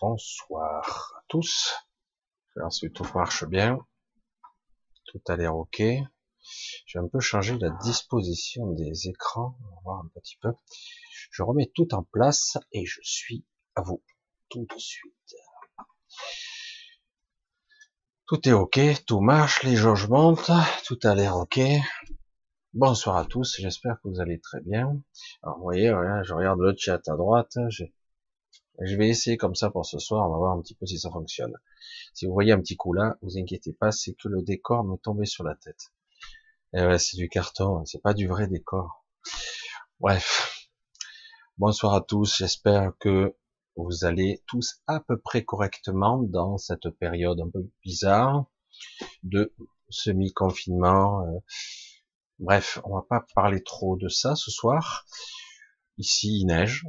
Bonsoir à tous. Alors si tout marche bien, tout a l'air ok. J'ai un peu changé la disposition des écrans. On va voir un petit peu. Je remets tout en place et je suis à vous tout de suite. Tout est ok, tout marche, les jauges montent, tout a l'air ok. Bonsoir à tous, j'espère que vous allez très bien. Alors vous voyez, je regarde le chat à droite, je vais essayer comme ça pour ce soir, on va voir un petit peu si ça fonctionne. Si vous voyez un petit coup là, vous inquiétez pas, c'est que le décor m'est tombé sur la tête. Ouais, c'est du carton, c'est pas du vrai décor. Bref. Bonsoir à tous, j'espère que vous allez tous à peu près correctement dans cette période un peu bizarre de semi-confinement. Euh. Bref, on va pas parler trop de ça ce soir. Ici, il neige,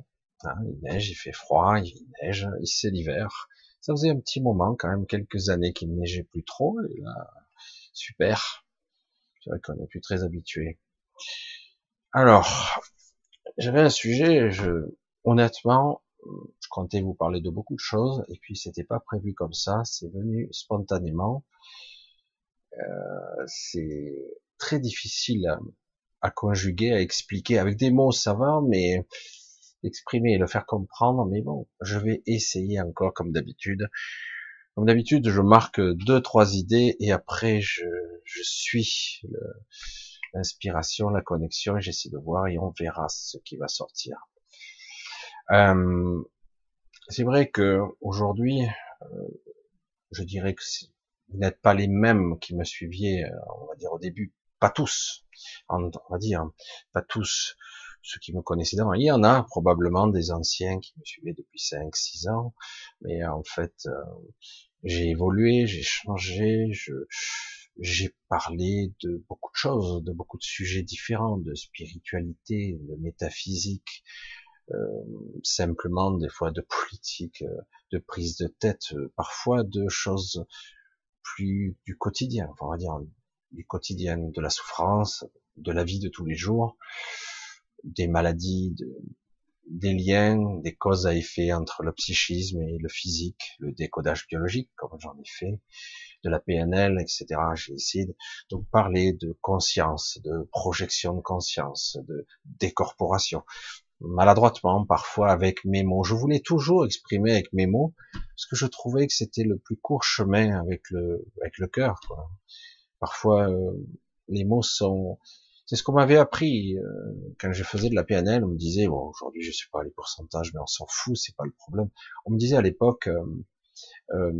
Il neige, il fait froid, il neige, c'est l'hiver. Ça faisait un petit moment, quand même, quelques années qu'il neigeait plus trop, et là, super. C'est vrai qu'on n'est plus très habitué. Alors, j'avais un sujet, je, honnêtement, je comptais vous parler de beaucoup de choses, et puis c'était pas prévu comme ça, c'est venu spontanément. Euh, c'est très difficile à, conjuguer, à expliquer. Avec des mots, ça va, mais l'exprimer et le faire comprendre, mais bon, je vais essayer encore comme d'habitude. Comme d'habitude, je marque deux, trois idées et après je, je suis l'inspiration, la connexion, j'essaie de voir et on verra ce qui va sortir. Euh, c'est vrai que aujourd'hui, euh, je dirais que vous n'êtes pas les mêmes qui me suiviez, euh, on va dire au début, pas tous, on va dire, pas tous ceux qui me connaissaient d'avant. Il y en a probablement des anciens qui me suivaient depuis 5, 6 ans, mais en fait, euh, j'ai évolué, j'ai changé, je, j'ai parlé de beaucoup de choses, de beaucoup de sujets différents, de spiritualité, de métaphysique, euh, simplement des fois de politique, euh, de prise de tête, parfois de choses plus du quotidien, on va dire du quotidien, de la souffrance, de la vie de tous les jours des maladies, des liens, des causes à effet entre le psychisme et le physique, le décodage biologique, comme j'en ai fait, de la PNL, etc. Donc parler de conscience, de projection de conscience, de décorporation, maladroitement parfois avec mes mots. Je voulais toujours exprimer avec mes mots parce que je trouvais que c'était le plus court chemin avec le avec le cœur. Parfois, euh, les mots sont c'est ce qu'on m'avait appris euh, quand je faisais de la PNL. On me disait, bon, aujourd'hui je sais pas les pourcentages, mais on s'en fout, c'est pas le problème. On me disait à l'époque, euh, euh,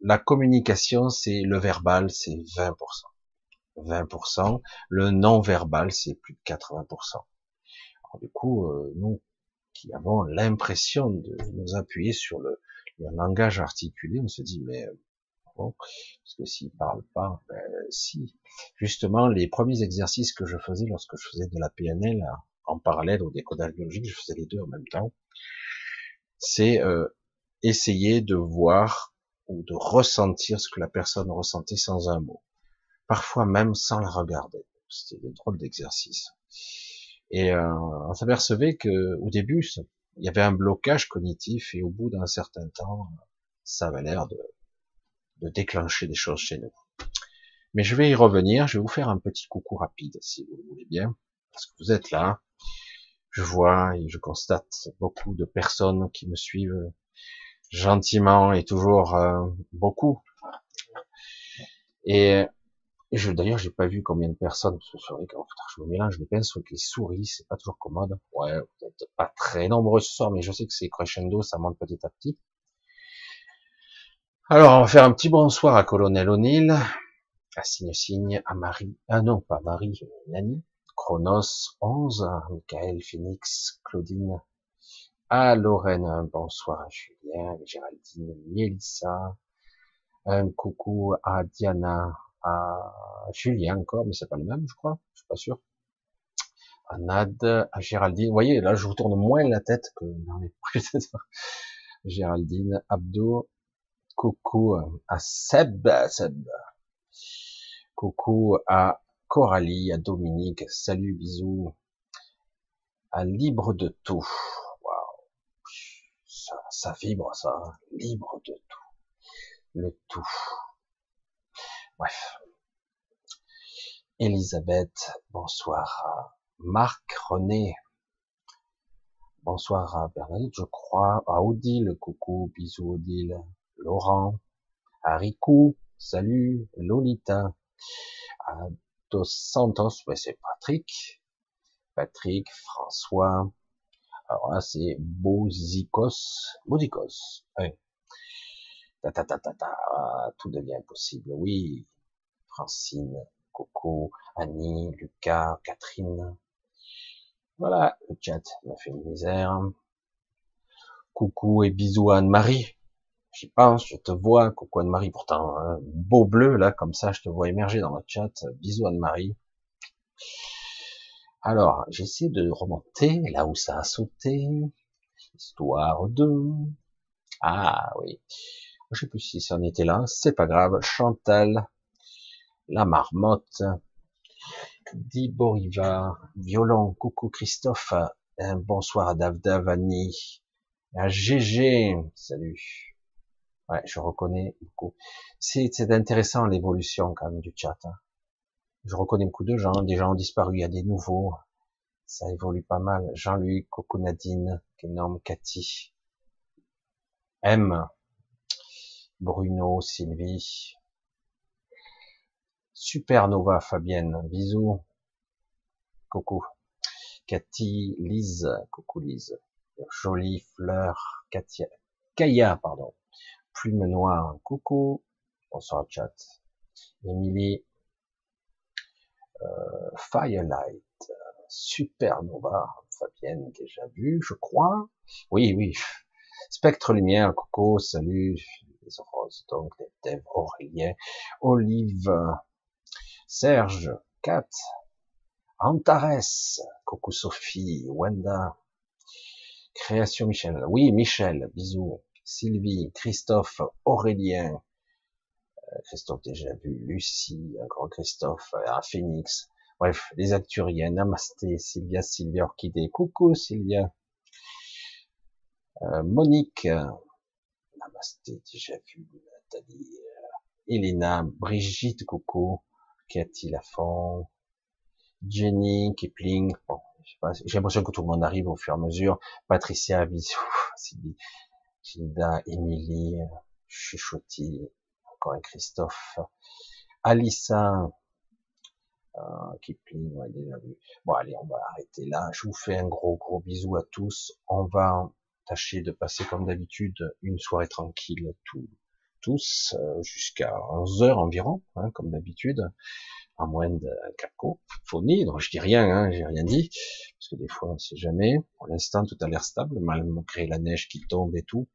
la communication, c'est le verbal, c'est 20%. 20%. Le non-verbal, c'est plus de 80%. Alors, du coup, nous qui avons l'impression de nous appuyer sur le, le langage articulé, on se dit, mais parce que s'il parle pas, ben, si. Justement, les premiers exercices que je faisais lorsque je faisais de la PNL en parallèle au décodage biologique, je faisais les deux en même temps, c'est euh, essayer de voir ou de ressentir ce que la personne ressentait sans un mot, parfois même sans la regarder. C'était des drôles d'exercices. Et euh, on s'apercevait que au début, il y avait un blocage cognitif et au bout d'un certain temps, ça avait l'air de de déclencher des choses chez nous. Mais je vais y revenir, je vais vous faire un petit coucou rapide, si vous le voulez bien, parce que vous êtes là. Je vois et je constate beaucoup de personnes qui me suivent gentiment et toujours euh, beaucoup. Et je, d'ailleurs, j'ai pas vu combien de personnes, parce que vrai je me mélange les pinceaux avec les souris, c'est pas toujours commode. Ouais, vous êtes pas très nombreux ce soir, mais je sais que c'est crescendo, ça monte petit à petit. Alors, on va faire un petit bonsoir à Colonel O'Neill, à Signe Signe, à Marie, ah non, pas Marie, Nani, Chronos 11, à Michael, Phoenix, Claudine, à Lorraine, bonsoir à Julien, Géraldine, Mélissa, un coucou à Diana, à Julien encore, mais c'est pas le même, je crois, je suis pas sûr. À Nad, à Géraldine, vous voyez, là, je vous tourne moins la tête que dans les. Géraldine, Abdo, Coucou à Seb, Seb. Coucou à Coralie, à Dominique. Salut, bisous. À Libre de tout. Wow. ça, ça vibre, ça, libre de tout, le tout. Bref. Elisabeth, bonsoir. Marc, René, bonsoir à Bernadette, je crois, à Odile, coucou, bisous Odile, Laurent, Haricou, salut, Lolita, Dos Santos, ouais, c'est Patrick, Patrick, François, alors là c'est Bozikos, Bozikos. Ta, ta, ta, ta, ta, tout devient possible, oui. Francine, Coco, Annie, Lucas, Catherine. Voilà, le chat m'a fait une misère. Coucou et bisous à Anne-Marie. J'y pense, je te vois, coucou Anne-Marie, pourtant beau bleu là, comme ça, je te vois émerger dans le chat. Bisous Anne-Marie. Alors, j'essaie de remonter là où ça a sauté. Histoire de... Ah oui. Je sais plus si ça en était là, c'est pas grave. Chantal, la marmotte, Diboriva, violon, coucou Christophe, un bonsoir à Davdavani, à GG, salut. Ouais, je reconnais beaucoup. C'est intéressant l'évolution quand même du chat. Hein. Je reconnais beaucoup de gens, des gens ont disparu, il y a des nouveaux. Ça évolue pas mal. Jean-Luc, Coco Nadine, Kenom, Cathy, M, Bruno, Sylvie, Supernova, Fabienne, bisous. Coucou. Cathy, Lise, coucou Lise. Jolie fleur, Katia, Kaya, pardon. Plume noire, coucou. Bonsoir chat. Émilie, euh, Firelight, Supernova, Fabienne, déjà vu, je crois. Oui, oui. Spectre Lumière, coucou, salut. Les roses, donc, Dev, Aurélien, Olive, Serge, Kat, Antares, coucou Sophie, Wanda, Création Michel, oui Michel, bisous, Sylvie, Christophe, Aurélien, euh, Christophe déjà vu, Lucie, encore Christophe, euh, Phoenix, bref, les acturiens, Namasté, Sylvia, Sylvia Orchidée, coucou Sylvia, euh, Monique, Namasté, déjà vu, Nathalie, Elena, Brigitte, coucou, Cathy Lafont, Jenny, Kipling, j'ai l'impression que tout le monde arrive au fur et à mesure, Patricia, bisous, Sylvie, Gilda, Émilie, Chuchotti, encore un Christophe, Alissa, euh, Kipling, ouais, déjà vu. Bon, allez, on va arrêter là. Je vous fais un gros, gros bisou à tous. On va tâcher de passer, comme d'habitude, une soirée tranquille tous euh, jusqu'à 11 heures environ, hein, comme d'habitude, à moins de cacophonie. Donc je dis rien, hein, j'ai rien dit, parce que des fois on ne sait jamais. Pour l'instant tout a l'air stable, malgré la neige qui tombe et tout.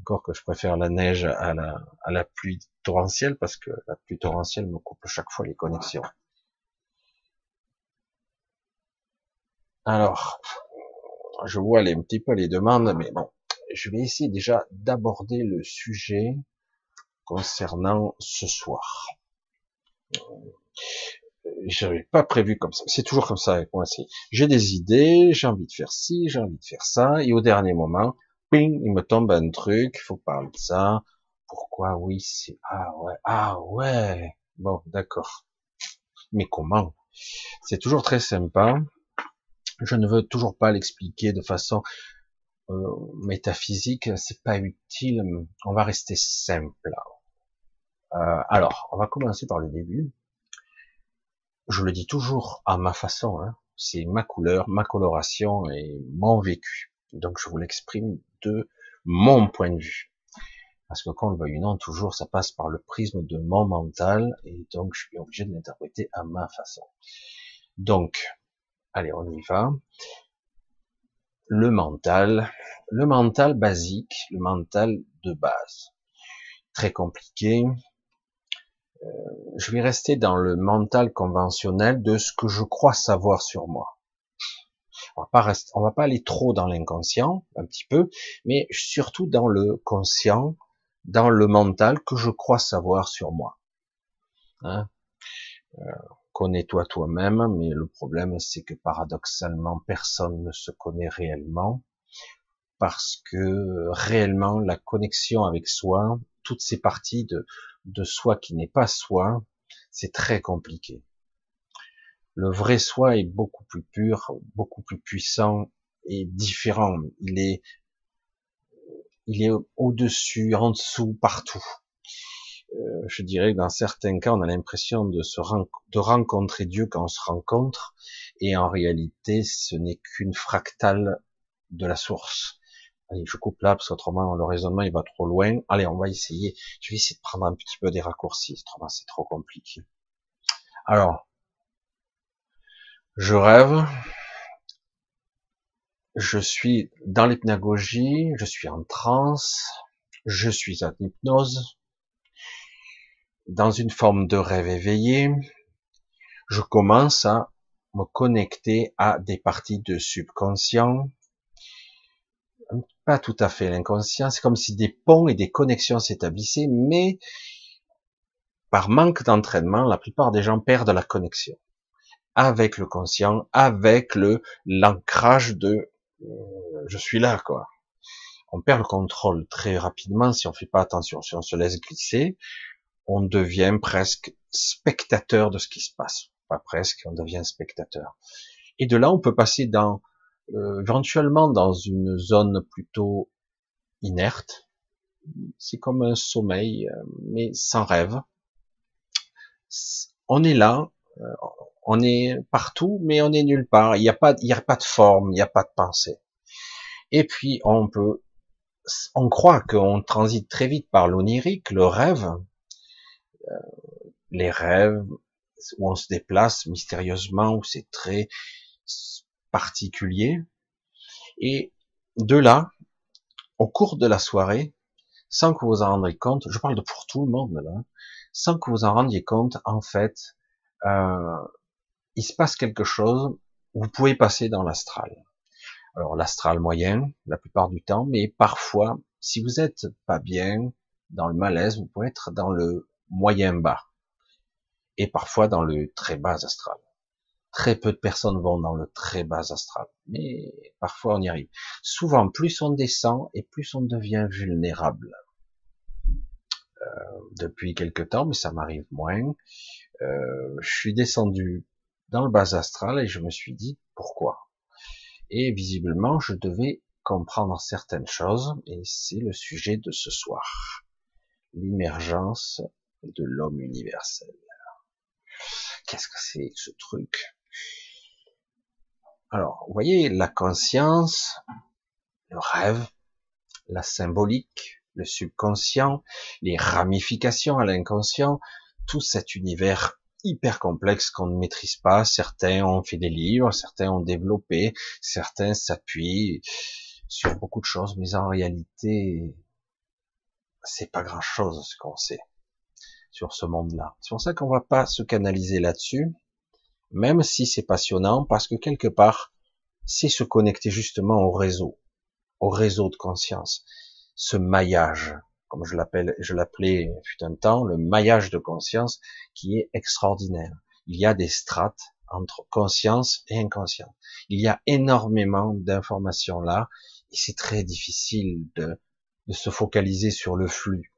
Encore que je préfère la neige à la, à la pluie torrentielle, parce que la pluie torrentielle me coupe chaque fois les connexions. Alors, je vois les, un petit peu les demandes, mais bon, je vais essayer déjà d'aborder le sujet concernant ce soir. J'avais pas prévu comme ça. C'est toujours comme ça avec moi. J'ai des idées, j'ai envie de faire ci, j'ai envie de faire ça, et au dernier moment, ping, il me tombe un truc, il faut parler de ça. Pourquoi? Oui, c'est ah ouais, ah ouais. Bon, d'accord. Mais comment? C'est toujours très sympa. Je ne veux toujours pas l'expliquer de façon euh, métaphysique. C'est pas utile. On va rester simple. Euh, alors, on va commencer par le début. Je le dis toujours à ma façon, hein. c'est ma couleur, ma coloration et mon vécu. Donc je vous l'exprime de mon point de vue. Parce que quand on le veuille non, toujours ça passe par le prisme de mon mental et donc je suis obligé de l'interpréter à ma façon. Donc, allez, on y va. Le mental, le mental basique, le mental de base. Très compliqué, je vais rester dans le mental conventionnel de ce que je crois savoir sur moi. On va pas va pas aller trop dans l'inconscient, un petit peu, mais surtout dans le conscient, dans le mental que je crois savoir sur moi. Hein? Euh, Connais-toi toi-même, mais le problème c'est que paradoxalement personne ne se connaît réellement. parce que réellement la connexion avec soi, toutes ces parties de, de soi qui n'est pas soi, c'est très compliqué. Le vrai soi est beaucoup plus pur, beaucoup plus puissant et différent. Il est, il est au-dessus, en dessous, partout. Euh, je dirais que dans certains cas, on a l'impression de se de rencontrer Dieu quand on se rencontre, et en réalité, ce n'est qu'une fractale de la source. Allez, je coupe là, parce qu'autrement, le raisonnement, il va trop loin. Allez, on va essayer. Je vais essayer de prendre un petit peu des raccourcis, autrement, c'est trop compliqué. Alors, je rêve, je suis dans l'hypnagogie, je suis en transe, je suis en hypnose, dans une forme de rêve éveillé, je commence à me connecter à des parties de subconscient, pas tout à fait l'inconscient, c'est comme si des ponts et des connexions s'établissaient, mais par manque d'entraînement, la plupart des gens perdent la connexion avec le conscient, avec le l'ancrage de euh, je suis là quoi. On perd le contrôle très rapidement si on fait pas attention, si on se laisse glisser, on devient presque spectateur de ce qui se passe. Pas presque, on devient spectateur. Et de là, on peut passer dans euh, éventuellement dans une zone plutôt inerte. C'est comme un sommeil, euh, mais sans rêve. On est là, euh, on est partout, mais on est nulle part. Il n'y a pas, il y a pas de forme, il n'y a pas de pensée. Et puis on peut, on croit qu'on transite très vite par l'onirique, le rêve, euh, les rêves où on se déplace mystérieusement, où c'est très particulier. Et de là, au cours de la soirée, sans que vous en rendiez compte, je parle de pour tout le monde là, sans que vous en rendiez compte, en fait, euh, il se passe quelque chose, vous pouvez passer dans l'astral. Alors l'astral moyen, la plupart du temps, mais parfois, si vous êtes pas bien, dans le malaise, vous pouvez être dans le moyen bas et parfois dans le très bas astral. Très peu de personnes vont dans le très bas astral, mais parfois on y arrive. Souvent, plus on descend et plus on devient vulnérable. Euh, depuis quelque temps, mais ça m'arrive moins. Euh, je suis descendu dans le bas astral et je me suis dit pourquoi? Et visiblement, je devais comprendre certaines choses et c'est le sujet de ce soir. L'émergence de l'homme universel. Qu'est-ce que c'est ce truc? Alors, vous voyez, la conscience, le rêve, la symbolique, le subconscient, les ramifications à l'inconscient, tout cet univers hyper complexe qu'on ne maîtrise pas. Certains ont fait des livres, certains ont développé, certains s'appuient sur beaucoup de choses, mais en réalité, c'est pas grand chose ce qu'on sait sur ce monde-là. C'est pour ça qu'on va pas se canaliser là-dessus, même si c'est passionnant, parce que quelque part, c'est se connecter justement au réseau, au réseau de conscience, ce maillage, comme je l'appelle, je l'appelais fut un temps, le maillage de conscience qui est extraordinaire. Il y a des strates entre conscience et inconscient. Il y a énormément d'informations là, et c'est très difficile de, de se focaliser sur le flux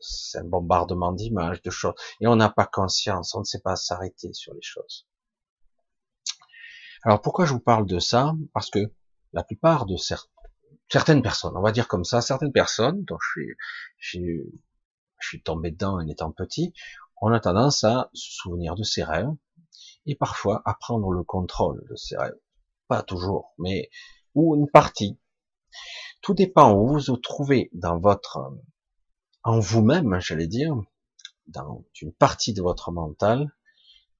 c'est un bombardement d'images, de choses, et on n'a pas conscience, on ne sait pas s'arrêter sur les choses. Alors pourquoi je vous parle de ça? Parce que la plupart de certaines personnes, on va dire comme ça, certaines personnes dont je suis, je suis tombé dedans en étant petit, on a tendance à se souvenir de ses rêves et parfois à prendre le contrôle de ses rêves. Pas toujours, mais ou une partie. Tout dépend où vous vous trouvez dans votre en vous-même, j'allais dire, dans une partie de votre mental,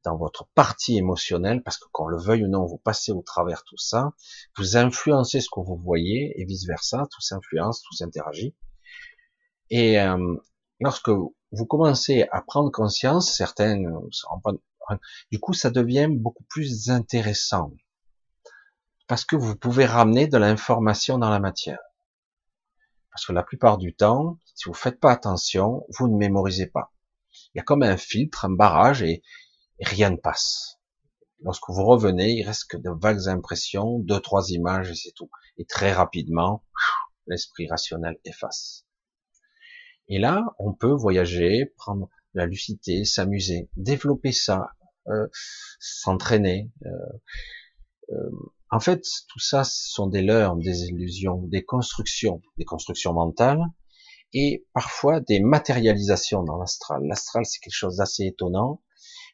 dans votre partie émotionnelle, parce que qu'on le veuille ou non, vous passez au travers tout ça, vous influencez ce que vous voyez et vice versa, tout s'influence, tout s'interagit. Et euh, lorsque vous commencez à prendre conscience, certains, du coup, ça devient beaucoup plus intéressant parce que vous pouvez ramener de l'information dans la matière. Parce que la plupart du temps, si vous faites pas attention, vous ne mémorisez pas. Il y a comme un filtre, un barrage et, rien ne passe. Lorsque vous revenez, il reste que de vagues impressions, deux, trois images et c'est tout. Et très rapidement, l'esprit rationnel efface. Et là, on peut voyager, prendre la lucidité, s'amuser, développer ça, euh, s'entraîner. Euh, euh, en fait, tout ça, ce sont des leurres, des illusions, des constructions, des constructions mentales, et parfois des matérialisations dans l'astral. L'astral, c'est quelque chose d'assez étonnant,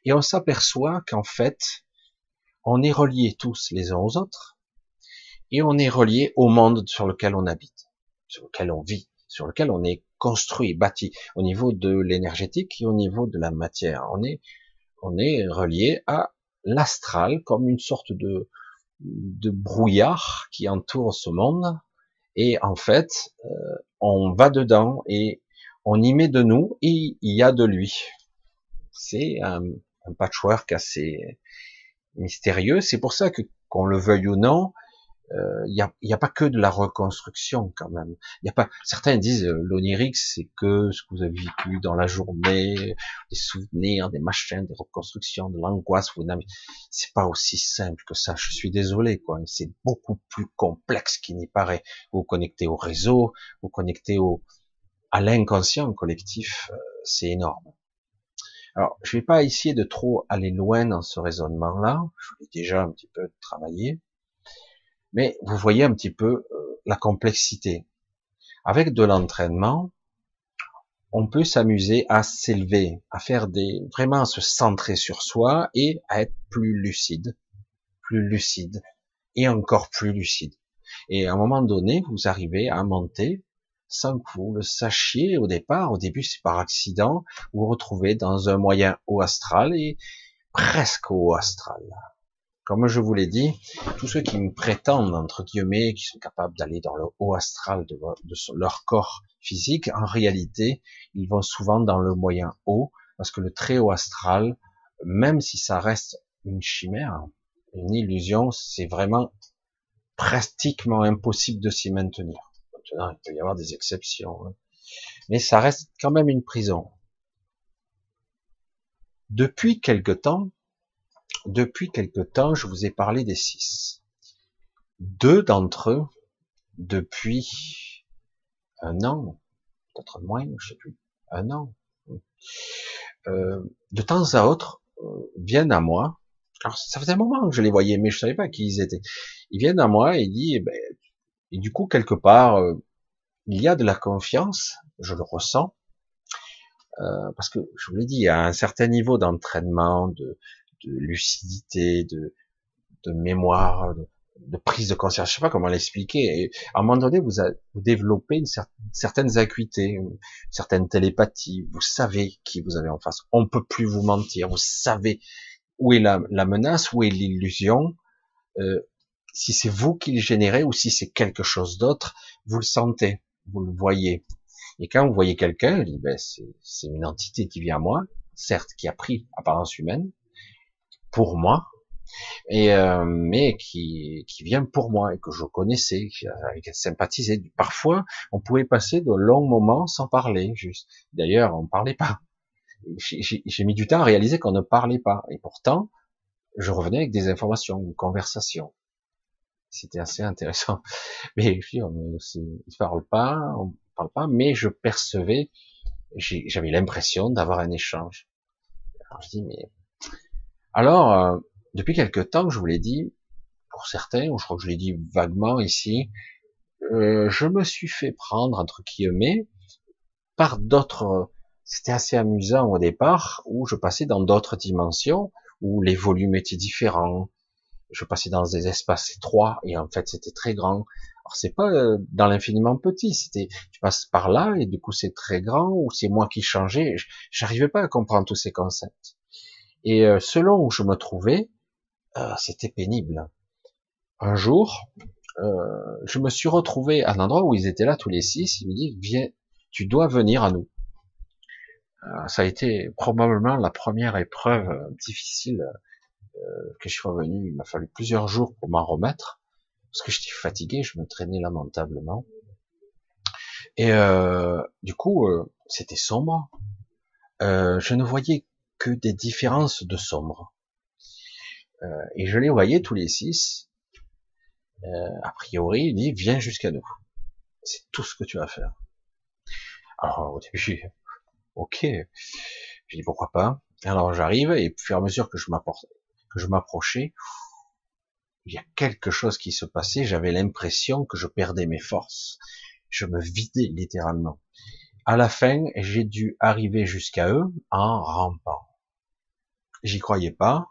et on s'aperçoit qu'en fait, on est reliés tous les uns aux autres, et on est reliés au monde sur lequel on habite, sur lequel on vit, sur lequel on est construit, bâti, au niveau de l'énergétique et au niveau de la matière. On est, on est relié à l'astral comme une sorte de, de brouillard qui entoure ce monde. Et en fait, euh, on va dedans et on y met de nous et il y a de lui. C'est un, un patchwork assez mystérieux. C'est pour ça que, qu'on le veuille ou non, il euh, n'y a, y a, pas que de la reconstruction quand même. Y a pas. Certains disent euh, l'onirique c'est que ce que vous avez vécu dans la journée, des souvenirs, des machins, des reconstructions, de l'angoisse. Vous n'avez. C'est pas aussi simple que ça. Je suis désolé quoi. C'est beaucoup plus complexe qu'il n'y paraît. Vous, vous connectez au réseau, vous, connectez au à l'inconscient collectif. Euh, c'est énorme. Alors, je vais pas essayer de trop aller loin dans ce raisonnement-là. Je l'ai déjà un petit peu travaillé. Mais vous voyez un petit peu euh, la complexité. Avec de l'entraînement, on peut s'amuser à s'élever, à faire des, vraiment à se centrer sur soi et à être plus lucide, plus lucide et encore plus lucide. Et à un moment donné, vous arrivez à monter sans que vous le sachiez au départ. Au début, c'est par accident. Vous vous retrouvez dans un moyen haut astral et presque haut astral. Comme je vous l'ai dit, tous ceux qui me prétendent, entre guillemets, qui sont capables d'aller dans le haut astral de, leur corps physique, en réalité, ils vont souvent dans le moyen haut, parce que le très haut astral, même si ça reste une chimère, une illusion, c'est vraiment pratiquement impossible de s'y maintenir. Maintenant, il peut y avoir des exceptions, hein. mais ça reste quand même une prison. Depuis quelque temps, depuis quelque temps, je vous ai parlé des six. Deux d'entre eux, depuis un an, peut-être moins, je sais plus, un an, euh, de temps à autre, euh, viennent à moi. Alors, ça faisait un moment que je les voyais, mais je savais pas qui ils étaient. Ils viennent à moi et disent, eh ben, et du coup, quelque part, euh, il y a de la confiance, je le ressens, euh, parce que je vous l'ai dit, à un certain niveau d'entraînement, de, de lucidité, de, de mémoire, de, prise de conscience. Je sais pas comment l'expliquer. Et à un moment donné, vous, vous développez une certaine acuité, une certaine télépathie. Vous savez qui vous avez en face. On peut plus vous mentir. Vous savez où est la, la menace, où est l'illusion. Euh, si c'est vous qui le générez ou si c'est quelque chose d'autre, vous le sentez, vous le voyez. Et quand vous voyez quelqu'un, ben c'est une entité qui vient à moi, certes qui a pris apparence humaine, pour moi, et euh, mais qui, qui vient pour moi et que je connaissais, qui a sympathisé. Parfois, on pouvait passer de longs moments sans parler. Juste. D'ailleurs, on parlait pas. J'ai mis du temps à réaliser qu'on ne parlait pas, et pourtant, je revenais avec des informations, une conversation. C'était assez intéressant. Mais on ne parle pas, on parle pas, mais je percevais, j'avais l'impression d'avoir un échange. Alors je dis mais alors, euh, depuis quelque temps, je vous l'ai dit, pour certains, ou je crois que je l'ai dit vaguement ici, euh, je me suis fait prendre, entre guillemets, par d'autres... C'était assez amusant au départ, où je passais dans d'autres dimensions, où les volumes étaient différents. Je passais dans des espaces étroits, et en fait, c'était très grand. Alors, c'est pas euh, dans l'infiniment petit, c'était, tu passes par là, et du coup, c'est très grand, ou c'est moi qui changeais. J'arrivais pas à comprendre tous ces concepts. Et euh, selon où je me trouvais, euh, c'était pénible. Un jour, euh, je me suis retrouvé à l'endroit où ils étaient là tous les six. Ils me disent viens, tu dois venir à nous. ça a été probablement la première épreuve difficile que je suis revenu. Il m'a fallu plusieurs jours pour m'en remettre parce que j'étais fatigué, je me traînais lamentablement. Et du coup, c'était sombre. je ne voyais que des différences de sombre. Euh, et je les voyais tous les six. Euh, a priori, il dit viens jusqu'à nous. C'est tout ce que tu vas faire. Alors au début, ok, j'ai dit pourquoi pas? Alors j'arrive et puis à mesure que je que je m'approchais, il y a quelque chose qui se passait. J'avais l'impression que je perdais mes forces. Je me vidais littéralement. À la fin, j'ai dû arriver jusqu'à eux en rampant. J'y croyais pas.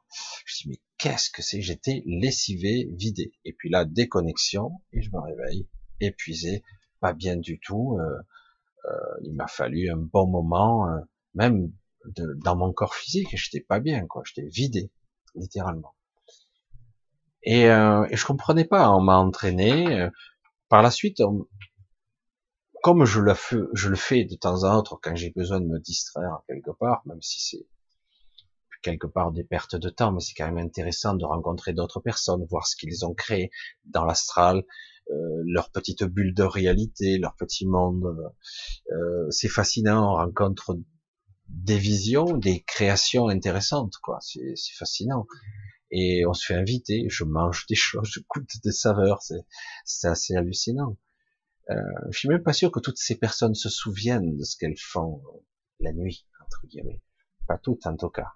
Je me dis mais qu'est-ce que c'est? J'étais lessivé, vidé. Et puis là, déconnexion et je me réveille épuisé, pas bien du tout. Euh, euh, il m'a fallu un bon moment, euh, même dans mon corps physique, j'étais pas bien, quoi. J'étais vidé, littéralement. Et, euh, et, je comprenais pas. On m'a entraîné. Par la suite, comme je le, fais, de temps en temps quand j'ai besoin de me distraire quelque part, même si c'est quelque part des pertes de temps, mais c'est quand même intéressant de rencontrer d'autres personnes, voir ce qu'ils ont créé dans l'astral, euh, leur petite bulle de réalité, leur petit monde. Euh, c'est fascinant, on rencontre des visions, des créations intéressantes, quoi. C'est fascinant. Et on se fait inviter, je mange des choses, je goûte des saveurs, c'est assez hallucinant. Euh, je suis même pas sûr que toutes ces personnes se souviennent de ce qu'elles font la nuit, entre guillemets. Pas toutes en tout cas.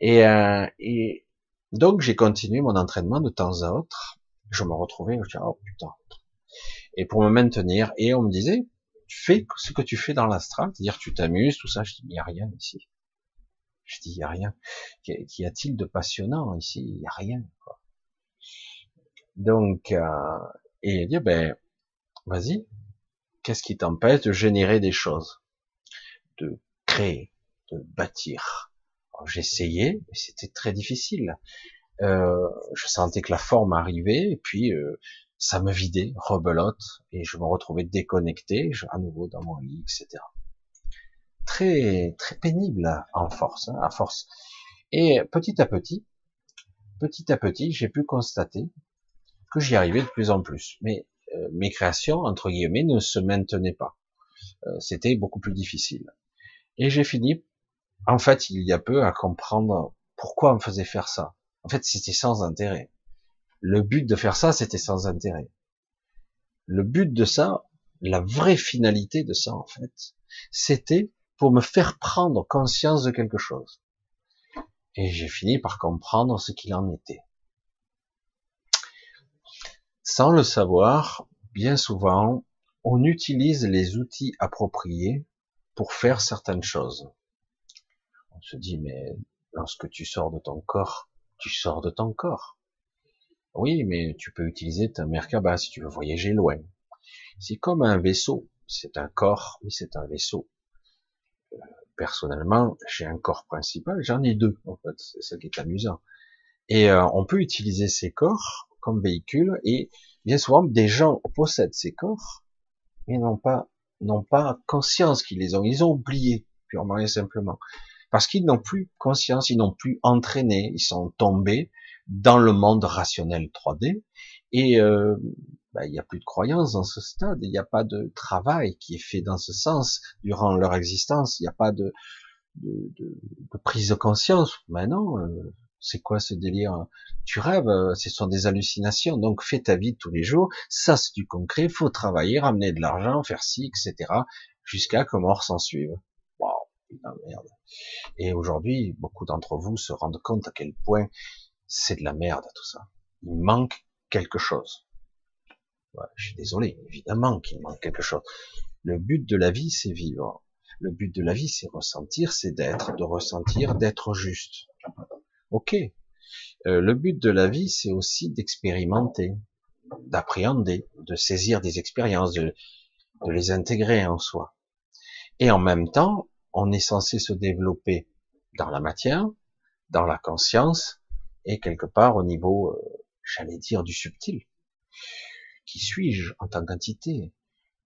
Et, euh, et donc j'ai continué mon entraînement de temps à autre. Je me retrouvais, je disais, oh putain. Et pour me maintenir, et on me disait, tu fais ce que tu fais dans l'astral, c'est-à-dire tu t'amuses, tout ça. Je dis, il n'y a rien ici. Je dis, il n'y a rien. Qu'y a-t-il de passionnant ici? Il n'y a rien. Quoi. Donc, euh, et il ben, vas-y, qu'est-ce qui t'empêche de générer des choses, de créer, de bâtir J'essayais, mais c'était très difficile. Euh, je sentais que la forme arrivait, et puis euh, ça me vidait, rebelote, et je me retrouvais déconnecté, à nouveau dans mon lit, etc. Très très pénible en force, hein, à force. Et petit à petit, petit à petit, j'ai pu constater que j'y arrivais de plus en plus. Mais euh, mes créations, entre guillemets, ne se maintenaient pas. Euh, c'était beaucoup plus difficile. Et j'ai fini en fait, il y a peu à comprendre pourquoi on faisait faire ça. En fait, c'était sans intérêt. Le but de faire ça, c'était sans intérêt. Le but de ça, la vraie finalité de ça, en fait, c'était pour me faire prendre conscience de quelque chose. Et j'ai fini par comprendre ce qu'il en était. Sans le savoir, bien souvent, on utilise les outils appropriés pour faire certaines choses. On se dit, mais lorsque tu sors de ton corps, tu sors de ton corps. Oui, mais tu peux utiliser ta Merkaba si tu veux voyager loin. C'est comme un vaisseau. C'est un corps, mais c'est un vaisseau. Euh, personnellement, j'ai un corps principal, j'en ai deux, en fait. C'est ça qui est amusant. Et euh, on peut utiliser ces corps comme véhicule, et bien souvent, des gens possèdent ces corps, mais n'ont pas, n'ont pas conscience qu'ils les ont. Ils ont oublié, purement et simplement parce qu'ils n'ont plus conscience, ils n'ont plus entraîné, ils sont tombés dans le monde rationnel 3D et euh, bah, il n'y a plus de croyance dans ce stade, il n'y a pas de travail qui est fait dans ce sens durant leur existence, il n'y a pas de, de, de, prise de conscience. Maintenant, euh, c'est quoi ce délire? Tu rêves, euh, ce sont des hallucinations. Donc fais ta vie tous les jours. Ça c'est du concret. Faut travailler, ramener de l'argent, faire ci, etc. Jusqu'à que mort s'en suive. Putain merde. Et aujourd'hui, beaucoup d'entre vous se rendent compte à quel point c'est de la merde tout ça. Il manque quelque chose. je suis désolé, évidemment qu'il manque quelque chose. Le but de la vie, c'est vivre. Le but de la vie, c'est ressentir, c'est d'être, de ressentir, d'être juste. Ok. Euh, le but de la vie, c'est aussi d'expérimenter, d'appréhender, de saisir des expériences, de les intégrer en soi. Et en même temps, on est censé se développer dans la matière, dans la conscience, et quelque part au niveau, euh, j'allais dire, du subtil. Qui suis-je en tant qu'entité?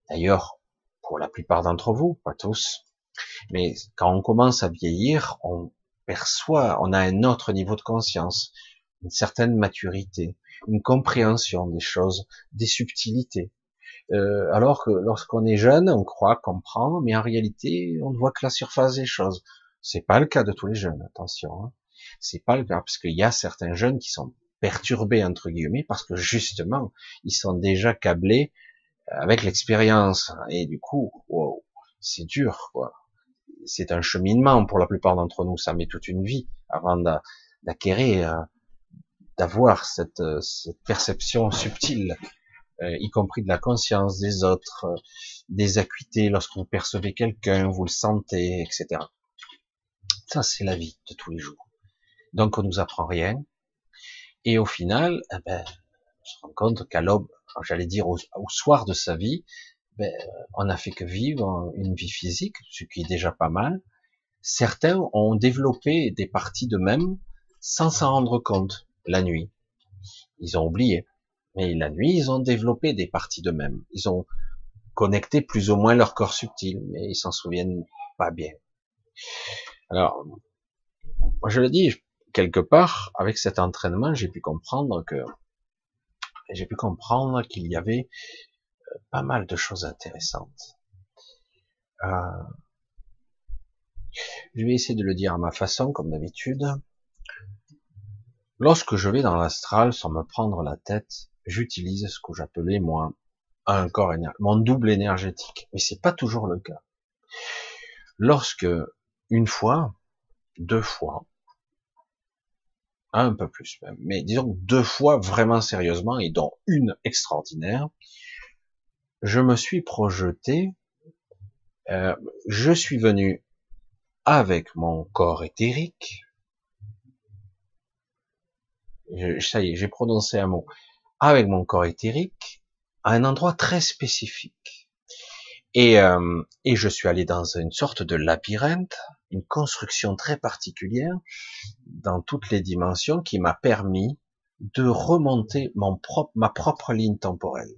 D'ailleurs, pour la plupart d'entre vous, pas tous, mais quand on commence à vieillir, on perçoit, on a un autre niveau de conscience, une certaine maturité, une compréhension des choses, des subtilités. Euh, alors que lorsqu'on est jeune, on croit comprendre, mais en réalité, on ne voit que la surface des choses. C'est pas le cas de tous les jeunes, attention. Hein. C'est pas le cas parce qu'il y a certains jeunes qui sont perturbés entre guillemets parce que justement, ils sont déjà câblés avec l'expérience. Et du coup, wow, c'est dur, quoi. C'est un cheminement pour la plupart d'entre nous. Ça met toute une vie avant d'acquérir, euh, d'avoir cette, cette, perception subtile, euh, y compris de la conscience des autres, euh, des acuités lorsque vous percevez quelqu'un, vous le sentez, etc. Ça, c'est la vie de tous les jours. Donc, on nous apprend rien. Et au final, eh ben, on se rend compte qu'à l'aube, j'allais dire au, soir de sa vie, ben, on n'a fait que vivre une vie physique, ce qui est déjà pas mal. Certains ont développé des parties d'eux-mêmes sans s'en rendre compte la nuit. Ils ont oublié. Mais la nuit, ils ont développé des parties d'eux-mêmes. Ils ont connecté plus ou moins leur corps subtil, mais ils s'en souviennent pas bien. Alors, moi je le dis, quelque part, avec cet entraînement, j'ai pu comprendre que j'ai pu comprendre qu'il y avait euh, pas mal de choses intéressantes. Euh, je vais essayer de le dire à ma façon, comme d'habitude. Lorsque je vais dans l'astral sans me prendre la tête, j'utilise ce que j'appelais moi un corps mon double énergétique. Mais c'est pas toujours le cas. Lorsque une fois, deux fois, un peu plus même, mais disons deux fois vraiment sérieusement et dont une extraordinaire, je me suis projeté, euh, je suis venu avec mon corps éthérique, ça y est, j'ai prononcé un mot, avec mon corps éthérique, à un endroit très spécifique. Et, euh, et je suis allé dans une sorte de labyrinthe, une construction très particulière dans toutes les dimensions qui m'a permis de remonter mon propre, ma propre ligne temporelle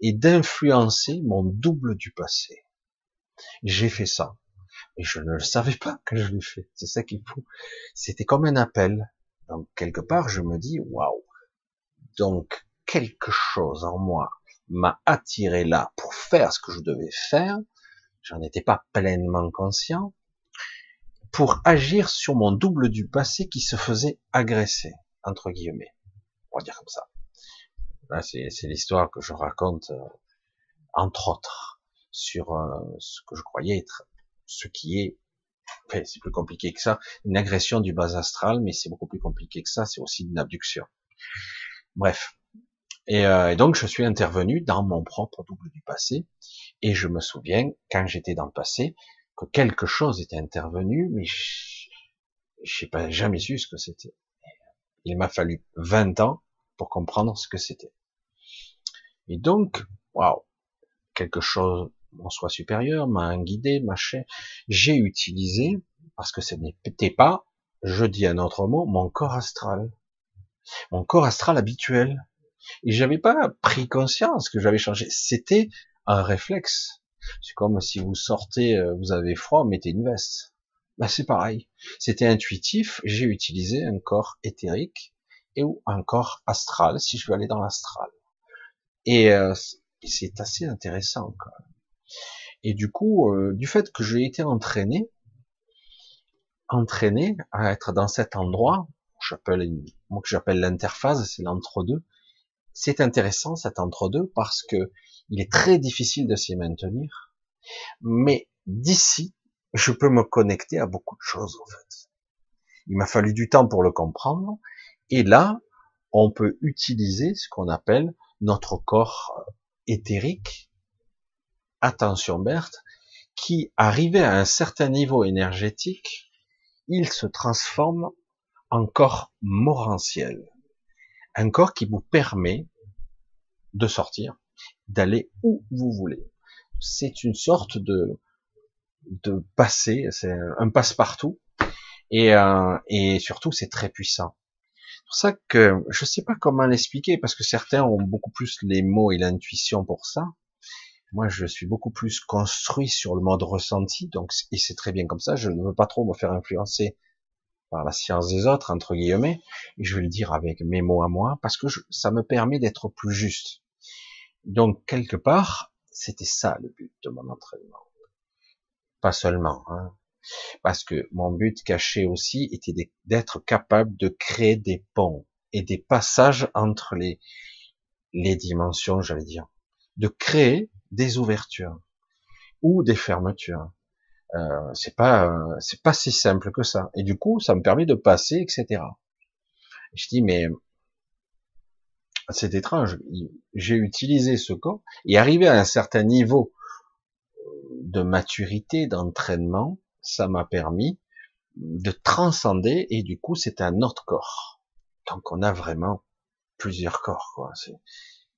et d'influencer mon double du passé. J'ai fait ça. Et je ne le savais pas que je l'ai fait. C'est ça qu'il faut. C'était comme un appel. Donc, quelque part, je me dis, waouh. Donc, quelque chose en moi m'a attiré là pour faire ce que je devais faire. J'en étais pas pleinement conscient pour agir sur mon double du passé qui se faisait agresser, entre guillemets. On va dire comme ça. Là, c'est l'histoire que je raconte, euh, entre autres, sur euh, ce que je croyais être, ce qui est, enfin, c'est plus compliqué que ça, une agression du bas astral, mais c'est beaucoup plus compliqué que ça, c'est aussi une abduction. Bref. Et, euh, et, donc, je suis intervenu dans mon propre double du passé, et je me souviens, quand j'étais dans le passé, que quelque chose était intervenu, mais je n'ai pas jamais su ce que c'était. Il m'a fallu 20 ans pour comprendre ce que c'était. Et donc, waouh, quelque chose, mon soi supérieur m'a guidé, m'a j'ai utilisé, parce que ce n'était pas, je dis un autre mot, mon corps astral. Mon corps astral habituel. Et j'avais pas pris conscience que j'avais changé. C'était un réflexe. C'est comme si vous sortez, euh, vous avez froid, mettez une veste. Bah, c'est pareil. C'était intuitif. J'ai utilisé un corps éthérique et ou un corps astral si je veux aller dans l'astral. Et, euh, c'est assez intéressant. Quoi. Et du coup, euh, du fait que j'ai été entraîné, entraîné à être dans cet endroit, j'appelle moi que j'appelle l'interface, c'est l'entre-deux. C'est intéressant cet entre-deux parce que il est très difficile de s'y maintenir. Mais d'ici, je peux me connecter à beaucoup de choses, en fait. Il m'a fallu du temps pour le comprendre. Et là, on peut utiliser ce qu'on appelle notre corps euh, éthérique. Attention, Berthe, qui, arrivé à un certain niveau énergétique, il se transforme en corps morantiel. Un corps qui vous permet de sortir, d'aller où vous voulez. C'est une sorte de de passer, c'est un passe-partout, et, euh, et surtout c'est très puissant. C'est pour ça que je sais pas comment l'expliquer parce que certains ont beaucoup plus les mots et l'intuition pour ça. Moi, je suis beaucoup plus construit sur le mode ressenti, donc et c'est très bien comme ça. Je ne veux pas trop me faire influencer par la science des autres entre guillemets, et je vais le dire avec mes mots à moi parce que ça me permet d'être plus juste. Donc quelque part, c'était ça le but de mon entraînement. Pas seulement, hein, parce que mon but caché aussi était d'être capable de créer des ponts et des passages entre les, les dimensions, j'allais dire. De créer des ouvertures ou des fermetures. Euh, c'est pas c'est pas si simple que ça. Et du coup, ça me permet de passer, etc. je dis mais c'est étrange. J'ai utilisé ce corps et arrivé à un certain niveau de maturité, d'entraînement, ça m'a permis de transcender et du coup c'est un autre corps. Donc on a vraiment plusieurs corps.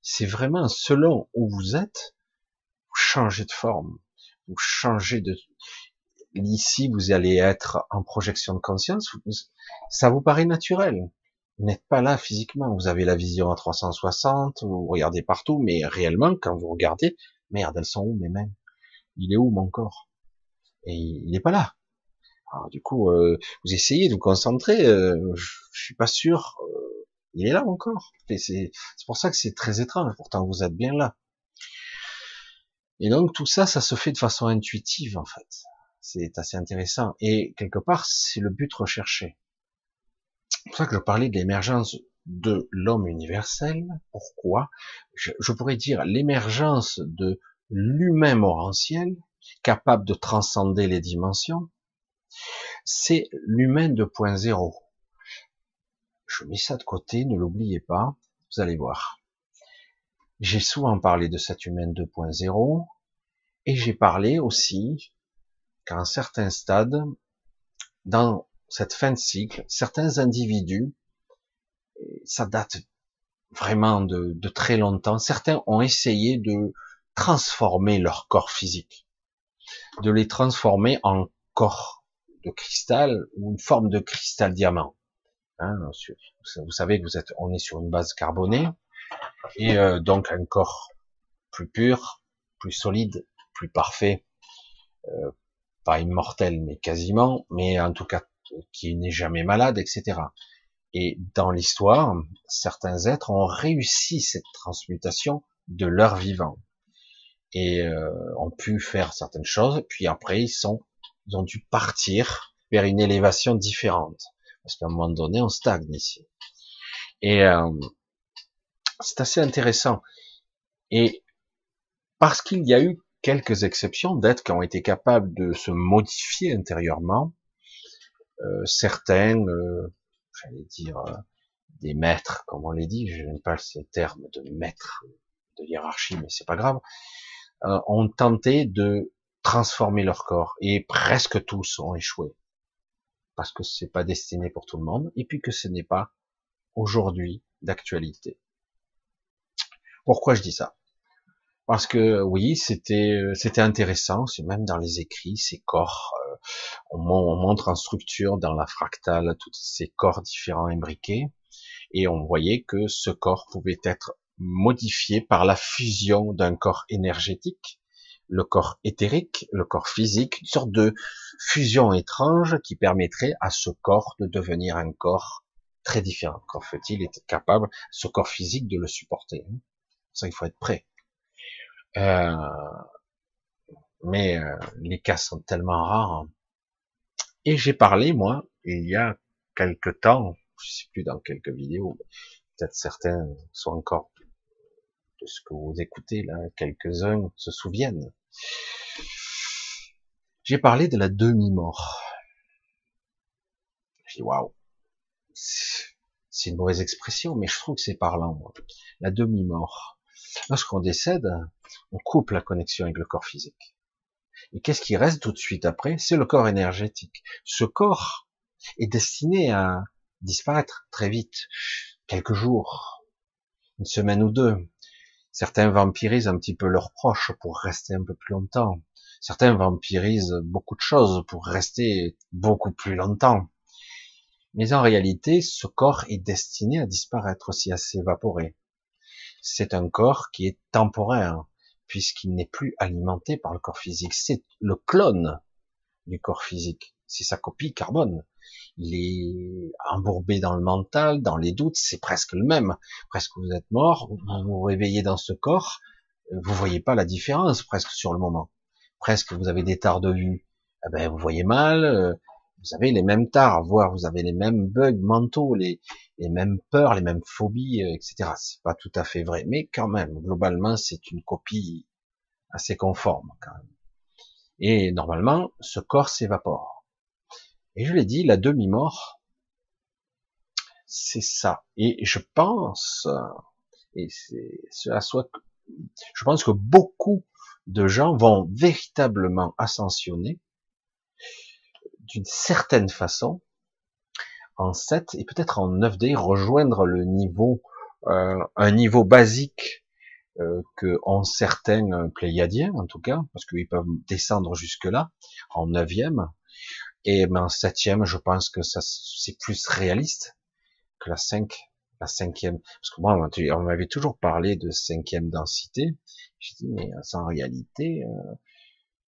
C'est vraiment selon où vous êtes, vous changez de forme, vous changez de. Ici, vous allez être en projection de conscience. Ça vous paraît naturel. Vous n'êtes pas là physiquement. Vous avez la vision à 360, vous regardez partout, mais réellement, quand vous regardez, merde, elles sont où mes mains? Il est où mon corps? Et il n'est pas là. Alors du coup, euh, vous essayez de vous concentrer. Euh, je, suis pas sûr. Euh, il est là encore. C'est pour ça que c'est très étrange. Pourtant, vous êtes bien là. Et donc tout ça, ça se fait de façon intuitive en fait. C'est assez intéressant. Et quelque part, c'est le but recherché. C'est pour ça que je parlais de l'émergence de l'homme universel. Pourquoi? Je, pourrais dire l'émergence de l'humain morantiel, capable de transcender les dimensions. C'est l'humain 2.0 je mets ça de côté, ne l'oubliez pas, vous allez voir. J'ai souvent parlé de cet humain 2.0 et j'ai parlé aussi qu'à un certain stade, dans cette fin de cycle, certains individus, ça date vraiment de, de très longtemps, certains ont essayé de transformer leur corps physique, de les transformer en corps de cristal ou une forme de cristal diamant. Hein, vous savez que vous êtes, on est sur une base carbonée et euh, donc un corps plus pur, plus solide, plus parfait, euh, pas immortel mais quasiment, mais en tout cas qui n'est jamais malade, etc. Et dans l'histoire, certains êtres ont réussi cette transmutation de leur vivant et euh, ont pu faire certaines choses. Puis après, ils sont, ils ont dû partir vers une élévation différente parce qu'à un moment donné, on stagne ici. Et euh, c'est assez intéressant. Et parce qu'il y a eu quelques exceptions d'êtres qui ont été capables de se modifier intérieurement, euh, certains, euh, j'allais dire, euh, des maîtres, comme on les dit, je n'aime pas ce terme de maître, de hiérarchie, mais c'est pas grave, euh, ont tenté de transformer leur corps et presque tous ont échoué. Parce que c'est pas destiné pour tout le monde, et puis que ce n'est pas aujourd'hui d'actualité. Pourquoi je dis ça? Parce que oui, c'était c'était intéressant, c'est même dans les écrits, ces corps, euh, on, montre en structure dans la fractale tous ces corps différents imbriqués, et on voyait que ce corps pouvait être modifié par la fusion d'un corps énergétique le corps éthérique, le corps physique, une sorte de fusion étrange qui permettrait à ce corps de devenir un corps très différent. Quand faut-il être capable, ce corps physique, de le supporter hein? Ça, il faut être prêt. Euh, mais euh, les cas sont tellement rares. Et j'ai parlé, moi, il y a quelque temps, je sais plus dans quelques vidéos, peut-être certains sont encore de ce que vous écoutez là, quelques-uns se souviennent. J'ai parlé de la demi-mort. J'ai dit waouh, c'est une mauvaise expression, mais je trouve que c'est parlant. Moi. La demi-mort. Lorsqu'on décède, on coupe la connexion avec le corps physique. Et qu'est-ce qui reste tout de suite après? C'est le corps énergétique. Ce corps est destiné à disparaître très vite, quelques jours, une semaine ou deux. Certains vampirisent un petit peu leurs proches pour rester un peu plus longtemps. Certains vampirisent beaucoup de choses pour rester beaucoup plus longtemps. Mais en réalité, ce corps est destiné à disparaître aussi, à s'évaporer. C'est un corps qui est temporaire, puisqu'il n'est plus alimenté par le corps physique. C'est le clone du corps physique. C'est sa copie carbone il est embourbé dans le mental, dans les doutes, c'est presque le même. Presque vous êtes mort, vous vous réveillez dans ce corps, vous voyez pas la différence presque sur le moment. Presque vous avez des tards de vue, eh ben vous voyez mal, euh, vous avez les mêmes tares, voire vous avez les mêmes bugs mentaux, les, mêmes peurs, les mêmes phobies, euh, etc. C'est pas tout à fait vrai, mais quand même, globalement, c'est une copie assez conforme quand même. Et normalement, ce corps s'évapore. Et je l'ai dit, la demi-mort, c'est ça. Et je pense, et c'est ce à soi, je pense que beaucoup de gens vont véritablement ascensionner d'une certaine façon en 7 et peut-être en 9D, rejoindre le niveau, euh, un niveau basique euh, que ont certains pléiadiens en tout cas, parce qu'ils peuvent descendre jusque là, en 9e, et en 7e, je pense que ça c'est plus réaliste que la 5, la cinquième, parce que moi on m'avait toujours parlé de cinquième densité, j'ai dit mais en réalité, euh,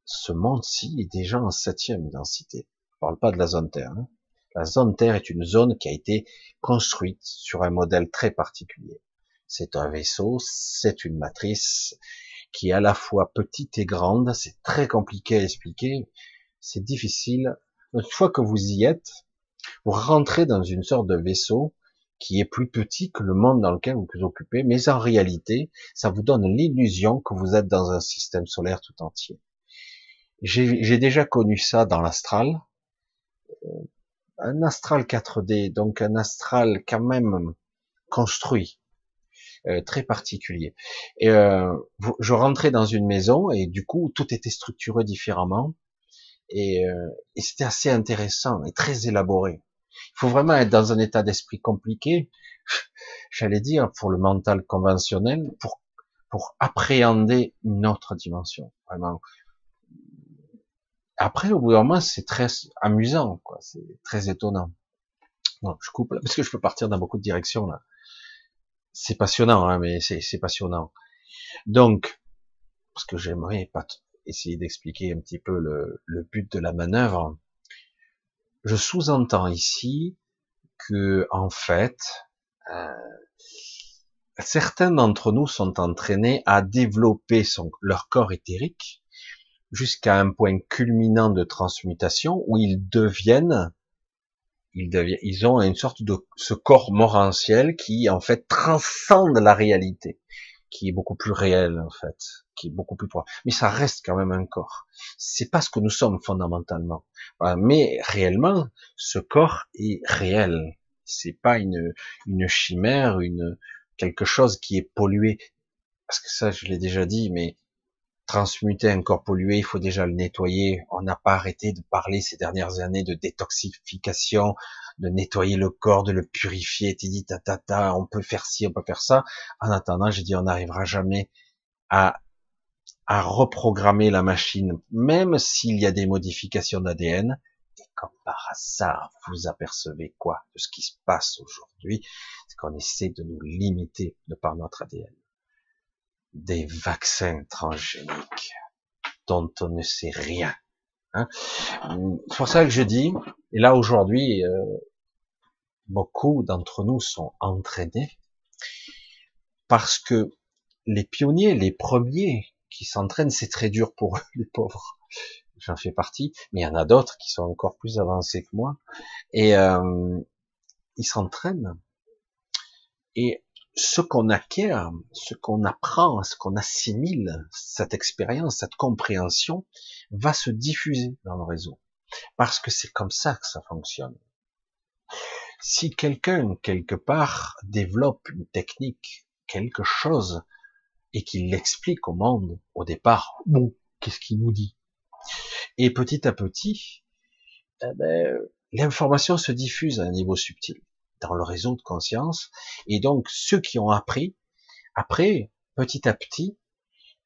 ce monde-ci est déjà en septième densité. Parle pas de la zone Terre. Hein. La zone Terre est une zone qui a été construite sur un modèle très particulier. C'est un vaisseau, c'est une matrice qui est à la fois petite et grande. C'est très compliqué à expliquer. C'est difficile. Une fois que vous y êtes, vous rentrez dans une sorte de vaisseau qui est plus petit que le monde dans lequel vous vous occupez, mais en réalité, ça vous donne l'illusion que vous êtes dans un système solaire tout entier. J'ai déjà connu ça dans l'astral, un astral 4D, donc un astral quand même construit, euh, très particulier. Et euh, je rentrais dans une maison et du coup tout était structuré différemment et, et c'était assez intéressant et très élaboré. Il faut vraiment être dans un état d'esprit compliqué, j'allais dire, pour le mental conventionnel, pour, pour appréhender une autre dimension. Vraiment. Après, au bout d'un moment, c'est très amusant, quoi. C'est très étonnant. Bon, je coupe là, parce que je peux partir dans beaucoup de directions, là. C'est passionnant, hein, mais c'est passionnant. Donc, parce que j'aimerais pas essayer d'expliquer un petit peu le, le but de la manœuvre, je sous-entends ici que, en fait, euh, certains d'entre nous sont entraînés à développer son, leur corps éthérique jusqu'à un point culminant de transmutation où ils deviennent, ils deviennent, ils ont une sorte de ce corps morantiel qui en fait transcende la réalité, qui est beaucoup plus réel en fait, qui est beaucoup plus proche. Mais ça reste quand même un corps. C'est pas ce que nous sommes fondamentalement. Mais réellement, ce corps est réel. C'est pas une, une chimère, une, quelque chose qui est pollué. Parce que ça, je l'ai déjà dit, mais transmuter un corps pollué, il faut déjà le nettoyer. On n'a pas arrêté de parler ces dernières années de détoxification, de nettoyer le corps, de le purifier. Tu dis, ta, on peut faire ci, on peut faire ça. En attendant, j'ai dit, on n'arrivera jamais à à reprogrammer la machine, même s'il y a des modifications d'ADN. Et comme par hasard, vous apercevez quoi de ce qui se passe aujourd'hui C'est qu'on essaie de nous limiter de par notre ADN. Des vaccins transgéniques dont on ne sait rien. Hein c'est pour ça que je dis, et là aujourd'hui, euh, beaucoup d'entre nous sont entraînés parce que les pionniers, les premiers qui s'entraînent, c'est très dur pour eux, les pauvres. J'en fais partie, mais il y en a d'autres qui sont encore plus avancés que moi. Et euh, ils s'entraînent. Et ce qu'on acquiert, ce qu'on apprend, ce qu'on assimile, cette expérience, cette compréhension, va se diffuser dans le réseau. Parce que c'est comme ça que ça fonctionne. Si quelqu'un, quelque part, développe une technique, quelque chose et qu'il l'explique au monde au départ. Bon, qu'est-ce qu'il nous dit? Et petit à petit, eh ben, l'information se diffuse à un niveau subtil dans le réseau de conscience, et donc ceux qui ont appris, après, petit à petit,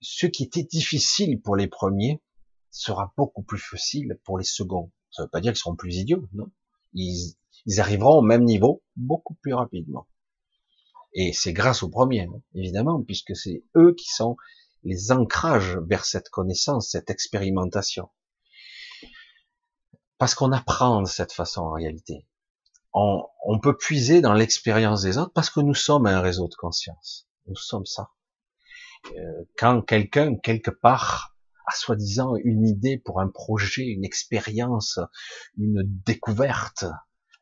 ce qui était difficile pour les premiers sera beaucoup plus facile pour les seconds. Ça ne veut pas dire qu'ils seront plus idiots, non. ils arriveront au même niveau beaucoup plus rapidement. Et c'est grâce aux premiers, hein, évidemment, puisque c'est eux qui sont les ancrages vers cette connaissance, cette expérimentation. Parce qu'on apprend de cette façon en réalité. On, on peut puiser dans l'expérience des autres parce que nous sommes un réseau de conscience. Nous sommes ça. Euh, quand quelqu'un, quelque part, a soi-disant une idée pour un projet, une expérience, une découverte,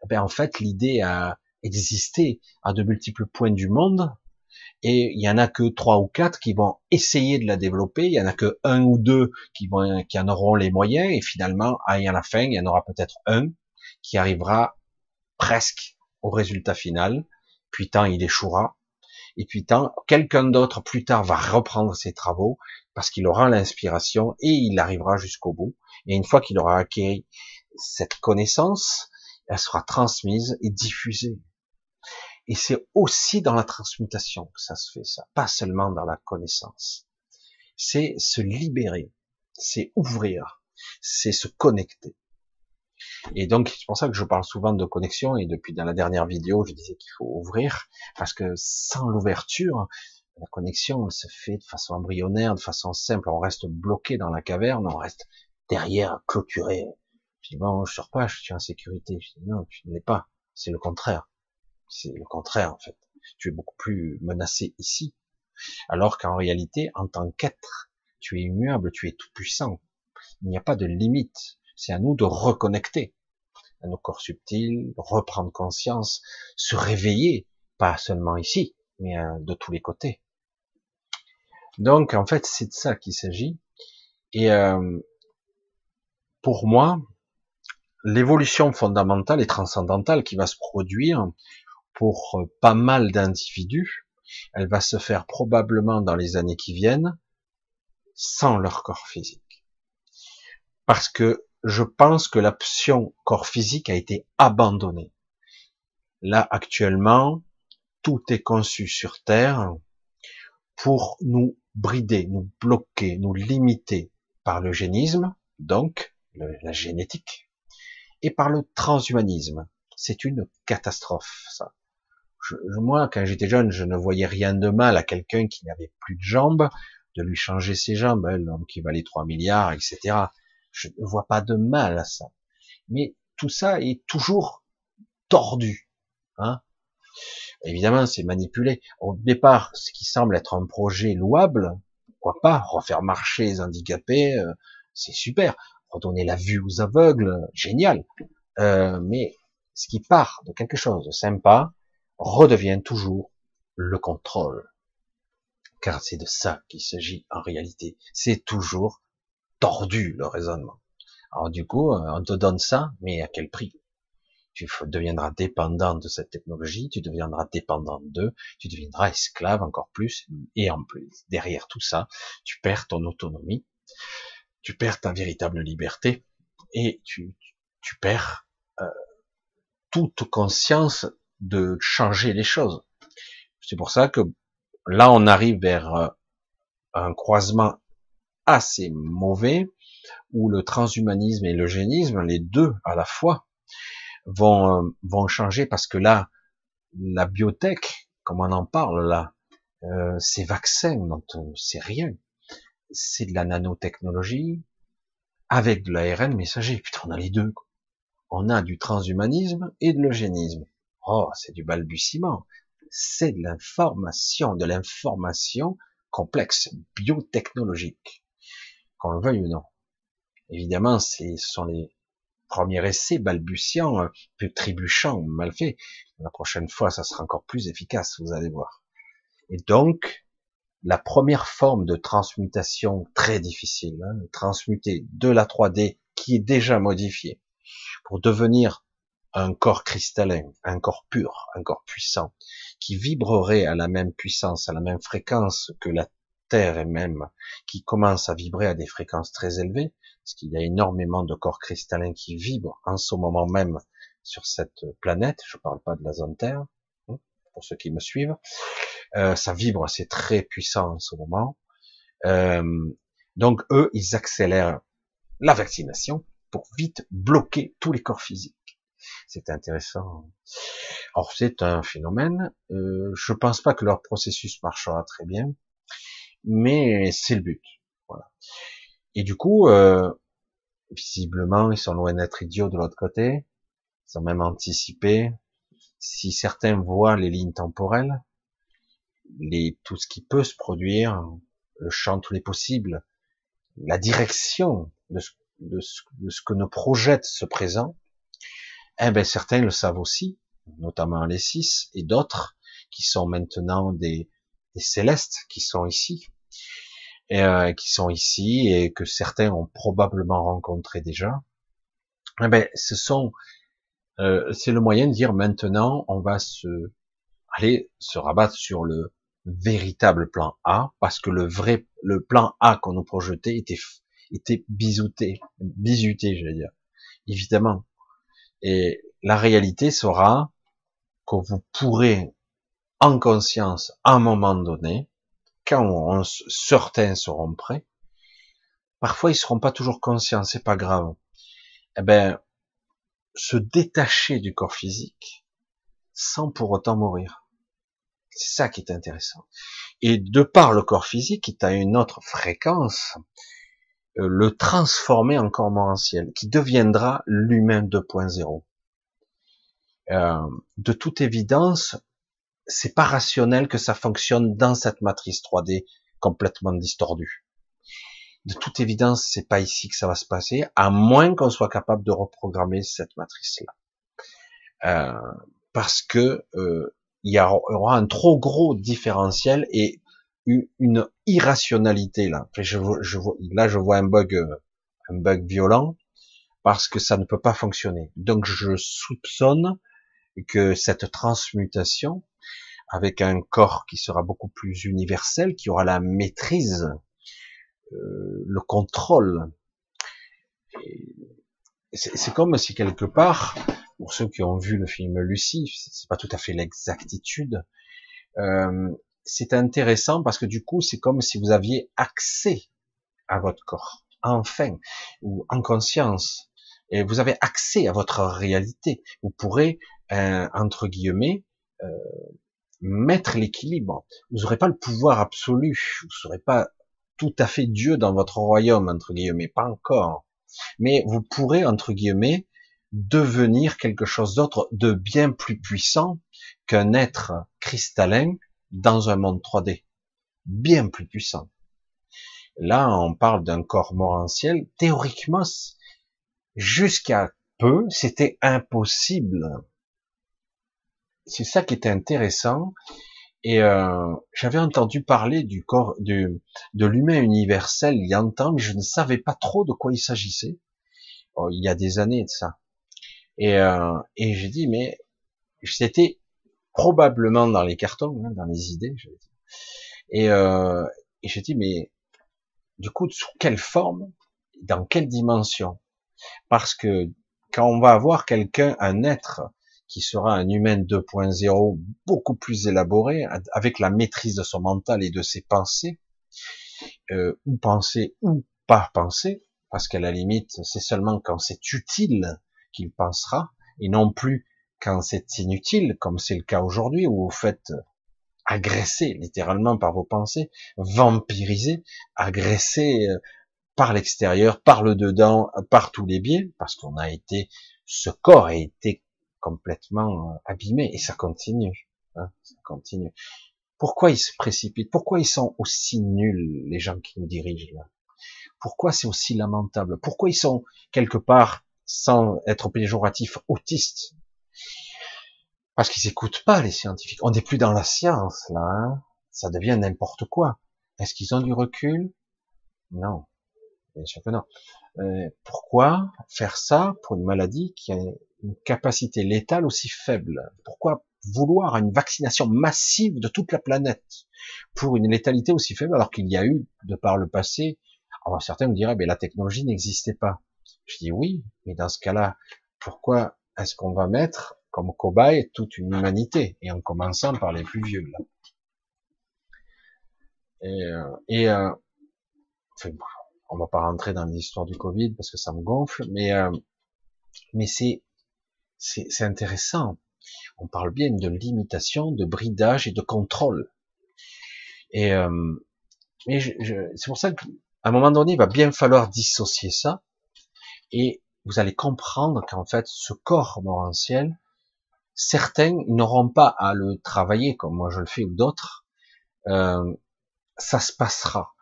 eh ben en fait l'idée a, exister à de multiples points du monde, et il y en a que trois ou quatre qui vont essayer de la développer, il y en a que un ou deux qui vont, qui en auront les moyens, et finalement, à la fin, il y en aura peut-être un qui arrivera presque au résultat final, puis tant il échouera, et puis tant quelqu'un d'autre plus tard va reprendre ses travaux parce qu'il aura l'inspiration et il arrivera jusqu'au bout. Et une fois qu'il aura acquis cette connaissance, elle sera transmise et diffusée. Et c'est aussi dans la transmutation que ça se fait, ça, pas seulement dans la connaissance. C'est se libérer, c'est ouvrir, c'est se connecter. Et donc, c'est pour ça que je parle souvent de connexion, et depuis dans la dernière vidéo, je disais qu'il faut ouvrir, parce que sans l'ouverture, la connexion se fait de façon embryonnaire, de façon simple, on reste bloqué dans la caverne, on reste derrière, clôturé. Je dis, bon, je sors pas, je suis en sécurité. Je dis, non, tu ne l'es pas. C'est le contraire. C'est le contraire, en fait. Tu es beaucoup plus menacé ici. Alors qu'en réalité, en tant qu'être, tu es immuable, tu es tout puissant. Il n'y a pas de limite. C'est à nous de reconnecter à nos corps subtils, reprendre conscience, se réveiller, pas seulement ici, mais euh, de tous les côtés. Donc, en fait, c'est de ça qu'il s'agit. Et euh, pour moi, l'évolution fondamentale et transcendantale qui va se produire pour euh, pas mal d'individus, elle va se faire probablement dans les années qui viennent sans leur corps physique. Parce que je pense que l'option corps physique a été abandonnée. Là, actuellement, tout est conçu sur Terre pour nous brider, nous bloquer, nous limiter par le génisme, donc la génétique, et par le transhumanisme. C'est une catastrophe, ça. moi, quand j'étais jeune, je ne voyais rien de mal à quelqu'un qui n'avait plus de jambes, de lui changer ses jambes, hein, l'homme qui valait 3 milliards, etc. Je ne vois pas de mal à ça. Mais tout ça est toujours tordu. Hein Évidemment, c'est manipulé. Au départ, ce qui semble être un projet louable, pourquoi pas refaire marcher les handicapés, euh, c'est super. Redonner la vue aux aveugles, génial. Euh, mais ce qui part de quelque chose de sympa redevient toujours le contrôle. Car c'est de ça qu'il s'agit en réalité. C'est toujours tordu le raisonnement. Alors du coup, euh, on te donne ça, mais à quel prix? Tu deviendras dépendant de cette technologie, tu deviendras dépendant d'eux, tu deviendras esclave encore plus, et en plus, derrière tout ça, tu perds ton autonomie, tu perds ta véritable liberté, et tu, tu perds euh, toute conscience de changer les choses. C'est pour ça que là, on arrive vers euh, un croisement assez mauvais, où le transhumanisme et le génisme, les deux à la fois, vont, euh, vont changer parce que là, la biotech, comme on en parle là, euh, ces vaccins dont c'est rien, c'est de la nanotechnologie avec de l'ARN messager. Putain, on a les deux. On a du transhumanisme et de l'eugénisme. Oh, c'est du balbutiement. C'est de l'information, de l'information complexe, biotechnologique qu'on le veuille ou non. Évidemment, ce sont les premiers essais balbutiants, peu trébuchants, mal faits. La prochaine fois, ça sera encore plus efficace, vous allez voir. Et donc, la première forme de transmutation très difficile, hein, transmuter de la 3D qui est déjà modifiée pour devenir un corps cristallin, un corps pur, un corps puissant, qui vibrerait à la même puissance, à la même fréquence que la Terre et même qui commence à vibrer à des fréquences très élevées, parce qu'il y a énormément de corps cristallins qui vibrent en ce moment même sur cette planète, je ne parle pas de la zone Terre, hein, pour ceux qui me suivent, euh, ça vibre, c'est très puissant en ce moment. Euh, donc eux, ils accélèrent la vaccination pour vite bloquer tous les corps physiques. C'est intéressant. Or, c'est un phénomène. Euh, je pense pas que leur processus marchera très bien mais c'est le but. Voilà. Et du coup, euh, visiblement, ils sont loin d'être idiots de l'autre côté. Ils ont même anticipé. Si certains voient les lignes temporelles, les, tout ce qui peut se produire, le champ tous les possibles, la direction de ce, de ce, de ce que nous projette ce présent, eh ben certains le savent aussi, notamment les six et d'autres qui sont maintenant des des célestes qui sont ici, euh, qui sont ici et que certains ont probablement rencontré déjà. Eh ben, ce sont, euh, c'est le moyen de dire maintenant, on va se aller se rabattre sur le véritable plan A, parce que le vrai, le plan A qu'on nous projetait était, était bisouté, bisuté, je veux dire, évidemment. Et la réalité sera que vous pourrez, en conscience, à un moment donné, quand certains seront prêts, parfois ils seront pas toujours conscients, c'est pas grave. Eh ben, se détacher du corps physique sans pour autant mourir. C'est ça qui est intéressant. Et de par le corps physique, qui a une autre fréquence, euh, le transformer en corps morantiel, qui deviendra l'humain 2.0. Euh, de toute évidence, c'est pas rationnel que ça fonctionne dans cette matrice 3D complètement distordue. De toute évidence, c'est pas ici que ça va se passer, à moins qu'on soit capable de reprogrammer cette matrice-là. Euh, parce que euh, il y aura un trop gros différentiel et une irrationalité là. Je, là, je vois un bug, euh, un bug violent parce que ça ne peut pas fonctionner. Donc, je soupçonne que cette transmutation avec un corps qui sera beaucoup plus universel, qui aura la maîtrise, euh, le contrôle. C'est comme si quelque part, pour ceux qui ont vu le film Lucie, c'est pas tout à fait l'exactitude. Euh, c'est intéressant parce que du coup, c'est comme si vous aviez accès à votre corps, enfin, ou en conscience, et vous avez accès à votre réalité. Vous pourrez, euh, entre guillemets, euh, mettre l'équilibre. Vous n'aurez pas le pouvoir absolu, vous ne serez pas tout à fait Dieu dans votre royaume, entre guillemets, pas encore. Mais vous pourrez, entre guillemets, devenir quelque chose d'autre, de bien plus puissant qu'un être cristallin dans un monde 3D. Bien plus puissant. Là, on parle d'un corps morantiel. Théoriquement, jusqu'à peu, c'était impossible c'est ça qui était intéressant. Et euh, j'avais entendu parler du corps, du, de l'humain universel il y a longtemps, mais je ne savais pas trop de quoi il s'agissait. Oh, il y a des années de ça. Et, euh, et j'ai dit, mais c'était probablement dans les cartons, hein, dans les idées. Et, euh, et j'ai dit, mais du coup, sous quelle forme, dans quelle dimension? Parce que quand on va avoir quelqu'un, un être qui sera un humain 2.0 beaucoup plus élaboré, avec la maîtrise de son mental et de ses pensées, euh, ou penser ou pas penser, parce qu'à la limite, c'est seulement quand c'est utile qu'il pensera, et non plus quand c'est inutile, comme c'est le cas aujourd'hui, où vous faites agresser littéralement par vos pensées, vampiriser, agresser euh, par l'extérieur, par le dedans, par tous les biais, parce qu'on a été, ce corps a été complètement euh, abîmé et ça continue, hein, ça continue. Pourquoi ils se précipitent? Pourquoi ils sont aussi nuls les gens qui nous dirigent là? Pourquoi c'est aussi lamentable? Pourquoi ils sont quelque part, sans être péjoratif, autistes? Parce qu'ils n'écoutent pas les scientifiques. On n'est plus dans la science là, hein ça devient n'importe quoi. Est-ce qu'ils ont du recul? Non, bien sûr que non. Euh, pourquoi faire ça pour une maladie qui est une capacité létale aussi faible Pourquoi vouloir une vaccination massive de toute la planète pour une létalité aussi faible alors qu'il y a eu, de par le passé, alors certains me diraient, mais la technologie n'existait pas. Je dis oui, mais dans ce cas-là, pourquoi est-ce qu'on va mettre comme cobaye toute une humanité et en commençant par les plus vieux là? Et, euh, et euh, on va pas rentrer dans l'histoire du Covid parce que ça me gonfle, mais euh, mais c'est c'est intéressant. On parle bien de limitation, de bridage et de contrôle. Et euh, c'est pour ça qu'à un moment donné, il va bien falloir dissocier ça. Et vous allez comprendre qu'en fait, ce corps morantiel, certains n'auront pas à le travailler comme moi je le fais ou d'autres. Euh, ça se passera.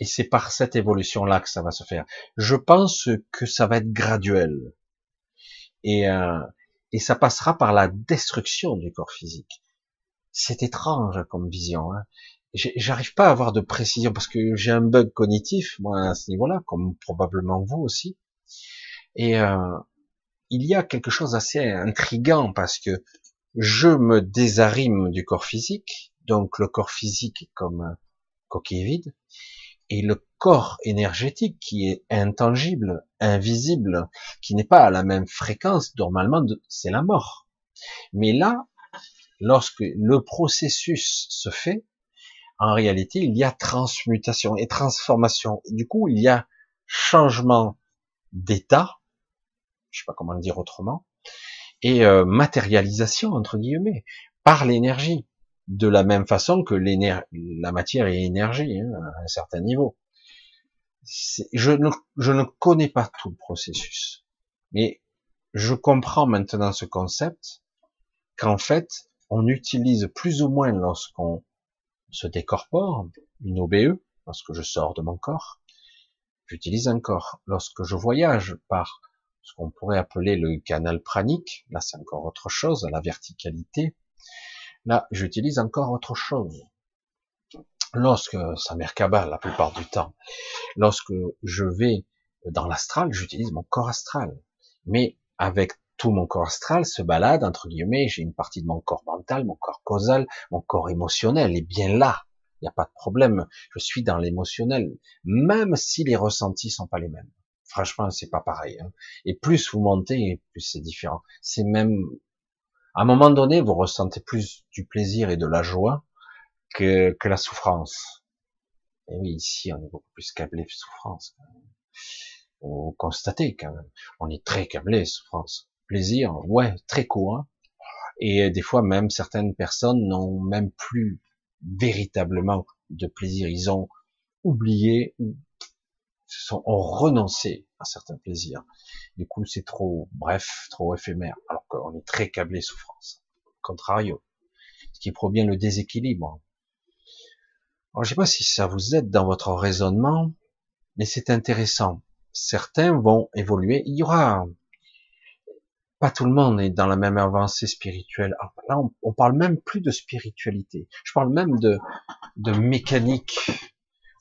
Et c'est par cette évolution-là que ça va se faire. Je pense que ça va être graduel et, euh, et ça passera par la destruction du corps physique. C'est étrange comme vision. Hein. J'arrive pas à avoir de précision parce que j'ai un bug cognitif, moi, à ce niveau-là, comme probablement vous aussi. Et euh, il y a quelque chose d'assez intrigant parce que je me désarime du corps physique, donc le corps physique comme coquille vide, et le corps énergétique qui est intangible, invisible, qui n'est pas à la même fréquence, normalement, c'est la mort. Mais là, lorsque le processus se fait, en réalité, il y a transmutation et transformation. Du coup, il y a changement d'état, je sais pas comment le dire autrement, et euh, matérialisation entre guillemets par l'énergie de la même façon que la matière est énergie hein, à un certain niveau. Je ne, connais pas tout le processus, mais je comprends maintenant ce concept qu'en fait, on utilise plus ou moins lorsqu'on se décorpore, une OBE, lorsque je sors de mon corps, j'utilise un corps. Lorsque je voyage par ce qu'on pourrait appeler le canal pranique, là c'est encore autre chose, la verticalité, Là, j'utilise encore autre chose. Lorsque, ça Merkaba la plupart du temps, lorsque je vais dans l'astral, j'utilise mon corps astral. Mais avec tout mon corps astral se balade, entre guillemets, j'ai une partie de mon corps mental, mon corps causal, mon corps émotionnel est bien là. Il n'y a pas de problème. Je suis dans l'émotionnel, même si les ressentis sont pas les mêmes. Franchement, c'est pas pareil. Hein. Et plus vous montez, plus c'est différent. C'est même à un moment donné, vous ressentez plus du plaisir et de la joie que, que la souffrance. Et oui, ici, on est beaucoup plus câblé souffrance. Vous constatez quand même, on est très câblé souffrance. Plaisir, ouais, très court. Hein. Et des fois, même certaines personnes n'ont même plus véritablement de plaisir. Ils ont oublié, sont, ont renoncé à certains plaisirs. Du coup, c'est trop bref, trop éphémère, alors qu'on est très câblé souffrance. Contrario, ce qui provient le déséquilibre. Alors, je sais pas si ça vous aide dans votre raisonnement, mais c'est intéressant. Certains vont évoluer. Il y aura pas tout le monde est dans la même avancée spirituelle. là, on, parle même plus de spiritualité. Je parle même de, mécanique,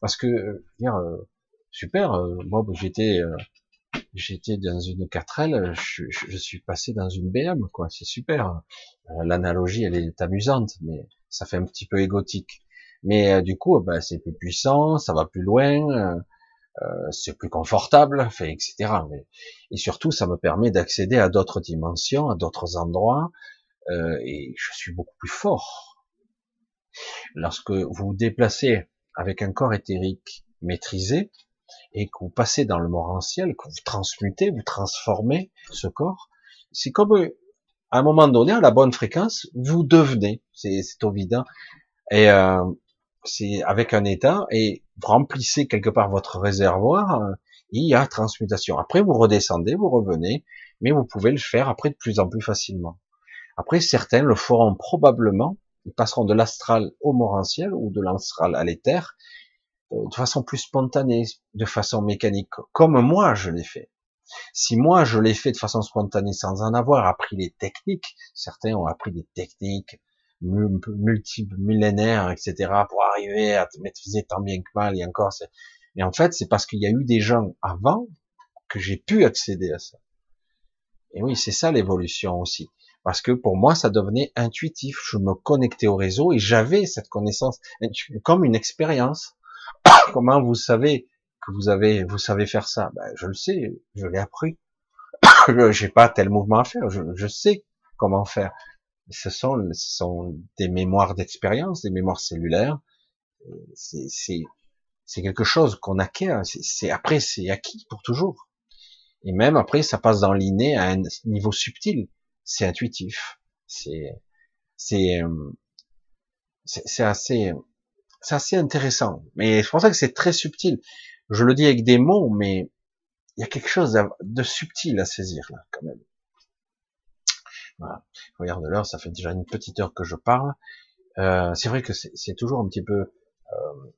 parce que euh, dire, euh, super. Euh, moi, j'étais euh, j'étais dans une 4L, je, suis passé dans une BM, quoi. C'est super. L'analogie, elle est amusante, mais ça fait un petit peu égotique. Mais du coup, bah, c'est plus puissant, ça va plus loin, c'est plus confortable, fait, etc. Et surtout, ça me permet d'accéder à d'autres dimensions, à d'autres endroits, et je suis beaucoup plus fort. Lorsque vous vous déplacez avec un corps éthérique maîtrisé, et que vous passez dans le morantiel, que vous transmutez, vous transformez ce corps, c'est comme euh, à un moment donné, à la bonne fréquence, vous devenez, c'est évident, et euh, c'est avec un état, et remplissez quelque part votre réservoir, euh, il y a transmutation. Après, vous redescendez, vous revenez, mais vous pouvez le faire après de plus en plus facilement. Après, certains le feront probablement, ils passeront de l'astral au morantiel ou de l'astral à l'éther, de façon plus spontanée, de façon mécanique, comme moi je l'ai fait. Si moi je l'ai fait de façon spontanée sans en avoir appris les techniques, certains ont appris des techniques multiples, millénaires, etc., pour arriver à maîtriser tant bien que mal, et encore, mais en fait, c'est parce qu'il y a eu des gens avant que j'ai pu accéder à ça. Et oui, c'est ça l'évolution aussi. Parce que pour moi, ça devenait intuitif. Je me connectais au réseau et j'avais cette connaissance comme une expérience. Comment vous savez que vous avez, vous savez faire ça? Ben, Je le sais, je l'ai appris. J'ai pas tel mouvement à faire, je, sais comment faire. Ce sont, ce sont des mémoires d'expérience, des mémoires cellulaires. C'est quelque chose qu'on acquiert. C'est après, c'est acquis pour toujours. Et même après, ça passe dans l'inné à un niveau subtil. C'est intuitif. Euh, c'est assez c'est assez intéressant. Mais c'est pour ça que c'est très subtil. Je le dis avec des mots, mais il y a quelque chose de subtil à saisir là, quand même. Voilà. regarde l'heure, ça fait déjà une petite heure que je parle. Euh, c'est vrai que c'est toujours un petit peu euh,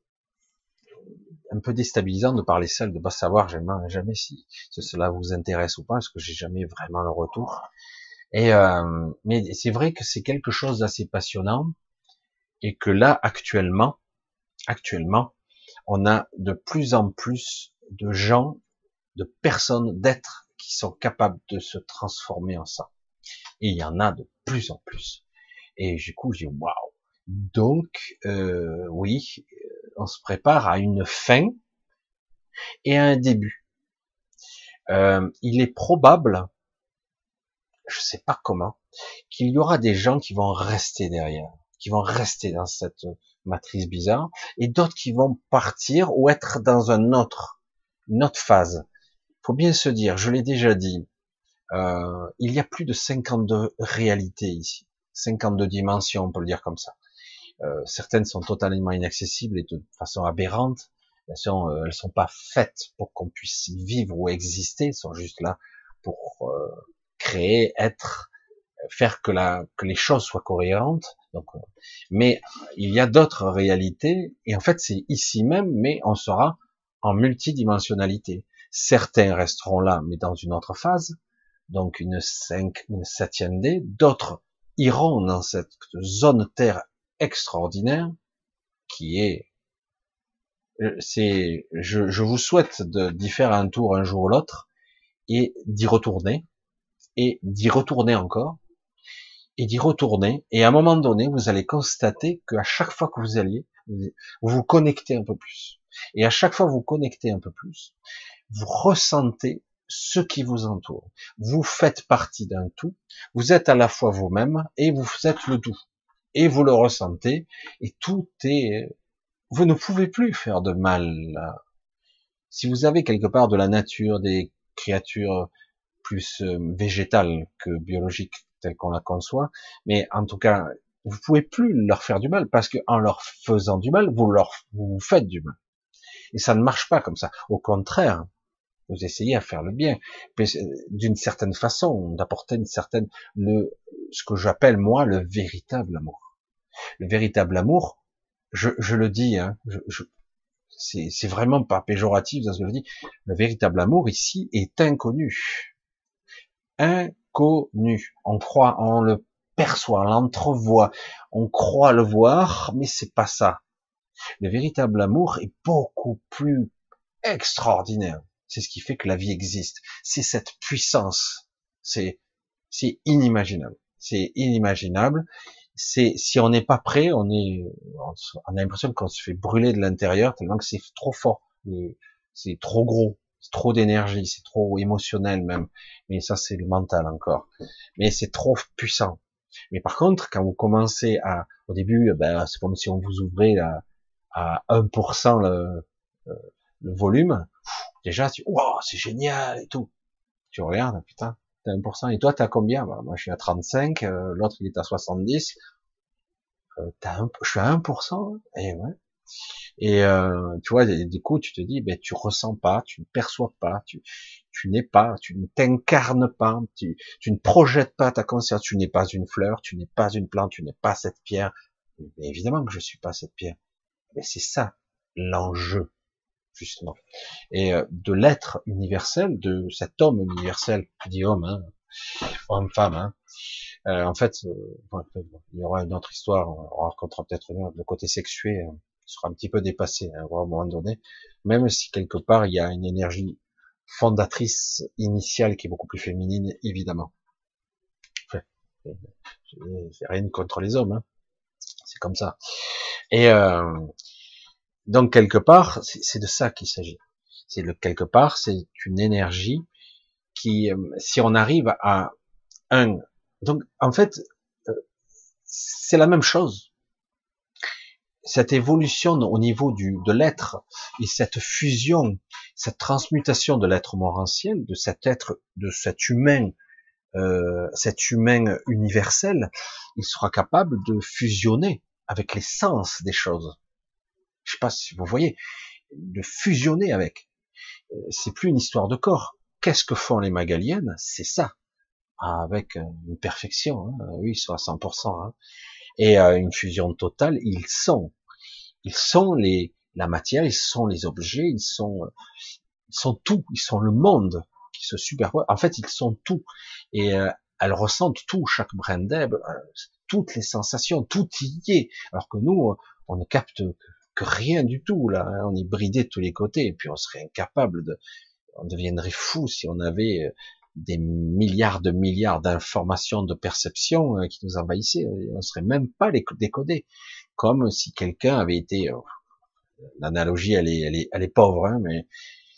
un peu déstabilisant de parler seul, de pas savoir jamais, jamais si, cela vous intéresse ou pas, parce que j'ai jamais vraiment le retour. Et euh, mais c'est vrai que c'est quelque chose d'assez passionnant et que là, actuellement, actuellement, on a de plus en plus de gens, de personnes, d'êtres qui sont capables de se transformer en ça. Et il y en a de plus en plus. Et du coup, je dis waouh. Donc, euh, oui, on se prépare à une fin et à un début. Euh, il est probable, je sais pas comment, qu'il y aura des gens qui vont rester derrière, qui vont rester dans cette matrice bizarre, et d'autres qui vont partir ou être dans un autre, une autre phase. Faut bien se dire, je l'ai déjà dit, euh, il y a plus de 52 réalités ici, 52 dimensions, on peut le dire comme ça. Euh, certaines sont totalement inaccessibles et de façon aberrante. Elles sont, euh, elles sont pas faites pour qu'on puisse vivre ou exister, elles sont juste là pour euh, créer, être, faire que, la, que les choses soient cohérentes. Donc, euh, mais il y a d'autres réalités et en fait c'est ici même, mais on sera en multidimensionnalité. Certains resteront là, mais dans une autre phase, donc une 5, une septième D. D'autres iront dans cette zone Terre extraordinaire qui est euh, c'est je, vous souhaite d'y faire un tour un jour ou l'autre et d'y retourner et d'y retourner encore et d'y retourner et à un moment donné vous allez constater qu'à chaque fois que vous alliez vous vous connectez un peu plus et à chaque fois vous connectez un peu plus vous ressentez ce qui vous entoure vous faites partie d'un tout vous êtes à la fois vous-même et vous êtes le tout et vous le ressentez, et tout est, vous ne pouvez plus faire de mal. Si vous avez quelque part de la nature, des créatures plus euh, végétales que biologiques telles qu'on la conçoit, mais en tout cas, vous pouvez plus leur faire du mal parce que en leur faisant du mal, vous leur vous faites du mal. Et ça ne marche pas comme ça. Au contraire, vous essayez à faire le bien, d'une certaine façon, d'apporter une certaine, le, ce que j'appelle moi le véritable amour. Le véritable amour, je, je le dis, hein, je, je, c'est vraiment pas péjoratif dans ce que je dis. Le véritable amour ici est inconnu, inconnu. On croit, on le perçoit, on l'entrevoit, on croit le voir, mais c'est pas ça. Le véritable amour est beaucoup plus extraordinaire. C'est ce qui fait que la vie existe. C'est cette puissance. C'est, c'est inimaginable. C'est inimaginable. C'est, si on n'est pas prêt, on est, on a l'impression qu'on se fait brûler de l'intérieur tellement que c'est trop fort. C'est trop gros. C'est trop d'énergie. C'est trop émotionnel même. Mais ça, c'est le mental encore. Mais c'est trop puissant. Mais par contre, quand vous commencez à, au début, ben, c'est comme si on vous ouvrait à, à 1% le, euh, le volume, déjà, tu, wow, c'est génial et tout. Tu regardes, putain, t'as 1%. Et toi, t'as combien? Bah, moi, je suis à 35, euh, l'autre, il est à 70. Euh, as un, je suis à 1%, et ouais. Et euh, tu vois, du coup, tu te dis, ben, tu ressens pas, tu ne perçois pas, tu, tu n'es pas, tu ne t'incarnes pas, tu, tu ne projettes pas ta conscience, tu n'es pas une fleur, tu n'es pas une plante, tu n'es pas cette pierre. Mais évidemment que je suis pas cette pierre. Mais c'est ça l'enjeu justement, et euh, de l'être universel, de cet homme universel, je dis homme, hein, homme-femme, hein. Euh, en fait, euh, il y aura une autre histoire, on rencontrera peut-être le côté sexué sera un petit peu dépassé hein, à un moment donné, même si quelque part il y a une énergie fondatrice initiale qui est beaucoup plus féminine, évidemment. Enfin, c'est rien contre les hommes, hein. c'est comme ça. Et euh, donc quelque part, c'est de ça qu'il s'agit. C'est le quelque part, c'est une énergie qui, euh, si on arrive à un, donc en fait, euh, c'est la même chose. Cette évolution au niveau du de l'être et cette fusion, cette transmutation de l'être morantiel, de cet être, de cet humain, euh, cet humain universel, il sera capable de fusionner avec les sens des choses je sais pas si vous voyez, de fusionner avec. Euh, c'est plus une histoire de corps. Qu'est-ce que font les magaliennes? C'est ça, avec euh, une perfection. Hein. Oui, ils sont à 100%. Hein. Et euh, une fusion totale, ils sont. Ils sont les, la matière, ils sont les objets, ils sont, ils sont tout, ils sont le monde qui se superpose. En fait, ils sont tout. Et elles ressentent tout, chaque brin d'herbe, toutes les sensations, tout y est. Alors que nous, on ne capte rien du tout là. Hein. On est bridé de tous les côtés, et puis on serait incapable de, on deviendrait fou si on avait euh, des milliards de milliards d'informations de perception euh, qui nous envahissaient. On ne serait même pas les décoder. Comme si quelqu'un avait été, l'analogie elle est, elle est, elle est pauvre, hein, mais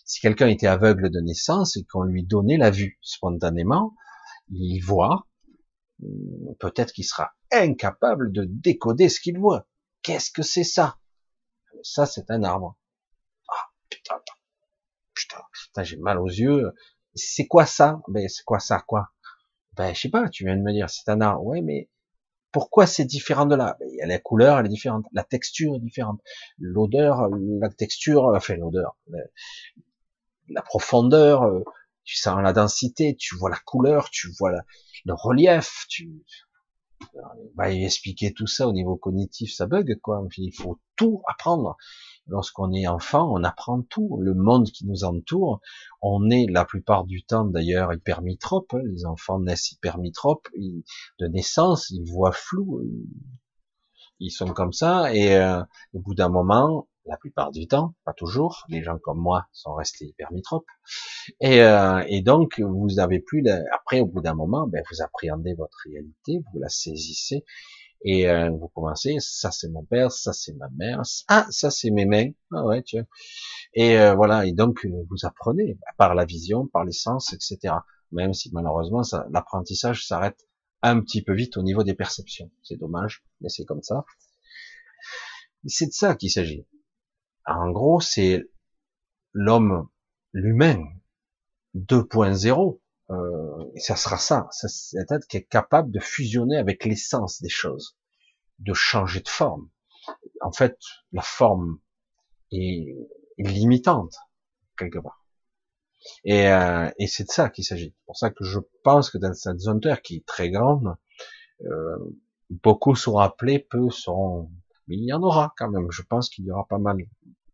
si quelqu'un était aveugle de naissance et qu'on lui donnait la vue spontanément, il voit, peut-être qu'il sera incapable de décoder ce qu'il voit. Qu'est-ce que c'est ça? Ça, c'est un arbre. Ah, putain, putain, putain j'ai mal aux yeux. C'est quoi ça? Ben, c'est quoi ça, quoi? Ben, je sais pas, tu viens de me dire, c'est un arbre. Ouais, mais pourquoi c'est différent de là? Ben, La couleur, elle est différente, la texture est différente, l'odeur, la texture, enfin l'odeur, la profondeur, euh, tu sens la densité, tu vois la couleur, tu vois le relief, tu va bah, expliquer tout ça au niveau cognitif, ça bug quoi. Il faut tout apprendre. Lorsqu'on est enfant, on apprend tout. Le monde qui nous entoure, on est la plupart du temps d'ailleurs hypermitrope. Les enfants naissent hypermitropes. De naissance, ils voient flou. Ils sont comme ça. Et euh, au bout d'un moment, la plupart du temps, pas toujours, les gens comme moi sont restés hypermitropes. Et, euh, et donc, vous avez plus, après, au bout d'un moment, ben, vous appréhendez votre réalité, vous la saisissez, et euh, vous commencez, ça c'est mon père, ça c'est ma mère, ah, ça c'est mes mains, ah ouais, vois. Et euh, voilà, et donc, vous apprenez, par la vision, par les sens, etc. Même si malheureusement, l'apprentissage s'arrête un petit peu vite au niveau des perceptions. C'est dommage, mais c'est comme ça. C'est de ça qu'il s'agit. En gros, c'est l'homme, l'humain 2.0. Euh, ça sera ça. C'est la tête qui est capable de fusionner avec l'essence des choses, de changer de forme. En fait, la forme est, limitante quelque part. Et, euh, et c'est de ça qu'il s'agit. C'est pour ça que je pense que dans cette zone Terre qui est très grande, euh, beaucoup seront appelés, peu seront mais il y en aura quand même. Je pense qu'il y aura pas mal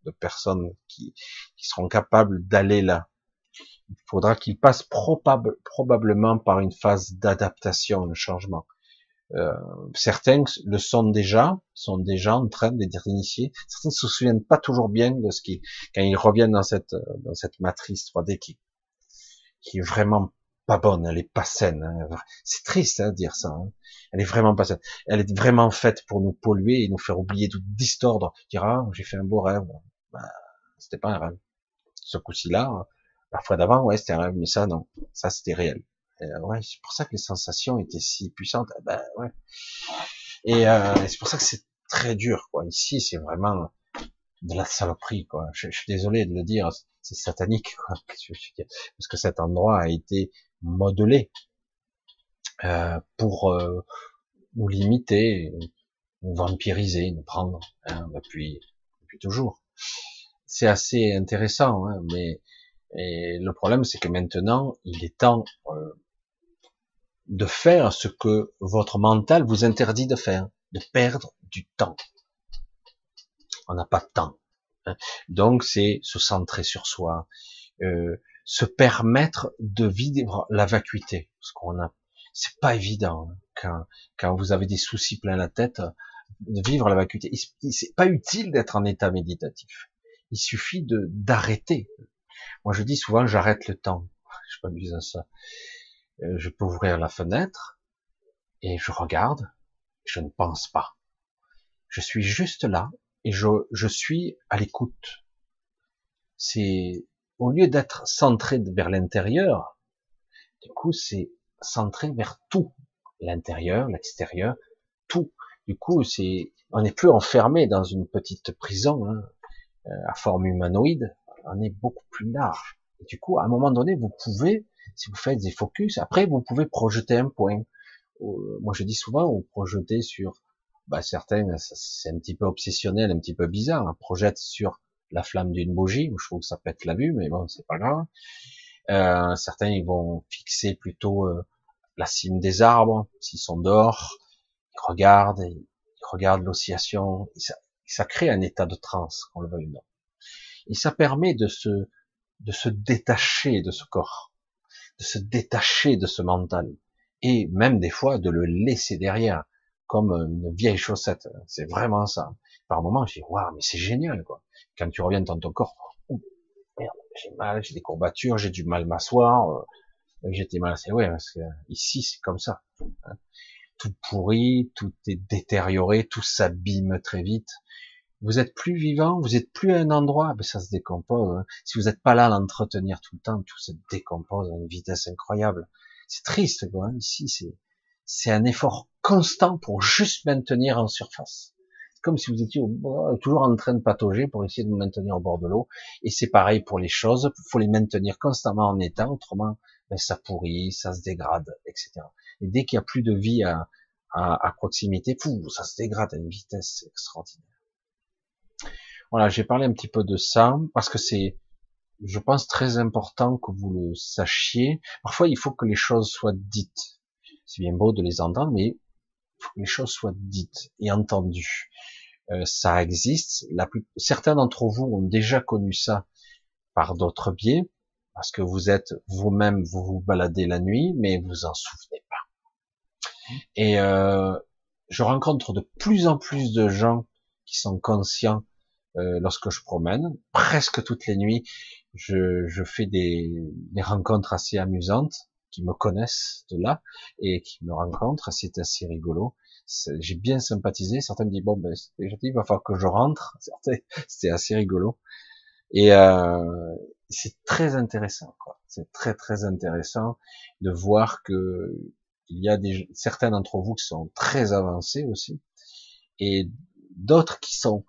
de personnes qui, seront capables d'aller là. Il faudra qu'ils passent probablement par une phase d'adaptation, de changement. Euh, certains le sont déjà, sont déjà en train d'être initiés. Certains ne se souviennent pas toujours bien de ce qui, quand ils reviennent dans cette dans cette matrice 3D qui qui est vraiment pas bonne, elle est pas saine. Hein. C'est triste hein, de dire ça. Hein. Elle est vraiment pas saine. Elle est vraiment faite pour nous polluer et nous faire oublier tout distordre. Dire ah j'ai fait un beau rêve. Bah, c'était pas un rêve. Ce coup-ci là, la fois d'avant ouais c'était un rêve, mais ça non, ça c'était réel. ouais, c'est pour ça que les sensations étaient si puissantes. Ben ouais. Et euh, c'est pour ça que c'est très dur quoi. Ici c'est vraiment de la saloperie quoi. Je, je suis désolé de le dire, c'est satanique quoi. Parce que cet endroit a été modelé euh, pour euh, nous limiter, nous vampiriser, nous prendre hein, depuis, depuis toujours. C'est assez intéressant, hein, mais et le problème c'est que maintenant il est temps euh, de faire ce que votre mental vous interdit de faire, de perdre du temps. On n'a pas de temps. Hein. Donc c'est se centrer sur soi, euh, se permettre de vivre la vacuité. Parce qu'on a, c'est pas évident hein, quand, quand vous avez des soucis plein la tête de vivre la vacuité. C'est pas utile d'être en état méditatif. Il suffit de d'arrêter. Moi, je dis souvent, j'arrête le temps. Je m'amuse à ça. Euh, je peux ouvrir la fenêtre et je regarde. Je ne pense pas. Je suis juste là et je, suis à l'écoute. C'est au lieu d'être centré vers l'intérieur, du coup, c'est centré vers tout, l'intérieur, l'extérieur, tout. Du coup, c'est, on n'est plus enfermé dans une petite prison hein, euh, à forme humanoïde. On est beaucoup plus large. Et du coup, à un moment donné, vous pouvez, si vous faites des focus, après, vous pouvez projeter un point. Moi, je dis souvent, vous projetez sur, bah, certains, c'est un petit peu obsessionnel, un petit peu bizarre, on projette sur la flamme d'une bougie, je trouve que ça pète la vue, mais bon, c'est pas grave. Euh, certains, ils vont fixer plutôt euh, la cime des arbres, s'ils sont dehors, ils regardent, ils regardent l'oscillation, ça, ça, crée un état de transe, qu'on le veuille ou non. Et ça permet de se, de se détacher de ce corps, de se détacher de ce mental, et même des fois de le laisser derrière. comme une vieille chaussette. C'est vraiment ça. Par moment, je dis, waouh, mais c'est génial, quoi. Quand tu reviens dans ton corps, oh, j'ai mal, j'ai des courbatures, j'ai du mal m'asseoir, euh, j'étais mal, c'est ouais, parce que ici, c'est comme ça. Hein. Tout pourri, tout est détérioré, tout s'abîme très vite. Vous êtes plus vivant, vous êtes plus à un endroit, ben ça se décompose. Hein. Si vous n'êtes pas là à l'entretenir tout le temps, tout se décompose à une vitesse incroyable. C'est triste, quoi. Hein. Ici, c'est c'est un effort constant pour juste maintenir en surface. C'est comme si vous étiez toujours en train de patauger pour essayer de vous maintenir au bord de l'eau. Et c'est pareil pour les choses. Il faut les maintenir constamment en état, autrement, ben, ça pourrit, ça se dégrade, etc. Et dès qu'il n'y a plus de vie à, à, à proximité, fou, ça se dégrade à une vitesse extraordinaire. Voilà, j'ai parlé un petit peu de ça parce que c'est, je pense, très important que vous le sachiez. Parfois, il faut que les choses soient dites c'est bien beau de les entendre, mais il faut que les choses soient dites et entendues. Euh, ça existe. La plus... Certains d'entre vous ont déjà connu ça par d'autres biais, parce que vous êtes vous-même, vous vous baladez la nuit, mais vous en souvenez pas. Et euh, je rencontre de plus en plus de gens qui sont conscients euh, lorsque je promène, presque toutes les nuits, je, je fais des, des rencontres assez amusantes qui me connaissent de là et qui me rencontrent. C'est assez rigolo. J'ai bien sympathisé. Certains me disent bon ben il va falloir que je rentre. C'était assez rigolo. Et euh, c'est très intéressant. C'est très très intéressant de voir que il y a des certains d'entre vous qui sont très avancés aussi et d'autres qui sont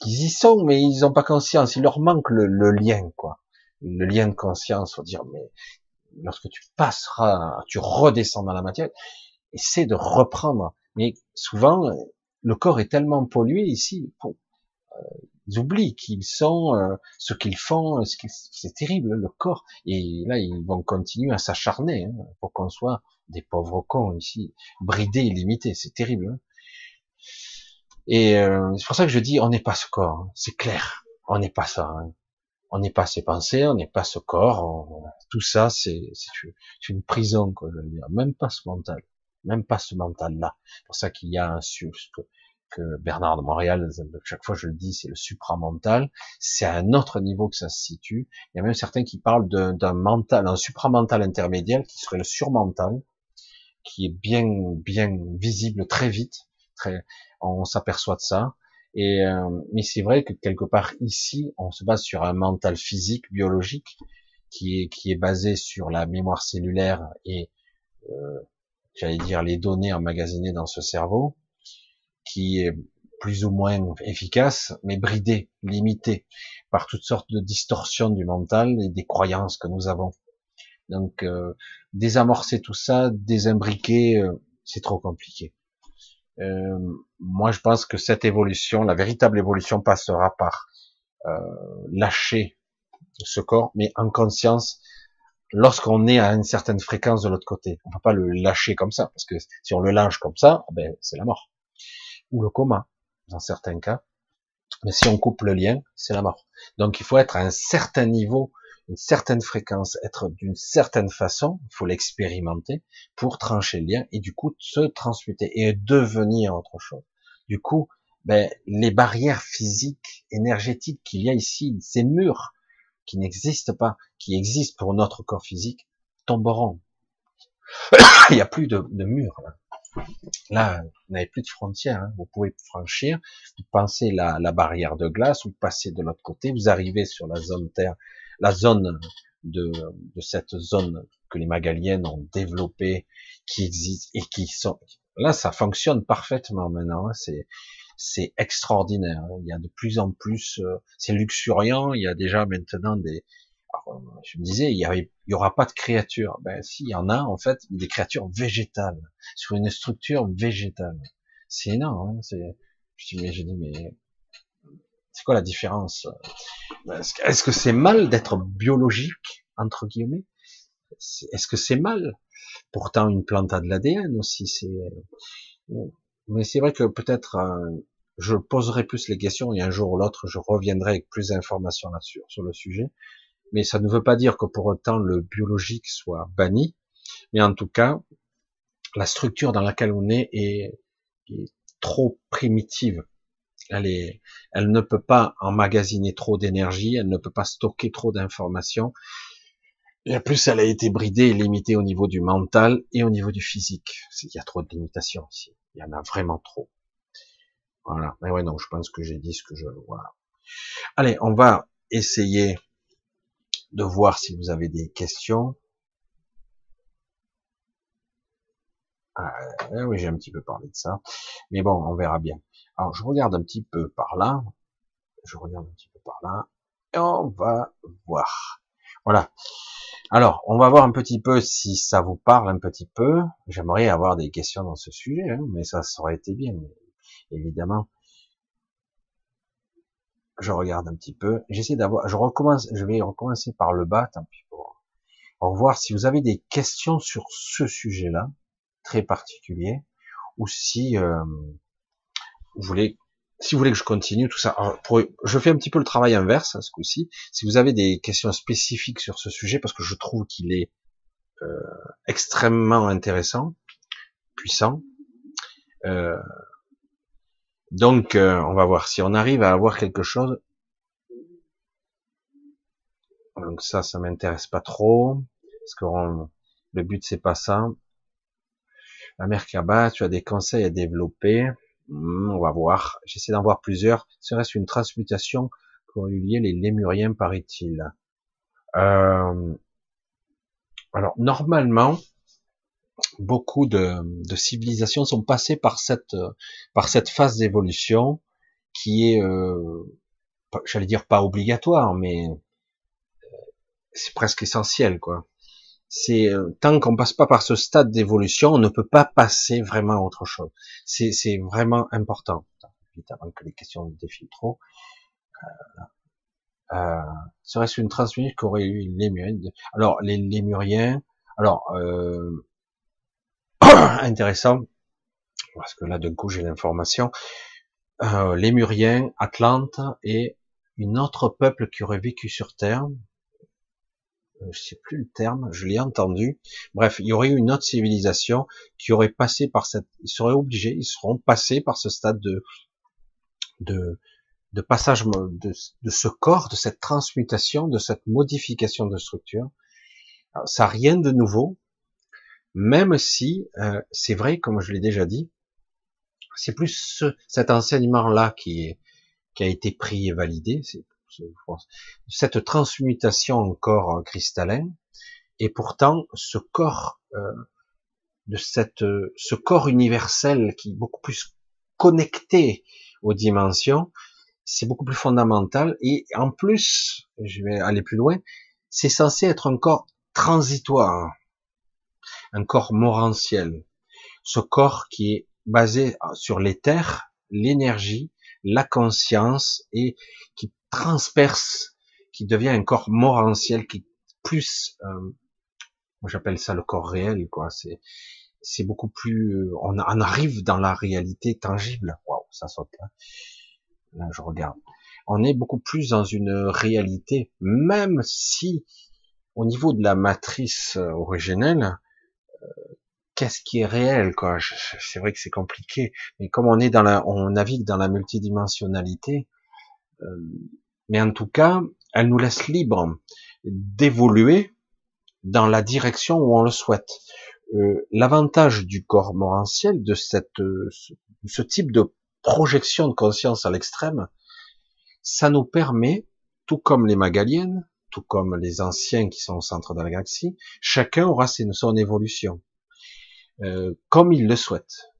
qui y sont mais ils n'ont pas conscience. Il leur manque le, le lien quoi le lien de conscience, faut dire, mais lorsque tu passeras, tu redescends dans la matière, essaie de reprendre. Mais souvent, le corps est tellement pollué ici, euh, ils oublient qu'ils sont, euh, ce qu'ils font, ce c'est terrible le corps. Et là, ils vont continuer à s'acharner hein, pour qu'on soit des pauvres cons ici, bridés et limités. C'est terrible. Hein. Et euh, c'est pour ça que je dis, on n'est pas ce corps. Hein. C'est clair, on n'est pas ça. Hein on n'est pas ses pensées, on n'est pas ce corps, tout ça c'est une prison, quoi, je veux dire. Même pas ce mental, même pas ce mental-là. C'est pour ça qu'il y a un que, que Bernard de Montréal, chaque fois je le dis, c'est le supramental. C'est à un autre niveau que ça se situe. Il y a même certains qui parlent d'un mental, un supramental intermédiaire qui serait le surmental, qui est bien bien visible très vite. On s'aperçoit de ça. Et euh, mais c'est vrai que quelque part ici, on se base sur un mental physique, biologique, qui est qui est basé sur la mémoire cellulaire et euh, j'allais dire les données emmagasinées dans ce cerveau, qui est plus ou moins efficace, mais bridé, limité par toutes sortes de distorsions du mental et des croyances que nous avons. Donc euh, désamorcer tout ça, désimbriquer, euh, c'est trop compliqué. Euh, moi, je pense que cette évolution, la véritable évolution, passera par euh, lâcher ce corps, mais en conscience, lorsqu'on est à une certaine fréquence de l'autre côté. On ne peut pas le lâcher comme ça, parce que si on le lâche comme ça, ben, c'est la mort. Ou le coma, dans certains cas. Mais si on coupe le lien, c'est la mort. Donc il faut être à un certain niveau une certaine fréquence, être d'une certaine façon, il faut l'expérimenter pour trancher le lien et du coup se transmuter et devenir autre chose. Du coup, ben, les barrières physiques, énergétiques qu'il y a ici, ces murs qui n'existent pas, qui existent pour notre corps physique, tomberont. il n'y a plus de, de murs. Là, là vous n'avez plus de frontières. Hein. Vous pouvez franchir, vous pensez la, la barrière de glace, vous passez de l'autre côté, vous arrivez sur la zone terre la zone de, de cette zone que les Magaliennes ont développée, qui existe et qui sont là, ça fonctionne parfaitement maintenant. Hein. c'est c'est extraordinaire. Hein. Il y a de plus en plus, euh, c'est luxuriant. Il y a déjà maintenant des. je me disais, il y, avait, il y aura pas de créatures. Ben si, il y en a en fait des créatures végétales sur une structure végétale. C'est énorme. Hein. c'est, je me dis, mais c'est quoi la différence Est-ce que c'est mal d'être biologique entre guillemets? Est-ce que c'est mal? Pourtant, une plante a de l'ADN aussi. C'est, mais c'est vrai que peut-être euh, je poserai plus les questions et un jour ou l'autre, je reviendrai avec plus d'informations là-dessus sur le sujet. Mais ça ne veut pas dire que pour autant le biologique soit banni. Mais en tout cas, la structure dans laquelle on est est trop primitive. Elle ne peut pas emmagasiner trop d'énergie, elle ne peut pas stocker trop d'informations. Et en plus, elle a été bridée et limitée au niveau du mental et au niveau du physique. Il y a trop de limitations ici. Il y en a vraiment trop. Voilà. Mais ouais, non, je pense que j'ai dit ce que je, voilà. Allez, on va essayer de voir si vous avez des questions. Ah, oui, j'ai un petit peu parlé de ça. Mais bon, on verra bien. Alors, je regarde un petit peu par là. Je regarde un petit peu par là. Et on va voir. Voilà. Alors, on va voir un petit peu si ça vous parle un petit peu. J'aimerais avoir des questions dans ce sujet, hein, mais ça, aurait été bien, évidemment. Je regarde un petit peu. J'essaie d'avoir. Je recommence. Je vais recommencer par le bas, tant pis voir si vous avez des questions sur ce sujet-là très particulier, ou si euh, vous voulez, si vous voulez que je continue tout ça. je fais un petit peu le travail inverse à hein, ce coup-ci. Si vous avez des questions spécifiques sur ce sujet, parce que je trouve qu'il est euh, extrêmement intéressant, puissant. Euh, donc, on va voir si on arrive à avoir quelque chose. Donc ça, ça m'intéresse pas trop, parce que le but c'est pas ça. La Merkaba, tu as des conseils à développer. Hmm, on va voir. J'essaie d'en voir plusieurs. Serait-ce une transmutation eu lieu les Lémuriens, paraît-il? Euh, Alors, normalement, beaucoup de, civilisations sont passées par cette, par cette phase d'évolution qui est, euh, j'allais dire pas obligatoire, mais euh, c'est presque essentiel, quoi c'est euh, tant qu'on passe pas par ce stade d'évolution, on ne peut pas passer vraiment à autre chose. C'est, vraiment important. Vite avant que les questions défilent trop. Euh, euh, serait-ce une transmission qu'aurait eu les Lémuriens Alors les Lémuriens, alors euh, intéressant parce que là d'un coup j'ai l'information. Euh, Lémuriens, Atlante et une autre peuple qui aurait vécu sur Terre, je sais plus le terme, je l'ai entendu. Bref, il y aurait eu une autre civilisation qui aurait passé par cette, ils seraient obligés, ils seront passés par ce stade de, de, de passage de, de ce corps, de cette transmutation, de cette modification de structure. ça n'a rien de nouveau, même si euh, c'est vrai, comme je l'ai déjà dit, c'est plus ce, cet enseignement-là qui, est, qui a été pris et validé. Cette transmutation en corps cristallin, et pourtant ce corps euh, de cette, ce corps universel qui est beaucoup plus connecté aux dimensions, c'est beaucoup plus fondamental. Et en plus, je vais aller plus loin, c'est censé être un corps transitoire, un corps morantiel. Ce corps qui est basé sur l'éther, l'énergie, la conscience et qui transperce, qui devient un corps morantiel qui plus, euh, moi j'appelle ça le corps réel, quoi. C'est c'est beaucoup plus, euh, on, on, arrive dans la réalité tangible. Waouh, ça saute là. Là, je regarde. On est beaucoup plus dans une réalité, même si au niveau de la matrice euh, originelle, qu'est-ce qui est réel, quoi? C'est vrai que c'est compliqué, mais comme on est dans la, on navigue dans la multidimensionnalité, euh, mais en tout cas, elle nous laisse libre d'évoluer dans la direction où on le souhaite. Euh, l'avantage du corps morantiel, de cette, ce type de projection de conscience à l'extrême, ça nous permet, tout comme les Magaliennes, tout comme les anciens qui sont au centre de la galaxie, chacun aura son évolution, euh, comme il le souhaite,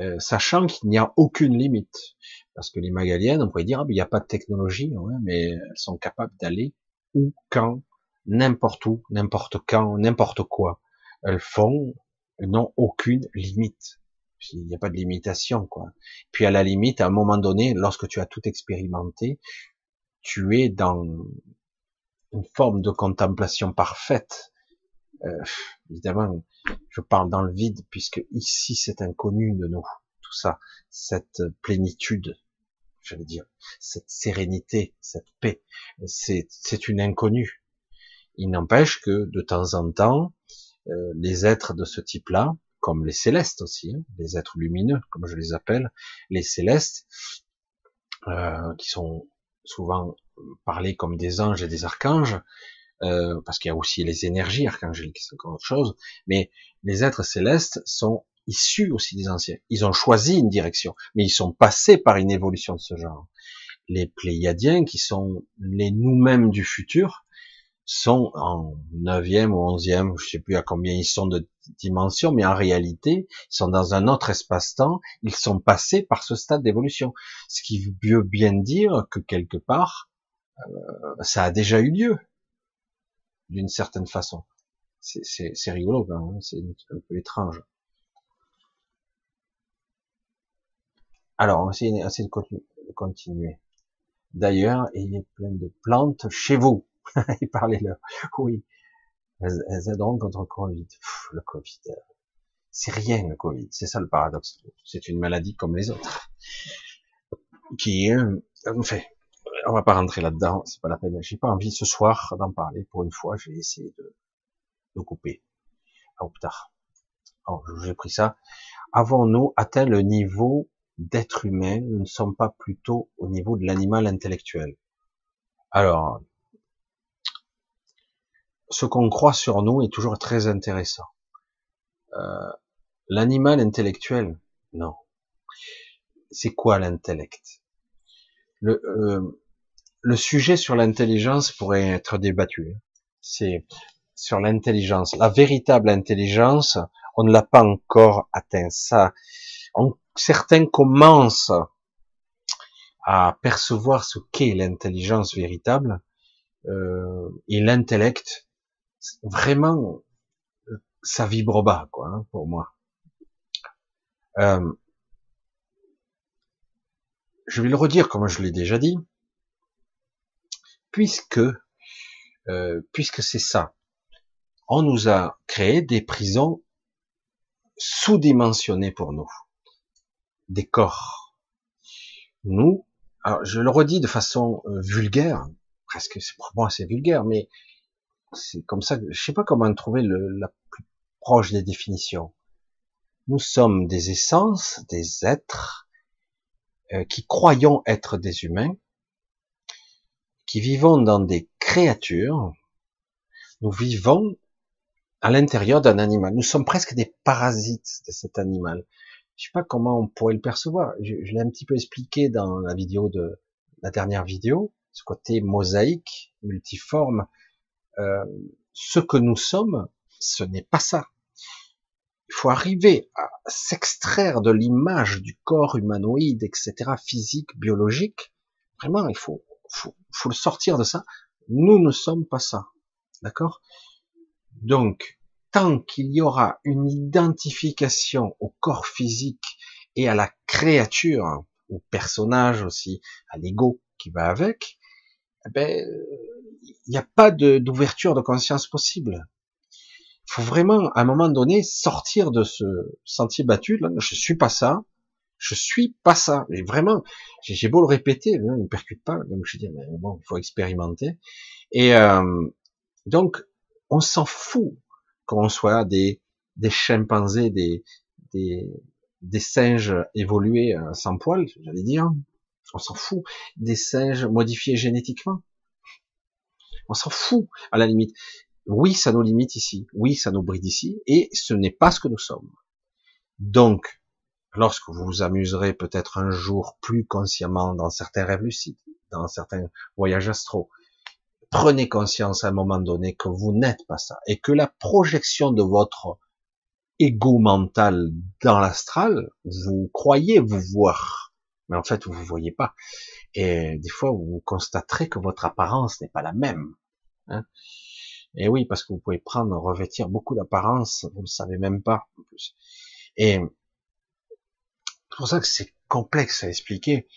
euh, sachant qu'il n'y a aucune limite. Parce que les Magaliennes, on pourrait dire, ah, il n'y a pas de technologie, mais elles sont capables d'aller où, quand, n'importe où, n'importe quand, n'importe quoi. Elles font, elles n'ont aucune limite. Il n'y a pas de limitation, quoi. Puis à la limite, à un moment donné, lorsque tu as tout expérimenté, tu es dans une forme de contemplation parfaite. Euh, évidemment, je parle dans le vide puisque ici c'est inconnu de nous tout ça, cette plénitude, j'allais dire, cette sérénité, cette paix, c'est, une inconnue. Il n'empêche que de temps en temps, euh, les êtres de ce type-là comme les célestes aussi, hein, les êtres lumineux, comme je les appelle, les célestes, euh, qui sont souvent parlés comme des anges et des archanges, euh, parce qu'il y a aussi les énergies archangéliques, c'est encore autre chose, mais les êtres célestes sont issus aussi des anciens. Ils ont choisi une direction, mais ils sont passés par une évolution de ce genre. Les Pléiadiens, qui sont les nous-mêmes du futur, sont en neuvième ou onzième, je sais plus à combien ils sont de dimension, mais en réalité, ils sont dans un autre espace-temps, ils sont passés par ce stade d'évolution. Ce qui veut bien dire que quelque part, euh, ça a déjà eu lieu, d'une certaine façon. C'est rigolo, hein, c'est un peu étrange. Alors, on va essayer, de continuer. D'ailleurs, il y a plein de plantes chez vous. Et parlez-leur. Oui. Elles, aideront contre le Covid. le Covid. Euh, c'est rien, le Covid. C'est ça le paradoxe. C'est une maladie comme les autres. Qui est, enfin, on va pas rentrer là-dedans. C'est pas la peine. J'ai pas envie ce soir d'en parler. Pour une fois, je vais essayer de, de couper. Au tard. Alors, j'ai pris ça. Avons-nous atteint le niveau d'être humain? Nous ne sommes pas plutôt au niveau de l'animal intellectuel. Alors, ce qu'on croit sur nous est toujours très intéressant. Euh, l'animal intellectuel, non. C'est quoi l'intellect? Le, euh, le sujet sur l'intelligence pourrait être débattu. C'est sur l'intelligence. La véritable intelligence, on ne l'a pas encore atteint. Ça, certains commencent à percevoir ce qu'est l'intelligence véritable euh, et l'intellect vraiment, ça vibre bas, quoi, hein, pour moi. Euh, je vais le redire comme je l'ai déjà dit, puisque, euh, puisque c'est ça, on nous a créé des prisons sous-dimensionnées pour nous, des corps. Nous, alors je le redis de façon euh, vulgaire, presque pour moi c'est vulgaire, mais c'est comme ça que je sais pas comment trouver le, la plus proche des définitions. Nous sommes des essences, des êtres euh, qui croyons être des humains, qui vivons dans des créatures. Nous vivons à l'intérieur d'un animal. Nous sommes presque des parasites de cet animal. Je sais pas comment on pourrait le percevoir. Je, l'ai un petit peu expliqué dans la vidéo de la dernière vidéo, ce côté mosaïque, multiforme, euh, ce que nous sommes, ce n'est pas ça. Il faut arriver à s'extraire de l'image du corps humanoïde, etc., physique, biologique. Vraiment, il faut, faut, faut le sortir de ça. Nous ne sommes pas ça. D'accord? Donc, tant qu'il y aura une identification au corps physique et à la créature, au personnage aussi, à l'ego qui va avec, eh ben, il n'y a pas d'ouverture de, conscience possible. Il faut vraiment, à un moment donné, sortir de ce sentier battu. Là, je suis pas ça. Je suis pas ça. Et vraiment, j'ai beau le répéter, il ne percute pas. Donc je dis, mais bon, il faut expérimenter. Et euh, donc, on s'en fout qu'on soit des, des chimpanzés, des, des, des singes évolués euh, sans poils, j'allais dire. On s'en fout des singes modifiés génétiquement. On s'en fout, à la limite. Oui, ça nous limite ici. Oui, ça nous bride ici. Et ce n'est pas ce que nous sommes. Donc, lorsque vous vous amuserez peut-être un jour plus consciemment dans certains rêves lucides, dans certains voyages astraux, prenez conscience à un moment donné que vous n'êtes pas ça et que la projection de votre ego mental dans l'astral, vous croyez vous voir, mais en fait vous vous voyez pas. Et des fois vous constaterez que votre apparence n'est pas la même. Hein. et oui, parce que vous pouvez prendre, revêtir beaucoup d'apparence, vous ne savez même pas plus. Et c'est pour ça que c'est complexe à expliquer.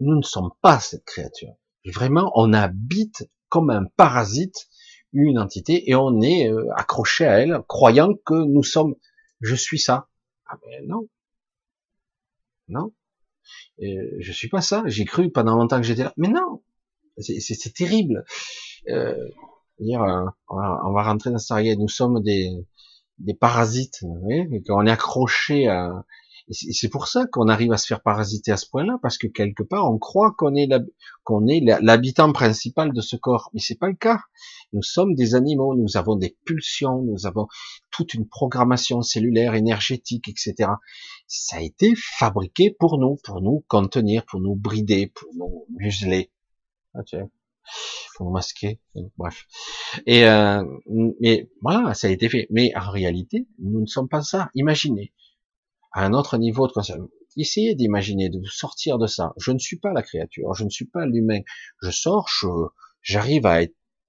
Nous ne sommes pas cette créature. Vraiment, on habite comme un parasite une entité et on est euh, accroché à elle, croyant que nous sommes. Je suis ça. Ah ben non, non. Euh, je suis pas ça. J'ai cru pendant longtemps que j'étais là, mais non. C'est terrible. Euh, euh, on va, rentrer dans cette Nous sommes des, des parasites, vous voyez, et qu'on est accroché à, c'est pour ça qu'on arrive à se faire parasiter à ce point-là, parce que quelque part, on croit qu'on est l'habitant principal de ce corps, mais c'est pas le cas. Nous sommes des animaux, nous avons des pulsions, nous avons toute une programmation cellulaire, énergétique, etc. Ça a été fabriqué pour nous, pour nous contenir, pour nous brider, pour nous museler. Ah, tiens pour masquer, bref. Et euh, mais voilà, ça a été fait. Mais en réalité, nous ne sommes pas ça. Imaginez, à un autre niveau de conscience. Essayez d'imaginer, de vous sortir de ça. Je ne suis pas la créature, je ne suis pas l'humain. Je sors, j'arrive à,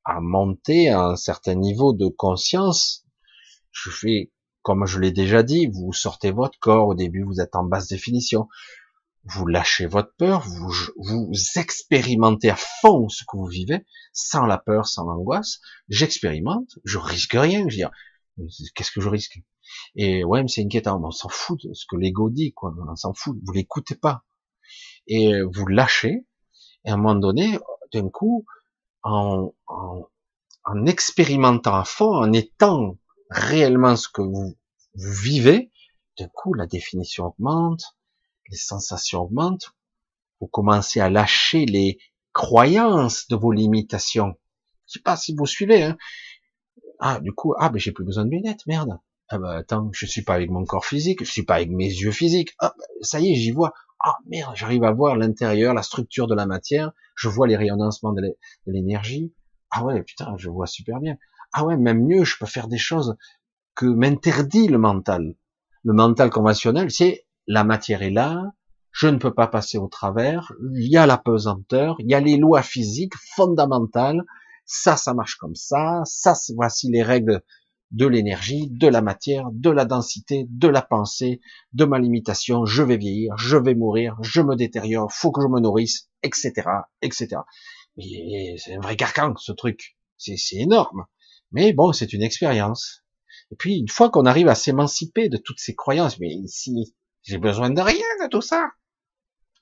à monter à un certain niveau de conscience. Je fais, comme je l'ai déjà dit, vous sortez votre corps. Au début, vous êtes en basse définition. Vous lâchez votre peur, vous, vous expérimentez à fond ce que vous vivez, sans la peur, sans l'angoisse. J'expérimente, je risque rien. Je veux dire, qu'est-ce que je risque? Et ouais, mais c'est inquiétant. On s'en fout de ce que l'ego dit, quoi. On s'en fout. Vous l'écoutez pas. Et vous lâchez. Et à un moment donné, d'un coup, en, en, en, expérimentant à fond, en étant réellement ce que vous, vivez, d'un coup, la définition augmente, les sensations augmentent. Vous commencez à lâcher les croyances de vos limitations. Je sais pas si vous suivez, hein. Ah, du coup, ah, ben j'ai plus besoin de lunettes, merde. Ah bah attends, je suis pas avec mon corps physique, je suis pas avec mes yeux physiques. Ah, ça y est, j'y vois. Ah merde, j'arrive à voir l'intérieur, la structure de la matière. Je vois les rayonnements de l'énergie. Ah ouais, putain, je vois super bien. Ah ouais, même mieux, je peux faire des choses que m'interdit le mental. Le mental conventionnel, c'est la matière est là, je ne peux pas passer au travers, il y a la pesanteur, il y a les lois physiques fondamentales, ça, ça marche comme ça, ça, voici les règles de l'énergie, de la matière, de la densité, de la pensée, de ma limitation, je vais vieillir, je vais mourir, je me détériore, faut que je me nourrisse, etc., etc. Mais c'est un vrai carcan, ce truc. C'est énorme. Mais bon, c'est une expérience. Et puis, une fois qu'on arrive à s'émanciper de toutes ces croyances, mais ici, j'ai besoin de rien de tout ça.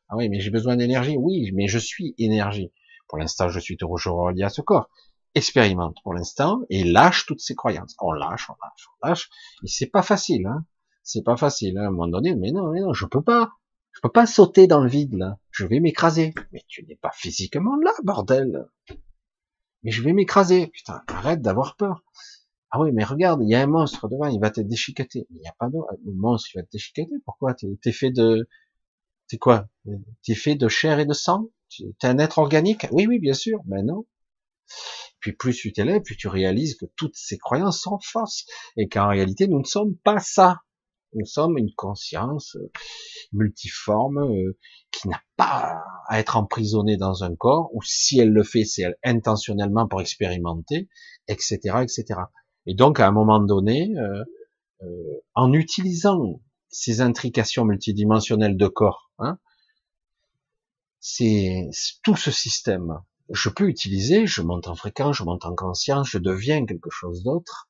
Ah oui, mais j'ai besoin d'énergie. Oui, mais je suis énergie. Pour l'instant, je suis toujours relié à ce corps expérimente pour l'instant et lâche toutes ses croyances. On lâche, on lâche, on lâche. Et c'est pas facile, hein. C'est pas facile, hein. à un moment donné. Mais non, mais non, je peux pas. Je peux pas sauter dans le vide, là. Je vais m'écraser. Mais tu n'es pas physiquement là, bordel. Mais je vais m'écraser. Putain, arrête d'avoir peur. Ah oui, mais regarde, il y a un monstre devant, il va te déchiqueter. Il n'y a pas de, le monstre, il va te déchiqueter. Pourquoi? T'es fait de, c'est quoi? T'es fait de chair et de sang? T'es un être organique? Oui, oui, bien sûr. Mais non. Puis plus tu t'élèves, plus tu réalises que toutes ces croyances sont fausses et qu'en réalité nous ne sommes pas ça. Nous sommes une conscience euh, multiforme euh, qui n'a pas à être emprisonnée dans un corps, ou si elle le fait, c'est intentionnellement pour expérimenter, etc., etc. Et donc à un moment donné, euh, en utilisant ces intrications multidimensionnelles de corps, hein, c'est tout ce système je peux utiliser, je monte en fréquence, je monte en conscience, je deviens quelque chose d'autre.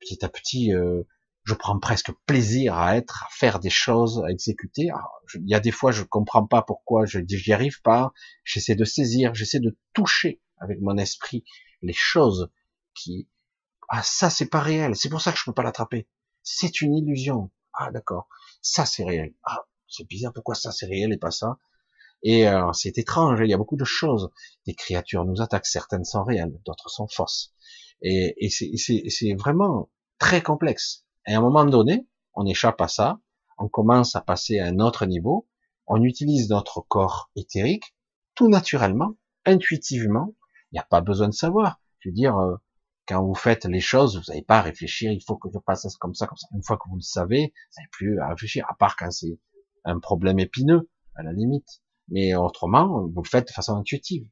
Petit à petit, euh, je prends presque plaisir à être, à faire des choses, à exécuter. il y a des fois, je comprends pas pourquoi je j'y arrive pas. J'essaie de saisir, j'essaie de toucher avec mon esprit les choses qui, ah ça c'est pas réel, c'est pour ça que je peux pas l'attraper. C'est une illusion. Ah d'accord, ça c'est réel. Ah c'est bizarre, pourquoi ça c'est réel et pas ça? Et euh, c'est étrange, il y a beaucoup de choses. Des créatures nous attaquent, certaines sont réelles, d'autres sont fausses. Et, et c'est vraiment très complexe. Et à un moment donné, on échappe à ça, on commence à passer à un autre niveau, on utilise notre corps éthérique tout naturellement, intuitivement. Il n'y a pas besoin de savoir. Je veux dire, euh, quand vous faites les choses, vous n'avez pas à réfléchir, il faut que je passe comme ça, comme ça. Une fois que vous le savez, vous n'avez plus à réfléchir, à part quand c'est un problème épineux, à la limite. Mais autrement, vous le faites de façon intuitive.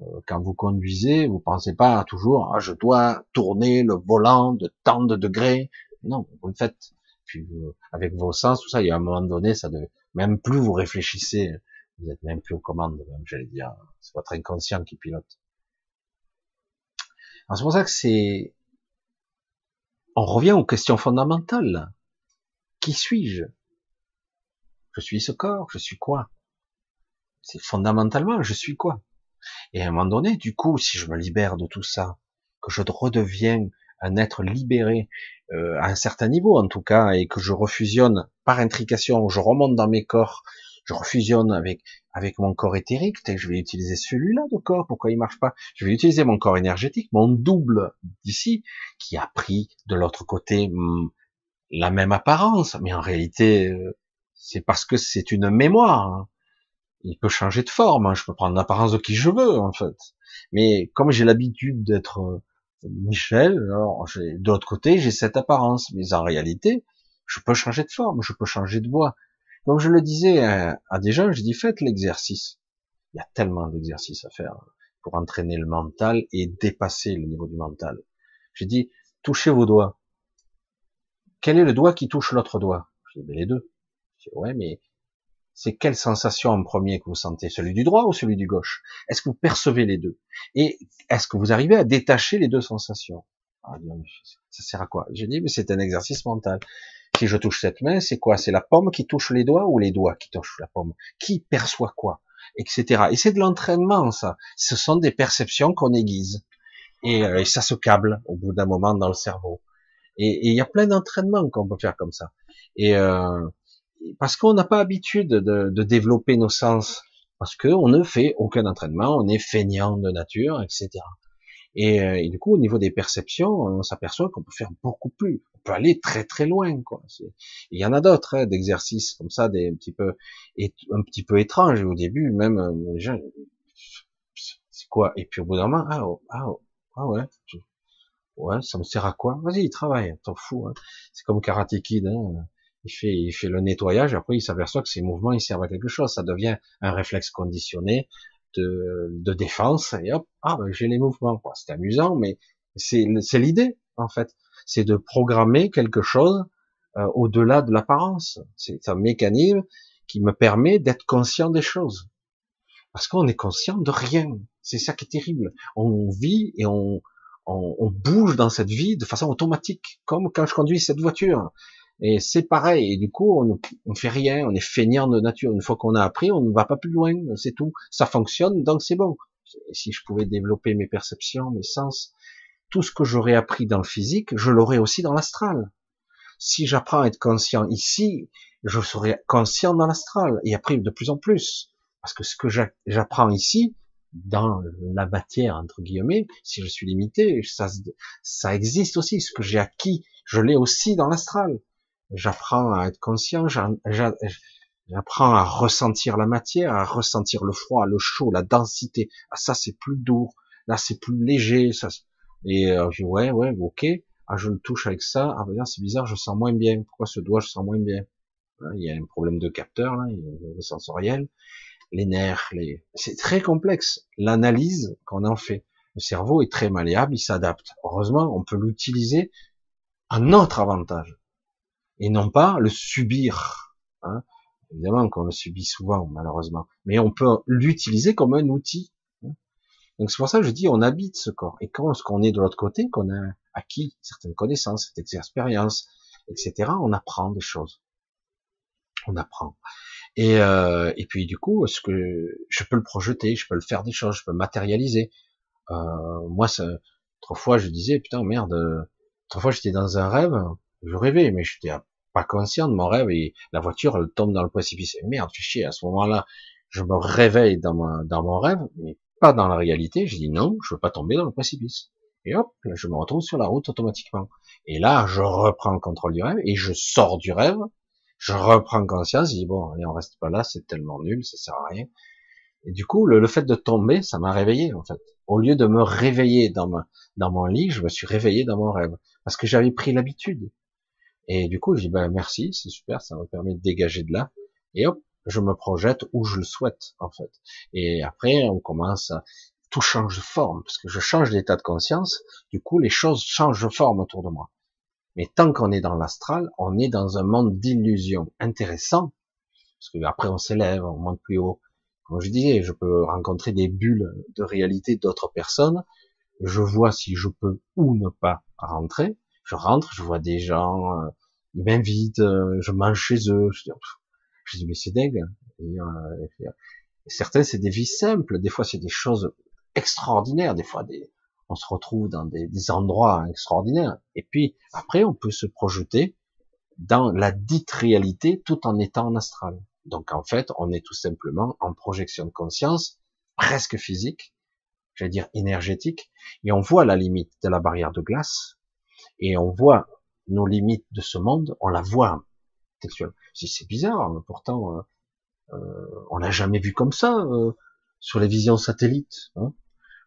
Euh, quand vous conduisez, vous pensez pas toujours, ah, je dois tourner le volant de tant de degrés. Non, vous le faites. Puis avec vos sens, tout ça, il y a un moment donné, ça devait, même plus vous réfléchissez, vous êtes même plus aux commandes, j'allais dire. C'est votre inconscient qui pilote. c'est pour ça que c'est, on revient aux questions fondamentales. Qui suis-je? Je suis ce corps, je suis quoi? C'est fondamentalement, je suis quoi? Et à un moment donné, du coup, si je me libère de tout ça, que je redeviens un être libéré euh, à un certain niveau en tout cas, et que je refusionne par intrication, je remonte dans mes corps, je refusionne avec avec mon corps éthérique, je vais utiliser celui-là de corps, pourquoi il marche pas? Je vais utiliser mon corps énergétique, mon double d'ici, qui a pris de l'autre côté hmm, la même apparence, mais en réalité, euh, c'est parce que c'est une mémoire. Il peut changer de forme, hein. je peux prendre l'apparence de qui je veux, en fait. Mais comme j'ai l'habitude d'être euh, Michel, alors de l'autre côté, j'ai cette apparence, mais en réalité, je peux changer de forme, je peux changer de voix, comme je le disais à, des gens, j'ai dit faites l'exercice. Il y a tellement d'exercices à faire pour entraîner le mental et dépasser le niveau du mental. J'ai dit touchez vos doigts. Quel est le doigt qui touche l'autre doigt? J'ai dit les deux. J'ai dit, ouais, mais c'est quelle sensation en premier que vous sentez Celui du droit ou celui du gauche? Est-ce que vous percevez les deux? Et est-ce que vous arrivez à détacher les deux sensations? Ah, Ça sert à quoi? J'ai dit, mais c'est un exercice mental. Si je touche cette main, c'est quoi? C'est la pomme qui touche les doigts ou les doigts qui touchent la pomme? Qui perçoit quoi? Etc. Et c'est de l'entraînement, ça. Ce sont des perceptions qu'on aiguise. Et, euh, ça se câble au bout d'un moment dans le cerveau. Et il y a plein d'entraînements qu'on peut faire comme ça. Et euh, parce qu'on n'a pas habitude de, de, développer nos sens, parce qu'on ne fait aucun entraînement, on est feignant de nature, etc. Et, euh, et, du coup, au niveau des perceptions, on s'aperçoit qu'on peut faire beaucoup plus. On peut aller très très loin. Quoi. Il y en a d'autres hein, d'exercices comme ça, des un petit peu un petit peu étranges au début, même euh, les gens. C'est quoi? Et puis au bout d'un moment, ah, oh, ah, oh, ah ouais, ouais, ça me sert à quoi? Vas-y, travaille, t'en fous. Hein. C'est comme Karate Kid. Hein. Il fait, il fait le nettoyage. Après, il s'aperçoit que ces mouvements, ils servent à quelque chose. Ça devient un réflexe conditionné de, défense et hop, ah ben, j'ai les mouvements. c'est amusant, mais c'est l'idée en fait, c'est de programmer quelque chose euh, au-delà de l'apparence. C'est un mécanisme qui me permet d'être conscient des choses, parce qu'on est conscient de rien. C'est ça qui est terrible. On vit et on, on, on bouge dans cette vie de façon automatique, comme quand je conduis cette voiture. Et c'est pareil. Et du coup, on ne fait rien, on est feignant de nature. Une fois qu'on a appris, on ne va pas plus loin. C'est tout. Ça fonctionne, donc c'est bon. Si je pouvais développer mes perceptions, mes sens, tout ce que j'aurais appris dans le physique, je l'aurais aussi dans l'astral. Si j'apprends à être conscient ici, je serai conscient dans l'astral. Et après, de plus en plus. Parce que ce que j'apprends ici, dans la matière, entre guillemets, si je suis limité, ça, ça existe aussi. Ce que j'ai acquis, je l'ai aussi dans l'astral j'apprends à être conscient, j'apprends à ressentir la matière, à ressentir le froid, le chaud, la densité. Ah ça c'est plus doux, là c'est plus léger, ça. Et euh, je dis ouais ouais ok. Ah je le touche avec ça. Ah ben c'est bizarre, je sens moins bien. Pourquoi ce doigt je sens moins bien? Il y a un problème de capteur là, a sensoriel, les nerfs, les. C'est très complexe. L'analyse qu'on en fait. Le cerveau est très malléable, il s'adapte. Heureusement, on peut l'utiliser à notre avantage et non pas le subir. Hein. Évidemment qu'on le subit souvent, malheureusement, mais on peut l'utiliser comme un outil. Hein. Donc c'est pour ça que je dis, on habite ce corps. Et quand on est de l'autre côté, qu'on a acquis certaines connaissances, cette expérience, etc., on apprend des choses. On apprend. Et, euh, et puis du coup, est-ce que je peux le projeter, je peux le faire des choses, je peux matérialiser. Euh, moi, autrefois, je disais, putain, merde, autrefois j'étais dans un rêve, je rêvais, mais j'étais pas conscient de mon rêve et la voiture elle tombe dans le précipice. merde, fais chier. À ce moment-là, je me réveille dans, mon, dans mon rêve, mais pas dans la réalité. Je dis non, je veux pas tomber dans le précipice. Et hop, je me retrouve sur la route automatiquement. Et là, je reprends le contrôle du rêve et je sors du rêve. Je reprends conscience. Je dis bon, allez, on reste pas là, c'est tellement nul, ça sert à rien. Et du coup, le, fait de tomber, ça m'a réveillé en fait. Au lieu de me réveiller dans, ma, dans mon lit, je me suis réveillé dans mon rêve parce que j'avais pris l'habitude. Et du coup, je dis, ben, merci, c'est super, ça me permet de dégager de là. Et hop, je me projette où je le souhaite, en fait. Et après, on commence à, tout change de forme, parce que je change d'état de conscience, du coup, les choses changent de forme autour de moi. Mais tant qu'on est dans l'astral, on est dans un monde d'illusions intéressant, parce que après on s'élève, on monte plus haut. Comme je disais, je peux rencontrer des bulles de réalité d'autres personnes, je vois si je peux ou ne pas rentrer, je rentre, je vois des gens, euh, ils m'invitent, euh, je mange chez eux, je dis, je dis mais c'est dingue. Euh, certains c'est des vies simples, des fois c'est des choses extraordinaires, des fois des, on se retrouve dans des, des, endroits extraordinaires. Et puis après, on peut se projeter dans la dite réalité tout en étant en astral. Donc en fait, on est tout simplement en projection de conscience presque physique, j'allais dire énergétique, et on voit la limite de la barrière de glace, et on voit nos limites de ce monde, on la voit textuellement. C'est bizarre, pourtant euh, euh, on n'a jamais vu comme ça euh, sur les visions satellites. Hein.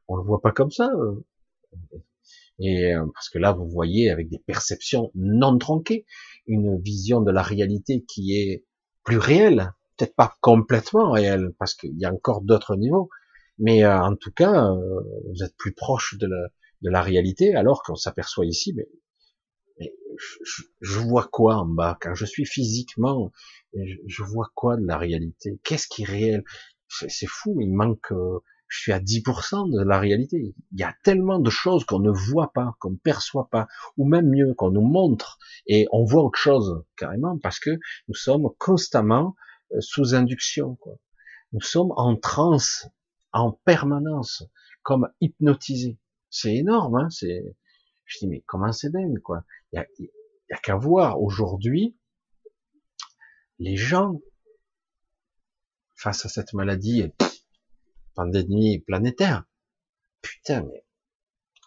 On le voit pas comme ça. Et parce que là, vous voyez avec des perceptions non tronquées, une vision de la réalité qui est plus réelle, peut-être pas complètement réelle, parce qu'il y a encore d'autres niveaux, mais euh, en tout cas, euh, vous êtes plus proche de la, de la réalité, alors qu'on s'aperçoit ici, mais, mais je, vois quoi en bas? Quand je suis physiquement, je, je vois quoi de la réalité? Qu'est-ce qui est réel? C'est fou, il manque. Euh, je suis à 10% de la réalité. Il y a tellement de choses qu'on ne voit pas, qu'on ne perçoit pas, ou même mieux, qu'on nous montre, et on voit autre chose carrément, parce que nous sommes constamment sous induction. Quoi. Nous sommes en transe en permanence, comme hypnotisé. C'est énorme, hein c'est. Je dis mais comment c'est dingue quoi? Il y a, y a qu'à voir aujourd'hui les gens face à cette maladie pandémie planétaire. Putain mais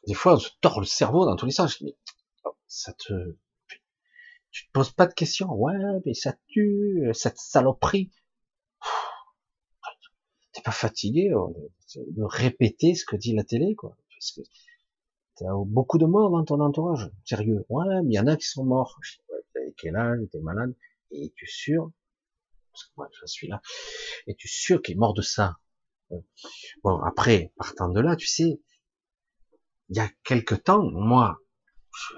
des fois on se tord le cerveau dans tous les sens. Mais oh, ça te tu te poses pas de questions. Ouais mais ça tue cette saloperie t'es pas fatigué euh, de répéter ce que dit la télé, quoi. Parce que t'as beaucoup de morts dans ton entourage. Sérieux. Ouais, mais il y en a qui sont morts. Je quel âge, t'es malade. Et tu es sûr, parce que moi, je suis là. Et tu es sûr qu'il est mort de ça? Bon, après, partant de là, tu sais, il y a quelque temps, moi,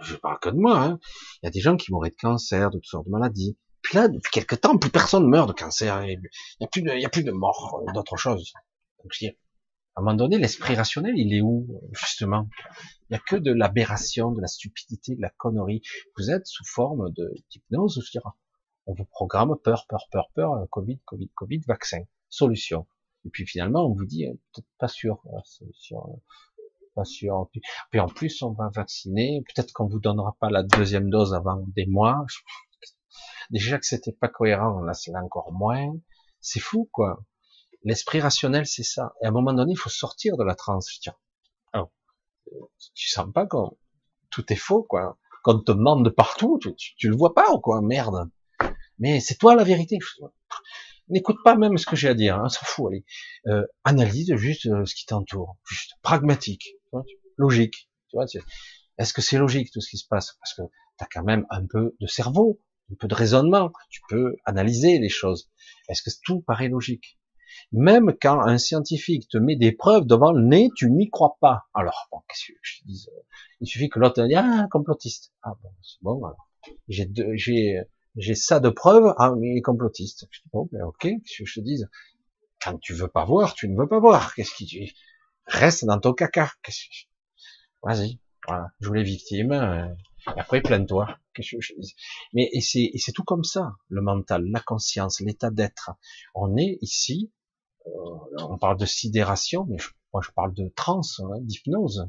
je, parle que de moi, hein, il y a des gens qui mouraient de cancer, de toutes sortes de maladies. Puis là, depuis quelque temps, plus personne meurt de cancer. Il il y a plus de mort, euh, d'autre chose. Donc, je dis, à un moment donné, l'esprit rationnel, il est où, justement? Il n'y a que de l'aberration, de la stupidité, de la connerie. Vous êtes sous forme de d'hypnose, je dirais. On vous programme peur, peur, peur, peur, euh, Covid, Covid, Covid, vaccin, solution. Et puis finalement, on vous dit, euh, peut-être pas sûr, solution, pas sûr. Puis, en plus, on va vacciner. Peut-être qu'on vous donnera pas la deuxième dose avant des mois. Déjà que c'était pas cohérent, là c'est encore moins. C'est fou, quoi. L'esprit rationnel, c'est ça. Et à un moment donné, il faut sortir de la transe. Tiens, oh, tu sens pas que tout est faux, quoi. Quand on te demande de partout, tu, tu, le vois pas ou quoi Merde. Mais c'est toi la vérité. N'écoute pas même ce que j'ai à dire, hein, s'en fout. Allez, euh, analyse juste euh, ce qui t'entoure, juste pragmatique, logique. Tu vois, est-ce que c'est logique tout ce qui se passe? Parce que tu as quand même un peu de cerveau, un peu de raisonnement, tu peux analyser les choses. Est-ce que tout paraît logique? Même quand un scientifique te met des preuves devant le nez, tu n'y crois pas. Alors, bon, qu'est-ce que je te dise? Il suffit que l'autre dise ah complotiste. Ah bon, c'est bon alors. J'ai j'ai j'ai ça de preuves. Ah mais complotiste. Je dis bon, ben ok. Qu'est-ce que je te dise? Quand tu veux pas voir, tu ne veux pas voir. Qu'est-ce qui tu reste dans ton caca Vas-y. Voilà. Joue les victimes. Euh, et après, plains-toi. Mais et c'est, c'est tout comme ça, le mental, la conscience, l'état d'être. On est ici, on parle de sidération, mais moi je parle de transe, hein, d'hypnose.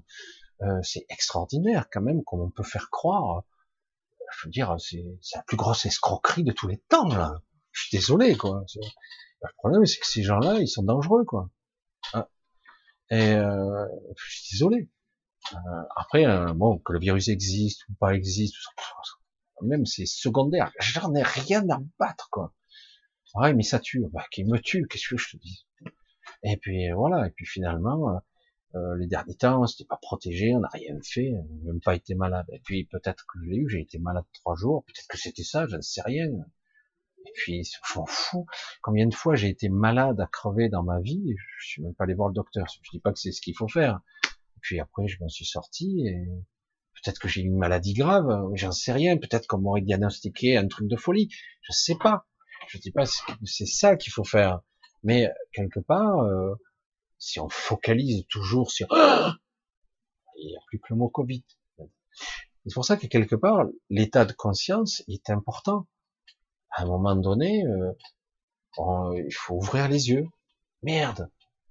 Euh, c'est extraordinaire quand même, comme on peut faire croire. Je veux dire, c'est, c'est la plus grosse escroquerie de tous les temps là. Je suis désolé quoi. Le problème c'est que ces gens-là, ils sont dangereux quoi. Hein. Et euh, je suis désolé. Euh, après, euh, bon, que le virus existe ou pas existe, même c'est secondaire. J'en ai rien à battre, quoi. Ouais, mais ça tue. Bah, qui me tue, qu'est-ce que je te dis? Et puis voilà. Et puis finalement, euh, les derniers temps, on s'était pas protégé, on n'a rien fait, on n'a même pas été malade. Et puis peut-être que je l'ai eu, j'ai été malade trois jours. Peut-être que c'était ça, je ne sais rien. Et puis, je m'en fous. Combien de fois j'ai été malade à crever dans ma vie, je suis même pas allé voir le docteur. Je dis pas que c'est ce qu'il faut faire. Puis après, je m'en suis sorti et peut-être que j'ai une maladie grave, j'en sais rien. Peut-être qu'on m'aurait diagnostiqué un truc de folie. Je sais pas. Je dis pas c'est ça qu'il faut faire. Mais quelque part, euh, si on focalise toujours sur, il n'y a plus que le mot Covid. C'est pour ça que quelque part, l'état de conscience est important. À un moment donné, euh, il faut ouvrir les yeux. Merde,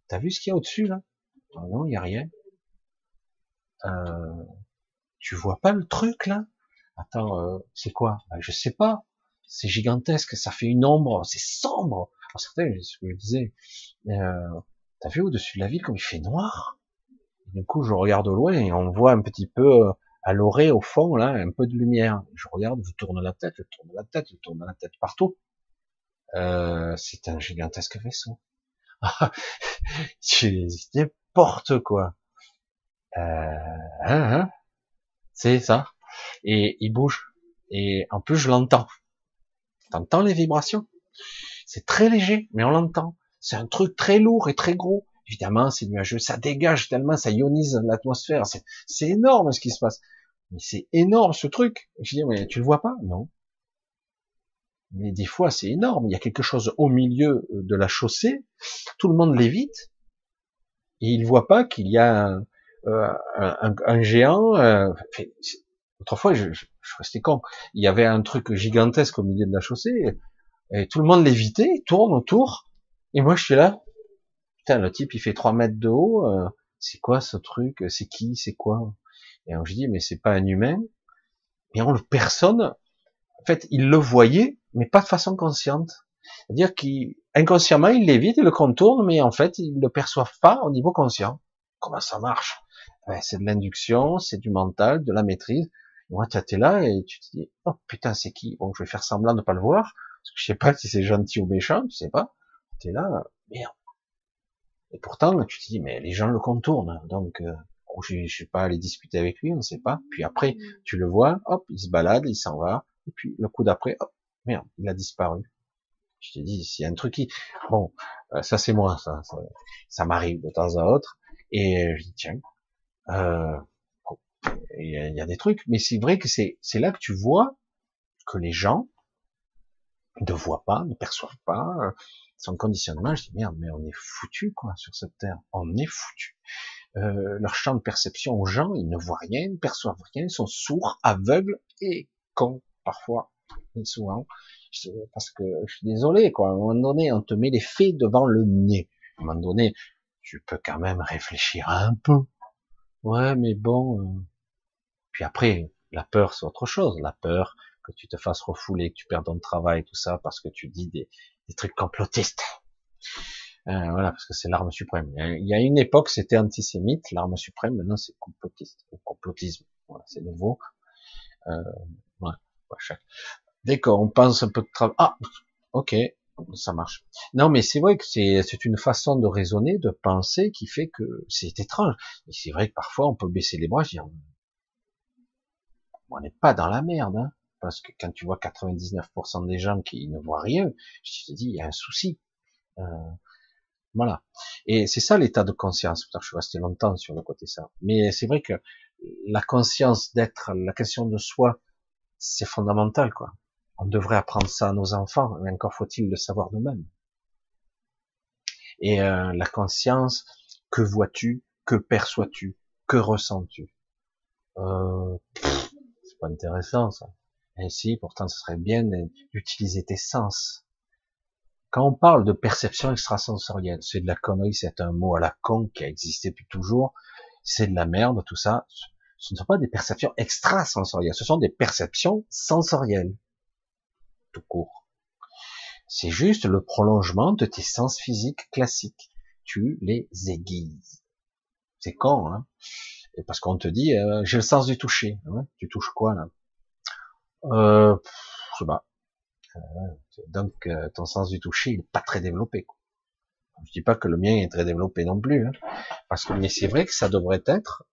t'as vu ce qu'il y a au-dessus là? Non, il y a rien. euh, tu vois pas le truc là? Attends, euh, c'est quoi? Ben, Je sais pas. C'est gigantesque, ça fait une ombre, c'est sombre. Alors, certains, ce que je disais, euh, t'as vu au-dessus de la ville comme il fait noir? Du coup, je regarde au loin et on voit un petit peu euh, à l'orée, au fond, là, un peu de lumière. Je regarde, je tourne la tête, je tourne la tête, je tourne la tête partout. Euh, c'est un gigantesque vaisseau. c'est n'importe quoi. Euh, hein, hein c'est ça. Et il bouge. Et en plus, je l'entends. T'entends les vibrations C'est très léger, mais on l'entend. C'est un truc très lourd et très gros. Évidemment, c'est nuageux. Ça dégage tellement, ça ionise l'atmosphère. C'est énorme ce qui se passe. Mais c'est énorme ce truc. Je dis, mais tu le vois pas? Non. Mais des fois, c'est énorme. Il y a quelque chose au milieu de la chaussée. Tout le monde l'évite. Et il voit pas qu'il y a un, euh, géant. Euh, autrefois, je, je, je, restais con. Il y avait un truc gigantesque au milieu de la chaussée. Et, tout le monde l'évitait, tourne autour. Et moi, je suis là. Putain, le type, il fait 3 mètres de haut. Euh, c'est quoi ce truc C'est qui C'est quoi? Et alors, je dis, mais c'est pas un humain. Et on le personne, en fait, il le voyait, mais pas de façon consciente. C'est-à-dire qu'inconsciemment, il l'évite, il le contourne, mais en fait, il ne le perçoit pas au niveau conscient. Comment ça marche? Ben, C'est de l'induction, c'est du mental, de la maîtrise. Moi, tu es là et tu te dis, oh putain, c'est qui? Bon, je vais faire semblant de ne pas le voir, parce que je sais pas si c'est gentil ou méchant, tu sais pas. Tu es là, merde. Et pourtant, tu te dis, mais les gens le contournent, donc euh, je, ne vais pas aller discuter avec lui, on ne sait pas. Puis après, mm. tu le vois, hop, il se balade, il s'en va, et puis le coup d'après, hop, merde, il a disparu. Je te dis, s'il y a un truc qui, bon, euh, ça c'est moi, ça, ça, m'arrive de temps à autre, et je dis tiens, euh, il y a des trucs, mais c'est vrai que c'est là que tu vois que les gens ne voient pas, ne perçoivent pas euh, son conditionnement. Je dis merde, mais on est foutu quoi sur cette terre, on est foutu. Euh, leur champ de perception aux gens, ils ne voient rien, ne perçoivent rien, ils sont sourds, aveugles et cons parfois, et souvent. Parce que je suis désolé, quoi. À un moment donné, on te met les faits devant le nez. À un moment donné, tu peux quand même réfléchir un peu. Ouais, mais bon. Euh. Puis après, la peur, c'est autre chose. La peur que tu te fasses refouler, que tu perds ton travail, tout ça, parce que tu dis des, des trucs complotistes. Euh, voilà, parce que c'est l'arme suprême. Il y a une époque, c'était antisémite, l'arme suprême. Maintenant, c'est complotiste ou complotisme. Voilà, c'est nouveau. Euh, voilà, Dès qu'on pense un peu de travail, ah, ok, ça marche. Non, mais c'est vrai que c'est une façon de raisonner, de penser qui fait que c'est étrange. Et c'est vrai que parfois on peut baisser les bras, dire, on n'est pas dans la merde, hein, parce que quand tu vois 99% des gens qui ne voient rien, je te dis, il y a un souci. Euh, voilà. Et c'est ça l'état de conscience. Je suis resté longtemps sur le côté ça. Mais c'est vrai que la conscience d'être, la question de soi, c'est fondamental, quoi. On devrait apprendre ça à nos enfants, mais encore faut-il le savoir nous-mêmes. Et euh, la conscience, que vois-tu, que perçois-tu, que ressens-tu? Euh, pas intéressant ça. Ainsi, pourtant, ce serait bien d'utiliser tes sens. Quand on parle de perception extrasensorielle, c'est de la connerie, c'est un mot à la con qui a existé depuis toujours, c'est de la merde, tout ça. Ce ne sont pas des perceptions extrasensorielles, ce sont des perceptions sensorielles tout court. C'est juste le prolongement de tes sens physiques classiques. Tu les aiguises. C'est con, hein Et parce qu'on te dit, euh, j'ai le sens du toucher. Hein tu touches quoi là? Euh, Je sais pas. Euh, donc euh, ton sens du toucher, il est pas très développé. Quoi. Je dis pas que le mien est très développé non plus, hein, parce que mais c'est vrai que ça devrait être,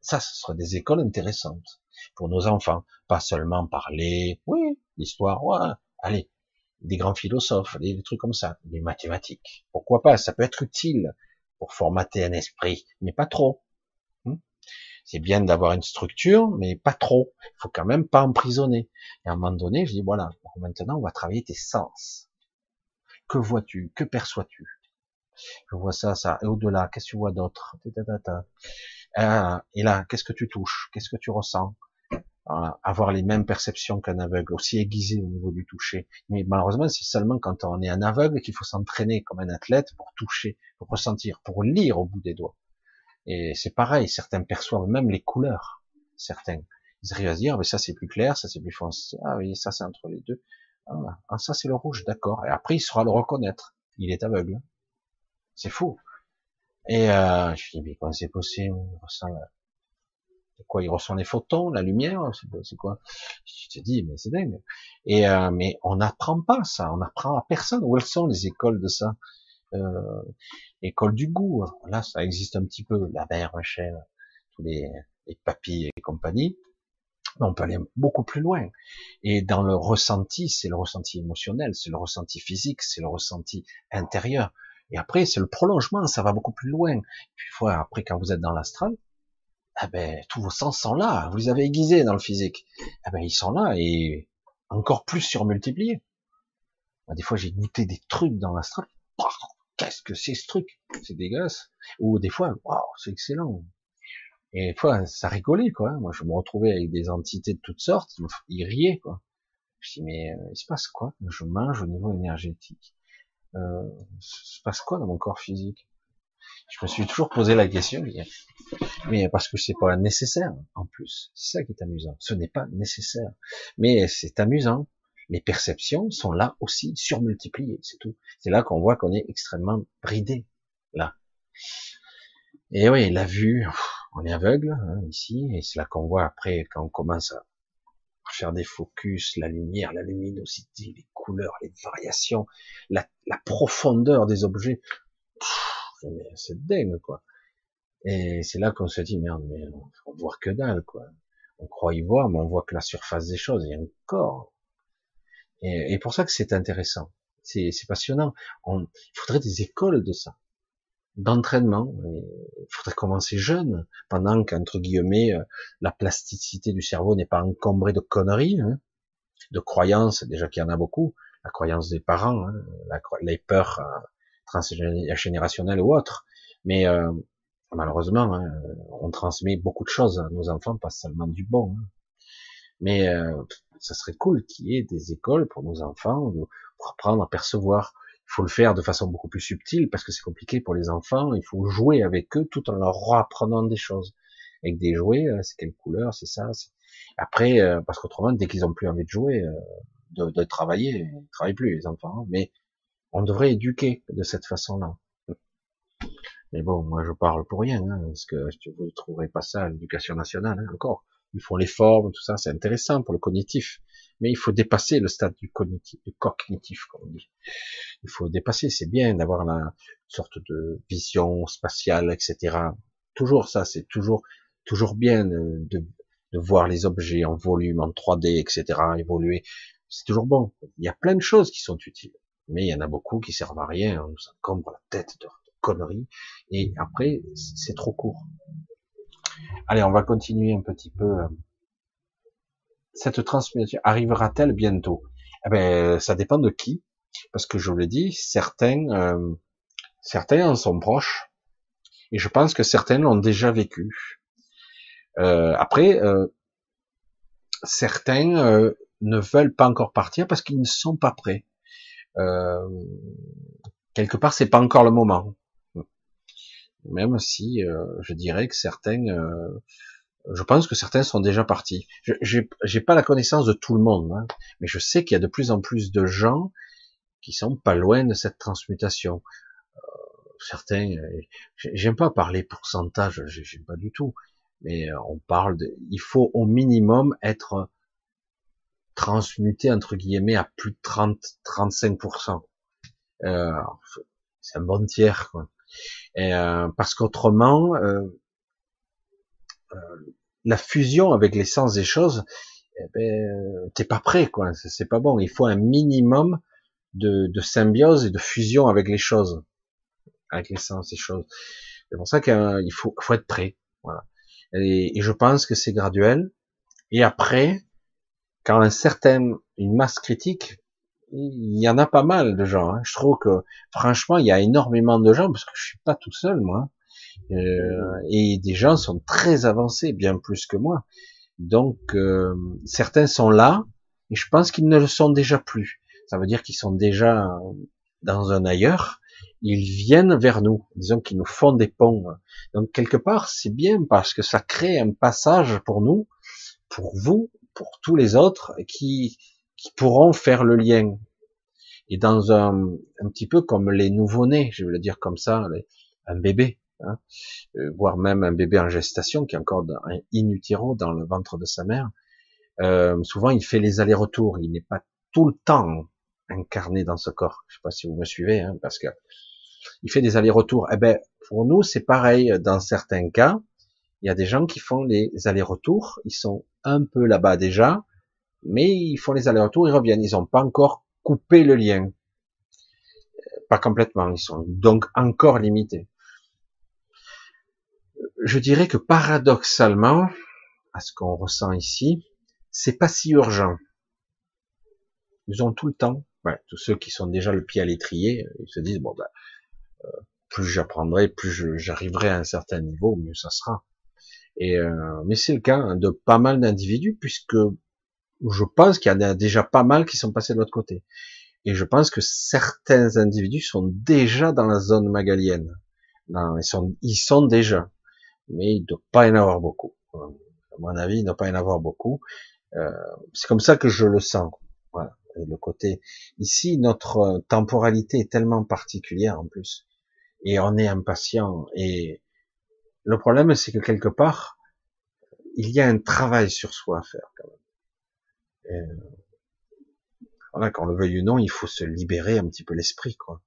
ça, ce serait des écoles intéressantes pour nos enfants, pas seulement parler, oui, l'histoire, ouais, allez, des grands philosophes, des, trucs comme ça, des mathématiques. Pourquoi pas? Ça peut être utile pour formater un esprit, mais pas trop. C'est bien d'avoir une structure, mais pas trop. Il faut quand même pas emprisonner. Et à un moment donné, je dis voilà, maintenant on va travailler tes sens. Que vois-tu? Que perçois-tu? Je vois ça, ça. Et au-delà, qu'est-ce que tu vois d'autre? Ah, Et là, qu'est-ce que tu touches? Qu'est-ce que tu ressens? Avoir les mêmes perceptions qu'un aveugle, aussi aiguisé au niveau du toucher. Mais malheureusement, c'est seulement quand on est un aveugle qu'il faut s'entraîner comme un athlète pour toucher, pour ressentir, pour lire au bout des doigts. Et c'est pareil, certains perçoivent même les couleurs. Certains, ils arrivent à se dire, mais ça c'est plus clair, ça c'est plus foncé. Ah oui, ça c'est entre les deux. Ah, ah ça c'est le rouge, d'accord. Et après il saura le reconnaître. Il est aveugle. C'est fou. Et euh, je dis, mais comment c'est possible? Il ressent quoi Il ressent les photons, la lumière C'est quoi? Je te dis, mais c'est dingue. Et euh, mais on n'apprend pas ça, on apprend à personne. Où elles sont les écoles de ça? Euh, École du goût. Là, ça existe un petit peu. La mère, machin, tous les, les papilles et compagnie. Mais on peut aller beaucoup plus loin. Et dans le ressenti, c'est le ressenti émotionnel, c'est le ressenti physique, c'est le ressenti intérieur. Et après, c'est le prolongement, ça va beaucoup plus loin. Puis, fois, après, quand vous êtes dans l'astral, eh ben, tous vos sens sont là. Vous les avez aiguisés dans le physique. Eh ben, ils sont là et encore plus surmultipliés. Des fois, j'ai goûté des trucs dans l'astral. Qu'est-ce que c'est ce truc? C'est dégueulasse. Ou des fois, waouh, c'est excellent. Et des fois, ça rigolait, quoi. Moi, je me retrouvais avec des entités de toutes sortes. Ils riaient, quoi. Je dis, mais euh, il se passe quoi? Je mange au niveau énergétique euh, se passe quoi dans mon corps physique? Je me suis toujours posé la question, mais parce que c'est pas nécessaire en plus. C'est ça qui est amusant. Ce n'est pas nécessaire, mais c'est amusant. Les perceptions sont là aussi surmultipliées, c'est tout. C'est là qu'on voit qu'on est extrêmement bridé, là. Et oui, la vue, on est aveugle hein, ici, et c'est là qu'on voit après quand on commence à faire des focus, la lumière, la luminosité, les couleurs, les variations, la, profondeur des objets. C'est dingue, quoi. Et c'est là qu'on se dit, merde, mais on voit que dalle, quoi. On croit y voir, mais on voit que la surface des choses, il y a encore. Et, et pour ça que c'est intéressant. C'est passionnant. On, il faudrait des écoles de ça d'entraînement. Il faudrait commencer jeune, pendant qu'entre guillemets euh, la plasticité du cerveau n'est pas encombrée de conneries, hein, de croyances. Déjà qu'il y en a beaucoup, la croyance des parents, hein, les peurs euh, transgénérationnelles ou autres. Mais euh, malheureusement, hein, on transmet beaucoup de choses à nos enfants, pas seulement du bon. Hein. Mais ça serait cool qu'il y ait des écoles pour nos enfants pour apprendre à percevoir il faut le faire de façon beaucoup plus subtile parce que c'est compliqué pour les enfants. Il faut jouer avec eux tout en leur apprenant des choses. Avec des jouets, euh, c'est quelle couleur, c'est ça. Après, euh, parce qu'autrement, dès qu'ils ont plus envie de jouer, euh, de, de travailler, ils travaillent plus les enfants. Hein. Mais on devrait éduquer de cette façon-là. Mais bon, moi je parle pour rien, hein, parce que vous ne trouverez pas ça à l'éducation nationale hein, encore. Ils font les formes, tout ça, c'est intéressant pour le cognitif mais il faut dépasser le stade du cognitif, du cognitif, comme on dit. Il faut dépasser, c'est bien d'avoir la sorte de vision spatiale, etc. Toujours ça, c'est toujours, toujours bien de, de, voir les objets en volume, en 3D, etc. évoluer. C'est toujours bon. Il y a plein de choses qui sont utiles, mais il y en a beaucoup qui servent à rien. On nous encombre la tête de, de conneries, et après, c'est trop court. Allez, on va continuer un petit peu euh, cette transmission arrivera-t-elle bientôt? Eh ben, ça dépend de qui, parce que je vous l'ai dit, certains, euh, certains en sont proches, et je pense que certains l'ont déjà vécu. Euh, après, certains ne veulent pas encore partir parce qu'ils ne sont pas prêts. Quelque part, c'est pas encore le moment. Même si je dirais que certains je pense que certains sont déjà partis. Je J'ai pas la connaissance de tout le monde, hein, mais je sais qu'il y a de plus en plus de gens qui sont pas loin de cette transmutation. Euh, certains, euh, j'aime pas parler pourcentage, j'aime pas du tout, mais euh, on parle de, il faut au minimum être transmuté entre guillemets à plus de 30, 35%. Euh, c'est un bon tiers, quoi. Et, euh, parce qu'autrement, euh, euh, la fusion avec l'essence des choses, eh ben, t'es pas prêt, quoi. C'est pas bon. Il faut un minimum de, de, symbiose et de fusion avec les choses, avec l'essence des choses. C'est pour ça qu'il faut, faut être prêt. Voilà. Et, et je pense que c'est graduel. Et après, quand un certain, une masse critique, il y en a pas mal de gens. Hein. Je trouve que, franchement, il y a énormément de gens parce que je suis pas tout seul, moi. Euh, et des gens sont très avancés, bien plus que moi. Donc euh, certains sont là, et je pense qu'ils ne le sont déjà plus. Ça veut dire qu'ils sont déjà dans un ailleurs, ils viennent vers nous, disons qu'ils nous font des ponts. Donc quelque part, c'est bien parce que ça crée un passage pour nous, pour vous, pour tous les autres qui pourront faire le lien. Et dans un, un petit peu comme les nouveau-nés, je vais le dire comme ça, un bébé, hein, euh, voire même un bébé en gestation qui est encore dans, in utero dans le ventre de sa mère, euh, souvent il fait les allers-retours, il n'est pas tout le temps incarné dans ce corps. Je sais pas si vous me suivez, hein, parce que il fait des allers-retours. Eh ben, pour nous, c'est pareil. Dans certains cas, il y a des gens qui font les allers-retours. Ils sont un peu là-bas déjà, mais ils font les allers-retours, ils reviennent. Ils n'ont pas encore coupé le lien. Pas complètement. Ils sont donc encore limités. Je dirais que paradoxalement, à ce qu'on ressent ici, c'est pas si urgent. Ils ont tout le temps. Ouais, tous ceux qui sont déjà le pied à l'étrier, ils se disent bon ben, euh, plus j'apprendrai, plus j'arriverai à un certain niveau, mieux ça sera. Et euh, mais c'est le cas de pas mal d'individus puisque je pense qu'il y en a déjà pas mal qui sont passés de l'autre côté. Et je pense que certains individus sont déjà dans la zone magalienne. Non, ils sont, ils sont déjà, mais il ne doit pas y en avoir beaucoup. À mon avis, il ne doit pas y en avoir beaucoup. Euh, c'est comme ça que je le sens. Voilà, le côté. Ici, notre temporalité est tellement particulière en plus, et on est impatient. Et le problème, c'est que quelque part, il y a un travail sur soi à faire quand même. Et voilà, qu'on le veuille ou non, il faut se libérer un petit peu l'esprit, quoi.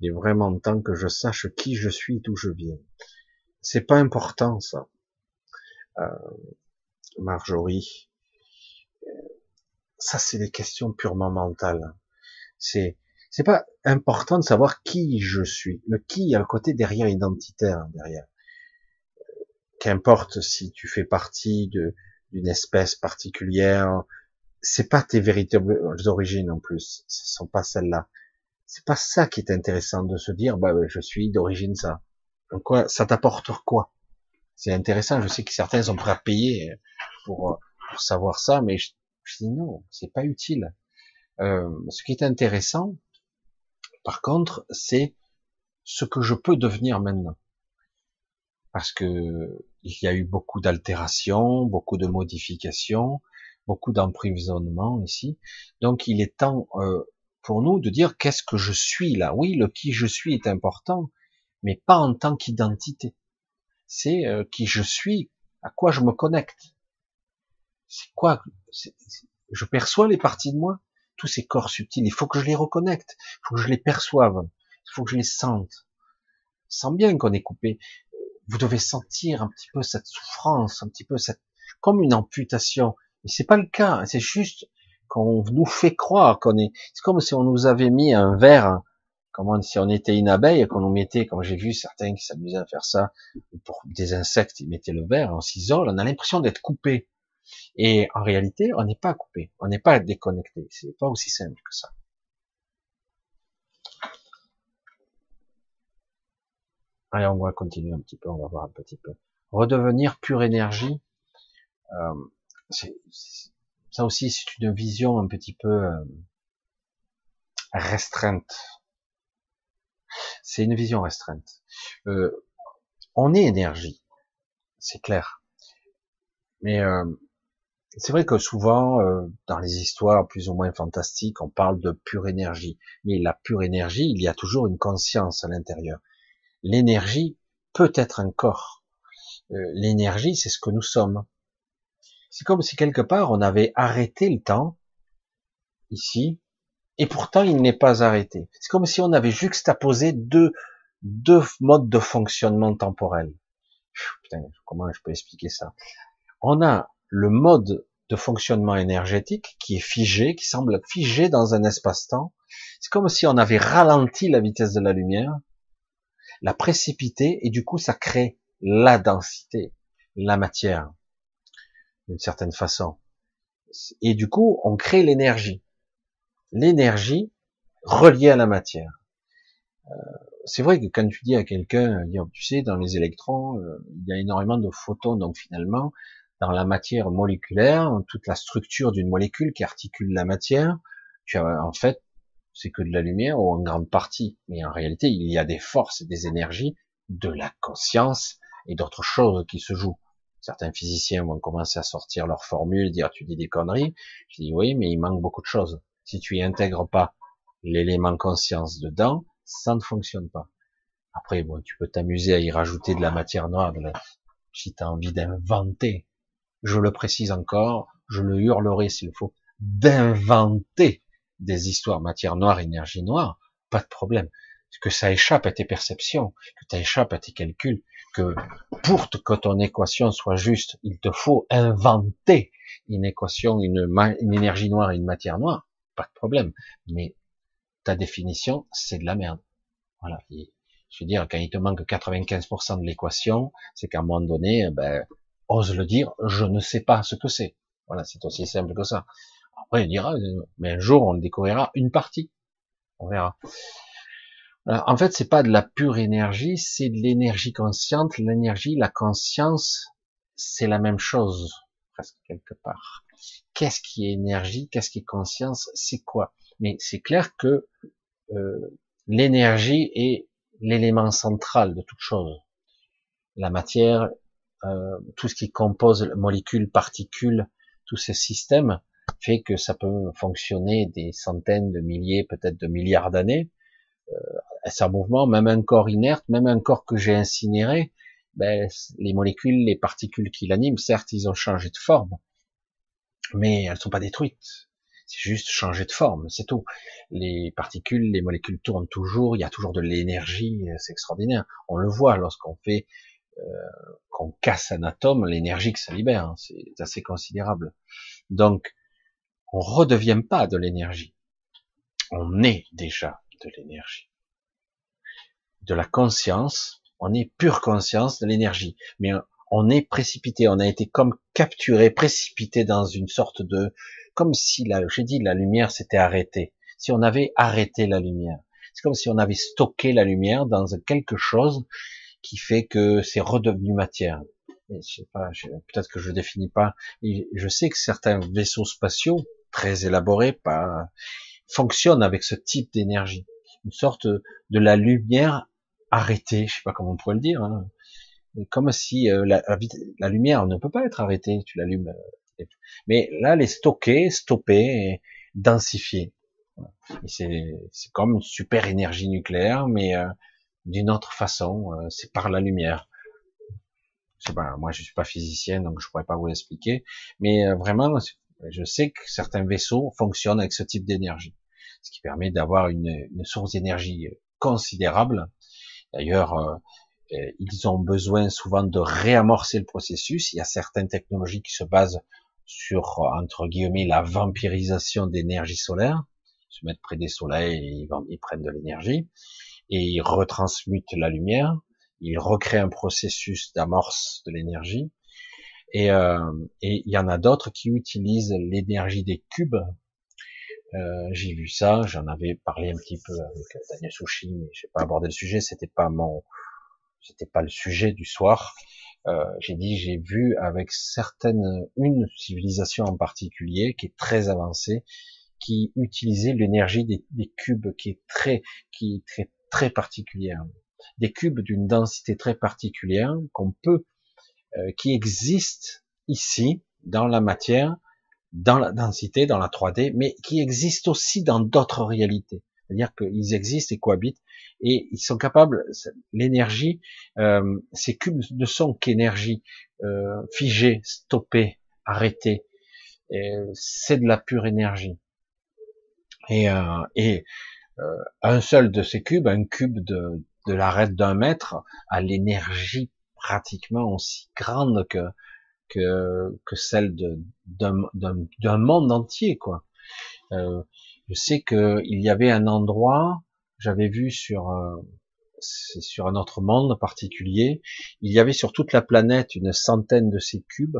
Il est vraiment temps que je sache qui je suis, d'où je viens. C'est pas important ça, euh, Marjorie. Ça, c'est des questions purement mentales. C'est c'est pas important de savoir qui je suis. Le qui a le côté derrière identitaire derrière. Qu'importe si tu fais partie d'une espèce particulière, c'est pas tes véritables origines en plus. Ce sont pas celles-là. C'est pas ça qui est intéressant de se dire, bah, je suis d'origine ça. quoi, ça t'apporte quoi? C'est intéressant. Je sais que certains sont prêts à payer pour, pour savoir ça, mais je, dis non, c'est pas utile. Euh, ce qui est intéressant, par contre, c'est ce que je peux devenir maintenant. Parce que il y a eu beaucoup d'altérations, beaucoup de modifications, beaucoup d'emprisonnement ici. Donc il est temps euh, pour nous de dire qu'est-ce que je suis là. Oui, le qui je suis est important, mais pas en tant qu'identité. C'est euh, qui je suis, à quoi je me connecte. C'est quoi Je perçois les parties de moi, tous ces corps subtils. Il faut que je les reconnecte, il faut que je les perçoive, il faut que je les sente. Sens bien qu'on est coupé. Vous devez sentir un petit peu cette souffrance, un petit peu cette, comme une amputation. Mais c'est pas le cas. C'est juste qu'on nous fait croire qu'on est, c'est comme si on nous avait mis un verre, comme si on était une abeille et qu'on nous mettait, comme j'ai vu certains qui s'amusaient à faire ça, pour des insectes, ils mettaient le verre, on s'isole, on a l'impression d'être coupé. Et en réalité, on n'est pas coupé, on n'est pas déconnecté, c'est pas aussi simple que ça. Allez, on va continuer un petit peu, on va voir un petit peu. Redevenir pure énergie, euh, ça aussi, c'est une vision un petit peu euh, restreinte. C'est une vision restreinte. Euh, on est énergie, c'est clair. Mais c'est vrai que souvent, dans les histoires plus ou moins fantastiques, on parle de pure énergie. Mais la pure énergie, il y a toujours une conscience à l'intérieur. L'énergie peut être un corps. L'énergie, c'est ce que nous sommes. C'est comme si quelque part on avait arrêté le temps, ici, et pourtant il n'est pas arrêté. C'est comme si on avait juxtaposé deux, deux modes de fonctionnement temporel. Putain, comment je peux expliquer ça? On a le mode de fonctionnement énergétique qui est figé, qui semble figé dans un espace-temps. C'est comme si on avait ralenti la vitesse de la lumière, la précipité, et du coup ça crée la densité, la matière d'une certaine façon. Et du coup, on crée l'énergie. L'énergie reliée à la matière. Euh, c'est vrai que quand tu dis à quelqu'un, tu sais, dans les électrons, euh, il y a énormément de photons, donc finalement, dans la matière moléculaire, toute la structure d'une molécule qui articule la matière, Tu as, en fait, c'est que de la lumière ou en grande partie. Mais en réalité, il y a des forces et des énergies, de la conscience et d'autres choses qui se jouent. Certains physiciens vont commencer à sortir leurs formules, dire tu dis des conneries. Je dis oui, mais il manque beaucoup de choses. Si tu y intègres pas l'élément conscience dedans, ça ne fonctionne pas. Après, bon, tu peux t'amuser à y rajouter de la matière noire, si tu as envie d'inventer. Je le précise encore, je le hurlerai s'il faut, d'inventer des histoires matière noire, énergie noire, pas de problème. Que ça échappe à tes perceptions, que ça échappe à tes calculs, que pour que ton équation soit juste, il te faut inventer une équation, une, énergie noire et une matière noire, pas de problème. Mais ta définition, c'est de la merde. Voilà. je veux dire, quand il te manque 95% de l'équation, c'est qu'à un moment donné, ben, ose le dire, je ne sais pas ce que c'est. Voilà, c'est aussi simple que ça. Après, il dira, mais un jour, on découvrira une partie. On verra. en fait, c'est pas de la pure énergie, c'est de l'énergie consciente. L'énergie, la conscience, c'est la même chose, presque quelque part. Qu'est-ce qui est énergie? Qu'est-ce qui est conscience? C'est quoi? Mais c'est clair que euh, l'énergie est l'élément central de toute chose. La matière, euh, tout ce qui compose molécules, particules, tous ces systèmes, fait que ça peut fonctionner des centaines de milliers, peut-être de milliards d'années. Euh, c'est un mouvement, même un corps inerte, même un corps que j'ai incinéré, ben, les molécules, les particules qui l'animent, certes, ils ont changé de forme, mais elles sont pas détruites. C'est juste changer de forme, c'est tout. Les particules, les molécules tournent toujours, il y a toujours de l'énergie, c'est extraordinaire. On le voit lorsqu'on fait, euh, qu'on casse un atome, l'énergie que ça libère, hein, c'est assez considérable. Donc, on redevient pas de l'énergie. On est déjà de l'énergie. De la conscience, on est pure conscience de l'énergie. Mais on est précipité, on a été comme capturé, précipité dans une sorte de, comme si la, j'ai dit, la lumière s'était arrêtée. Si on avait arrêté la lumière. C'est comme si on avait stocké la lumière dans quelque chose qui fait que c'est redevenu matière. je sais pas, peut-être que je définis pas. je sais que certains vaisseaux spatiaux très élaborés pas, fonctionnent avec ce type d'énergie. Une sorte de la lumière arrêtée, je sais pas comment on pourrait le dire. Hein comme si euh, la, lumière ne peut pas être arrêtée, tu l'allumes. Euh, mais là, elle est stockée, stoppée, densifiée. C'est comme une super énergie nucléaire, mais euh, d'une autre façon, c'est par la lumière. Je pas, moi je suis pas physicien, donc je pourrais pas vous l'expliquer, mais vraiment, je sais que certains vaisseaux fonctionnent avec ce type d'énergie, ce qui permet d'avoir une, source d'énergie considérable. D'ailleurs, euh, ils ont besoin souvent de réamorcer le processus. Il y a certaines technologies qui se basent sur, entre guillemets, la vampirisation d'énergie solaire. Ils se mettent près des soleils et ils, prennent de l'énergie et ils retransmutent la lumière. Ils recréent un processus d'amorce de l'énergie. Et, euh, et il y en a d'autres qui utilisent l'énergie des cubes. Euh, j'ai vu ça, j'en avais parlé un petit peu avec Daniel Sushi, mais j'ai pas abordé le sujet, c'était pas mon c'était pas le sujet du soir. Euh, j'ai dit, j'ai vu avec certaines, une civilisation en particulier qui est très avancée, qui utilisait l'énergie des, cubes qui est très, qui est très, très particulière. Des cubes d'une densité très particulière qu'on peut, euh, qui existent ici dans la matière, dans la densité, dans la 3D, mais qui existent aussi dans d'autres réalités. C'est-à-dire qu'ils existent et cohabitent et ils sont capables, l'énergie, euh, ces cubes ne sont qu'énergie euh, figée, stoppée, arrêtée. C'est de la pure énergie. Et, euh, et euh, un seul de ces cubes, un cube de, de l'arête d'un mètre, a l'énergie pratiquement aussi grande que que, que celle d'un monde entier, quoi. Euh, je sais qu'il y avait un endroit, j'avais vu sur euh, sur un autre monde particulier, il y avait sur toute la planète une centaine de ces cubes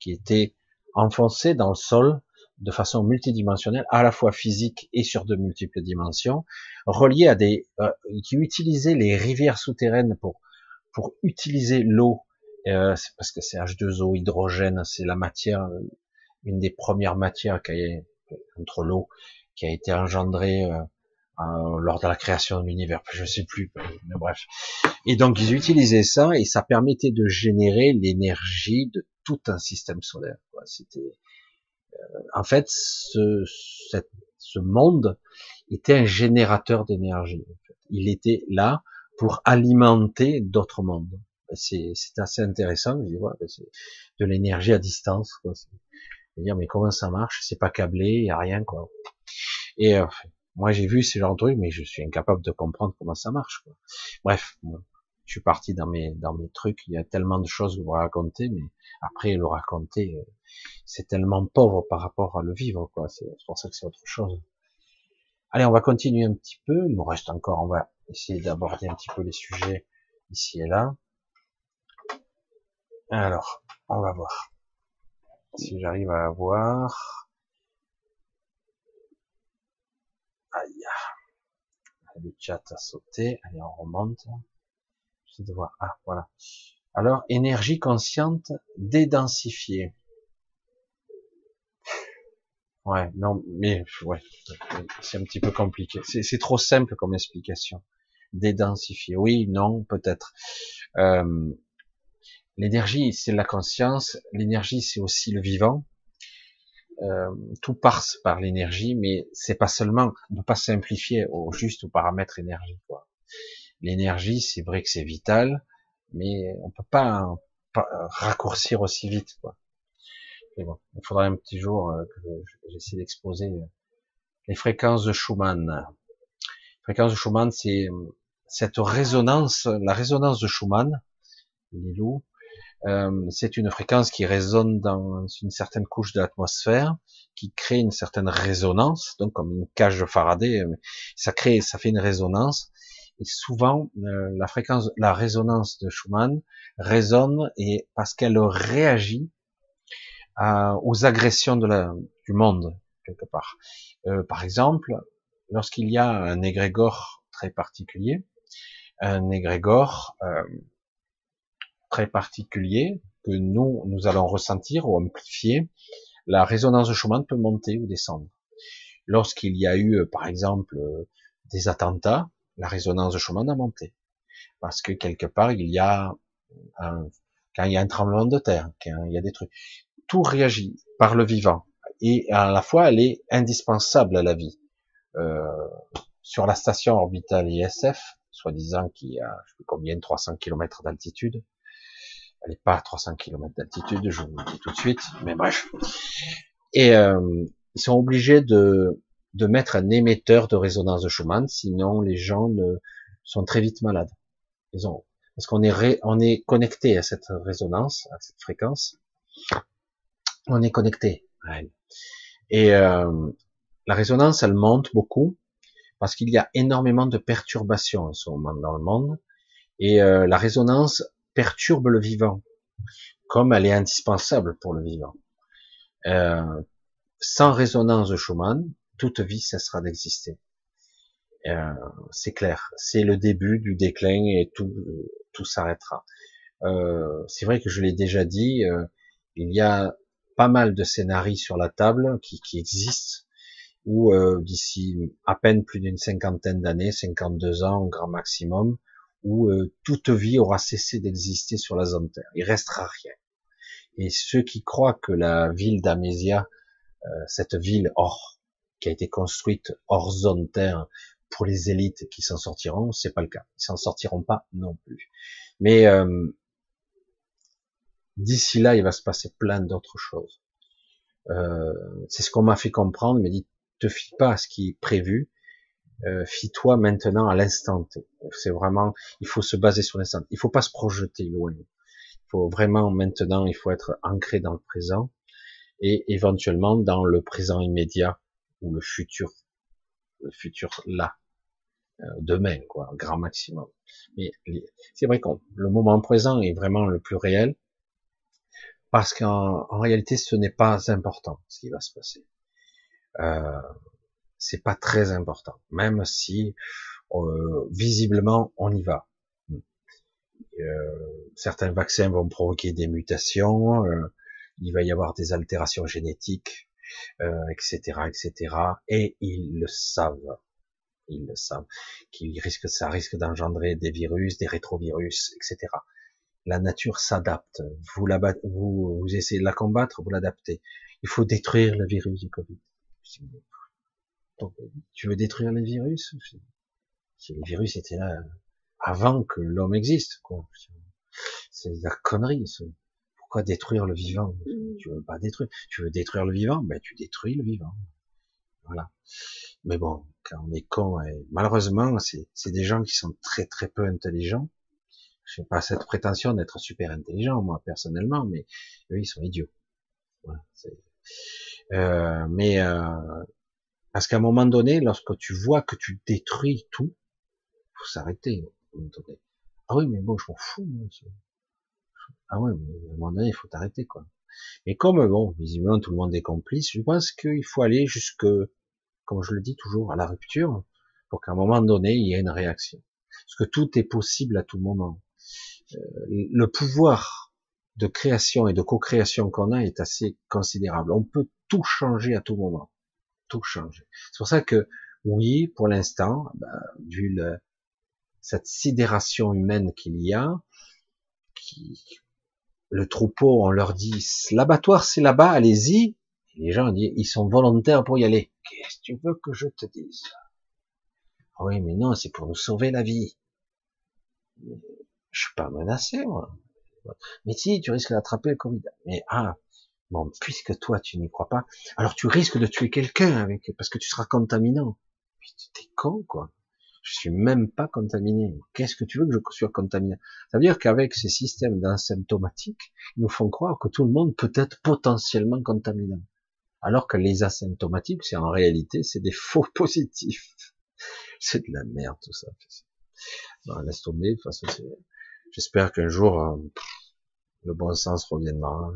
qui étaient enfoncés dans le sol de façon multidimensionnelle, à la fois physique et sur de multiples dimensions, reliés à des euh, qui utilisaient les rivières souterraines pour pour utiliser l'eau, euh, parce que c'est H2O, hydrogène, c'est la matière, une des premières matières qui est entre l'eau qui a été engendré euh, lors de la création de l'univers, je sais plus, mais bref. Et donc ils utilisaient ça et ça permettait de générer l'énergie de tout un système solaire. C'était, euh, en fait, ce, cette, ce monde était un générateur d'énergie. Il était là pour alimenter d'autres mondes. C'est assez intéressant. Je dis, ouais, c'est de l'énergie à distance. Quoi. Dire, mais comment ça marche? C'est pas câblé, il y a rien quoi. Et euh, moi j'ai vu ce genre de trucs, mais je suis incapable de comprendre comment ça marche. Quoi. Bref, je suis parti dans mes dans mes trucs. Il y a tellement de choses que vous raconter, mais après le raconter, euh, c'est tellement pauvre par rapport à le vivre. quoi. C'est pour ça que c'est autre chose. Allez, on va continuer un petit peu. Il nous reste encore, on va essayer d'aborder un petit peu les sujets ici et là. Alors, on va voir si j'arrive à avoir. Aïe. Le chat a sauté. Allez, on remonte. J'essaie de voir. Ah, voilà. Alors, énergie consciente dédensifiée. Ouais, non, mais ouais, c'est un petit peu compliqué. C'est trop simple comme explication. Dédensifier, oui, non, peut-être. Euh, l'énergie, c'est la conscience. L'énergie, c'est aussi le vivant. Euh, tout passe par l'énergie, mais c'est pas seulement. On peut pas simplifier au juste au paramètre énergie. L'énergie, c'est vrai que c'est vital, mais on peut pas, pas raccourcir aussi vite. Quoi il faudrait un petit jour euh, que j'essaie d'exposer euh, les fréquences de Schumann. Les fréquences de Schumann, c'est euh, cette résonance, la résonance de Schumann, les loups, c'est une fréquence qui résonne dans une certaine couche de l'atmosphère, qui crée une certaine résonance, donc comme une cage de Faraday, ça crée, ça fait une résonance. Et souvent, la fréquence, la résonance de Schumann résonne et parce qu'elle réagit aux agressions de la, du monde quelque part. Euh, par exemple, lorsqu'il y a un égrégore très particulier, un égrégore euh, très particulier que nous nous allons ressentir ou amplifier, la résonance de Schumann peut monter ou descendre. Lorsqu'il y a eu, euh, par exemple, des attentats, la résonance de Schumann a monté parce que quelque part il y a un, quand il y a un tremblement de terre, quand il y a des trucs, tout réagit par le vivant et à la fois elle est indispensable à la vie. Euh, sur la station orbitale ISF, soi-disant qui a je sais plus combien 300 km d'altitude, elle n'est pas à 300 km d'altitude, je vous le dis tout de suite, mais bref. Et euh, ils sont obligés de, de mettre un émetteur de résonance de Schumann, sinon les gens ne, sont très vite malades. Ils ont, parce qu'on est, on est connecté à cette résonance, à cette fréquence, on est connecté Et euh, la résonance, elle monte beaucoup parce qu'il y a énormément de perturbations en ce moment dans le monde. Et euh, la résonance perturbe le vivant, comme elle est indispensable pour le vivant. Euh, sans résonance de Schumann, toute vie cessera d'exister. Euh, c'est clair, c'est le début du déclin et tout, tout s'arrêtera. Euh, c'est vrai que je l'ai déjà dit, il y a pas mal de scénarios sur la table qui, qui existent, où euh, d'ici à peine plus d'une cinquantaine d'années, 52 ans au grand maximum, où euh, toute vie aura cessé d'exister sur la zone Terre. Il restera rien. Et ceux qui croient que la ville d'Amésia, euh, cette ville hors, qui a été construite hors zone Terre pour les élites qui s'en sortiront, c'est pas le cas. Ils s'en sortiront pas non plus. Mais D'ici là, il va se passer plein d'autres choses. Euh, c'est ce qu'on m'a fait comprendre, mais dit, te fie pas à ce qui est prévu, euh, fie-toi maintenant à l'instant C'est vraiment, il faut se baser sur l'instant. Il faut pas se projeter loin. Il faut vraiment maintenant, il faut être ancré dans le présent et éventuellement dans le présent immédiat ou le futur, le futur là, euh, demain, quoi, grand maximum. Mais c'est vrai que le moment présent est vraiment le plus réel parce qu'en réalité, ce n'est pas important ce qui va se passer. Euh, c'est pas très important, même si euh, visiblement on y va. Euh, certains vaccins vont provoquer des mutations, euh, il va y avoir des altérations génétiques euh, etc., etc. Et ils le savent, ils le savent, qu'il risque, ça risque d'engendrer des virus, des rétrovirus, etc. La nature s'adapte. Vous, la, vous, vous essayez de la combattre, vous l'adaptez. Il faut détruire le virus du Covid. tu veux détruire les virus? Si les virus étaient là avant que l'homme existe, quoi. C'est la connerie. Pourquoi détruire le vivant? Mm. Tu veux pas détruire. Tu veux détruire le vivant, ben tu détruis le vivant. Voilà. Mais bon, quand on est con, et malheureusement, c'est des gens qui sont très très peu intelligents. Je n'ai pas cette prétention d'être super intelligent, moi personnellement, mais eux, ils sont idiots. Voilà, euh, mais euh, parce qu'à un moment donné, lorsque tu vois que tu détruis tout, faut s'arrêter. Ah oui, mais bon, je m'en fous. Moi, ah ouais, mais à un moment donné, il faut t'arrêter, quoi. Mais comme, bon, visiblement, tout le monde est complice, je pense qu'il faut aller jusque, comme je le dis toujours, à la rupture, pour qu'à un moment donné, il y ait une réaction. Parce que tout est possible à tout moment. Euh, le pouvoir de création et de co-création qu'on a est assez considérable. On peut tout changer à tout moment. Tout changer. C'est pour ça que, oui, pour l'instant, bah, vu le, cette sidération humaine qu'il y a, qui, le troupeau, on leur dit, l'abattoir c'est là-bas, allez-y. Les gens ils sont volontaires pour y aller. Qu'est-ce que tu veux que je te dise? Ah Oui, mais non, c'est pour nous sauver la vie. Je suis pas menacé, moi. Mais si, tu risques d'attraper le Covid. Mais ah, bon, puisque toi tu n'y crois pas, alors tu risques de tuer quelqu'un avec, parce que tu seras contaminant. T'es con, quoi je suis même pas contaminé. Qu'est-ce que tu veux que je sois contaminé? Ça veut dire qu'avec ces systèmes d'asymptomatiques, ils nous font croire que tout le monde peut être potentiellement contaminé. Alors que les asymptomatiques, c'est en réalité, c'est des faux positifs. C'est de la merde tout ça. Non, laisse tomber. De j'espère qu'un jour euh, le bon sens reviendra.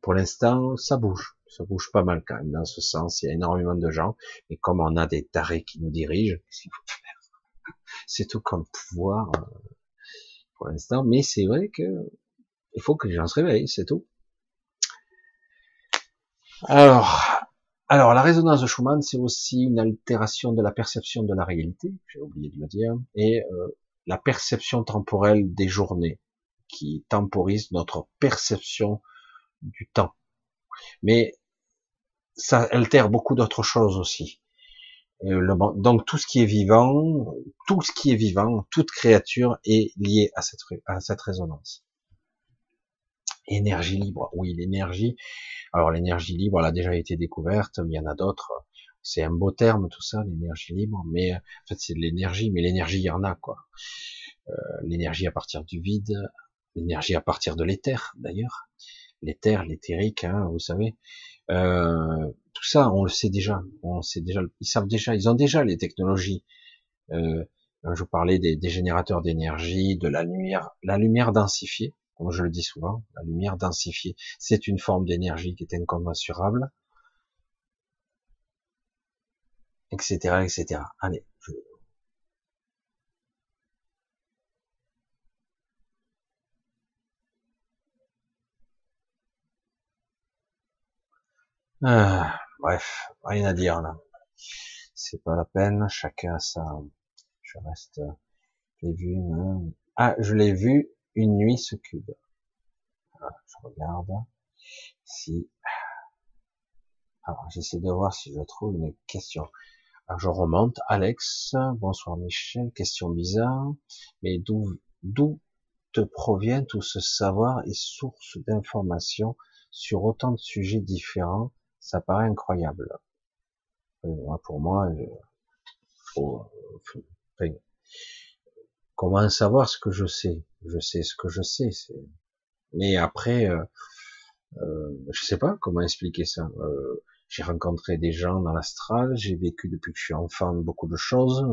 Pour l'instant, ça bouge ça bouge pas mal quand même dans ce sens. Il y a énormément de gens, et comme on a des tarés qui nous dirigent, C'est tout comme pouvoir euh, pour l'instant, mais c'est vrai que il faut que les gens se réveillent, c'est tout. Alors, alors la résonance de Schumann, c'est aussi une altération de la perception de la réalité, j'ai oublié de le dire, et euh, la perception temporelle des journées, qui temporise notre perception du temps. Mais ça altère beaucoup d'autres choses aussi. Le, donc tout ce qui est vivant, tout ce qui est vivant, toute créature est liée à cette, à cette résonance. Énergie libre, oui, l'énergie. Alors l'énergie libre, elle a déjà été découverte, mais il y en a d'autres. C'est un beau terme tout ça, l'énergie libre, mais en fait c'est de l'énergie, mais l'énergie il y en a quoi. Euh, l'énergie à partir du vide, l'énergie à partir de l'éther d'ailleurs, l'éther, l'éthérique, hein, vous savez. Euh, tout ça, on le sait déjà. On sait déjà. Ils savent déjà. Ils ont déjà les technologies. Euh, je parlais des, des générateurs d'énergie, de la lumière, la lumière densifiée, comme je le dis souvent, la lumière densifiée, c'est une forme d'énergie qui est incommensurable, etc., etc. Allez, Ah, bref, rien à dire là. C'est pas la peine, chacun a sa... Je reste... Je vu... Ah, je l'ai vu une nuit ce cube. Ah, je regarde. Si... Alors, j'essaie de voir si je trouve une question. Alors, je remonte. Alex, bonsoir Michel, question bizarre. Mais d'où, d'où te provient tout ce savoir et source d'informations sur autant de sujets différents? Ça paraît incroyable. Euh, pour moi, comment savoir ce que je sais? Je sais ce que je sais. Mais après, euh, euh, je sais pas comment expliquer ça. Euh, j'ai rencontré des gens dans l'astral, j'ai vécu depuis que je suis enfant beaucoup de choses,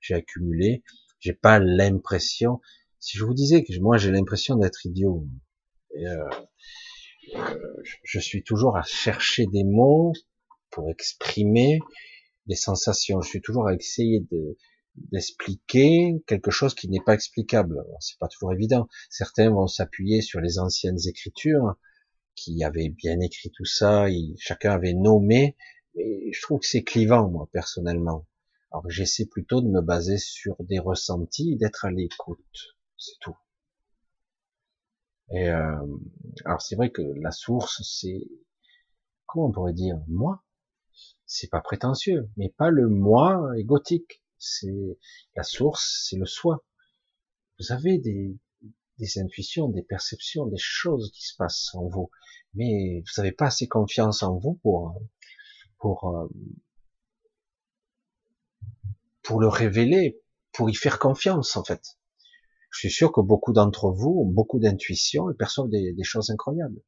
j'ai accumulé. J'ai pas l'impression. Si je vous disais que moi j'ai l'impression d'être idiot, et, je suis toujours à chercher des mots pour exprimer des sensations. Je suis toujours à essayer de d'expliquer quelque chose qui n'est pas explicable. C'est pas toujours évident. Certains vont s'appuyer sur les anciennes écritures qui avait bien écrit tout ça, chacun avait nommé, mais je trouve que c'est clivant, moi, personnellement. Alors j'essaie plutôt de me baser sur des ressentis, d'être à l'écoute, c'est tout. Et euh, alors c'est vrai que la source, c'est comment on pourrait dire moi? C'est pas prétentieux, mais pas le moi égotique. C'est la source, c'est le soi. Vous avez des, des intuitions, des perceptions, des choses qui se passent en vous, mais vous n'avez pas assez confiance en vous pour pour euh, pour le révéler, pour y faire confiance en fait. Je suis sûr que beaucoup d'entre vous ont beaucoup d'intuition et perçoivent des, choses incroyables.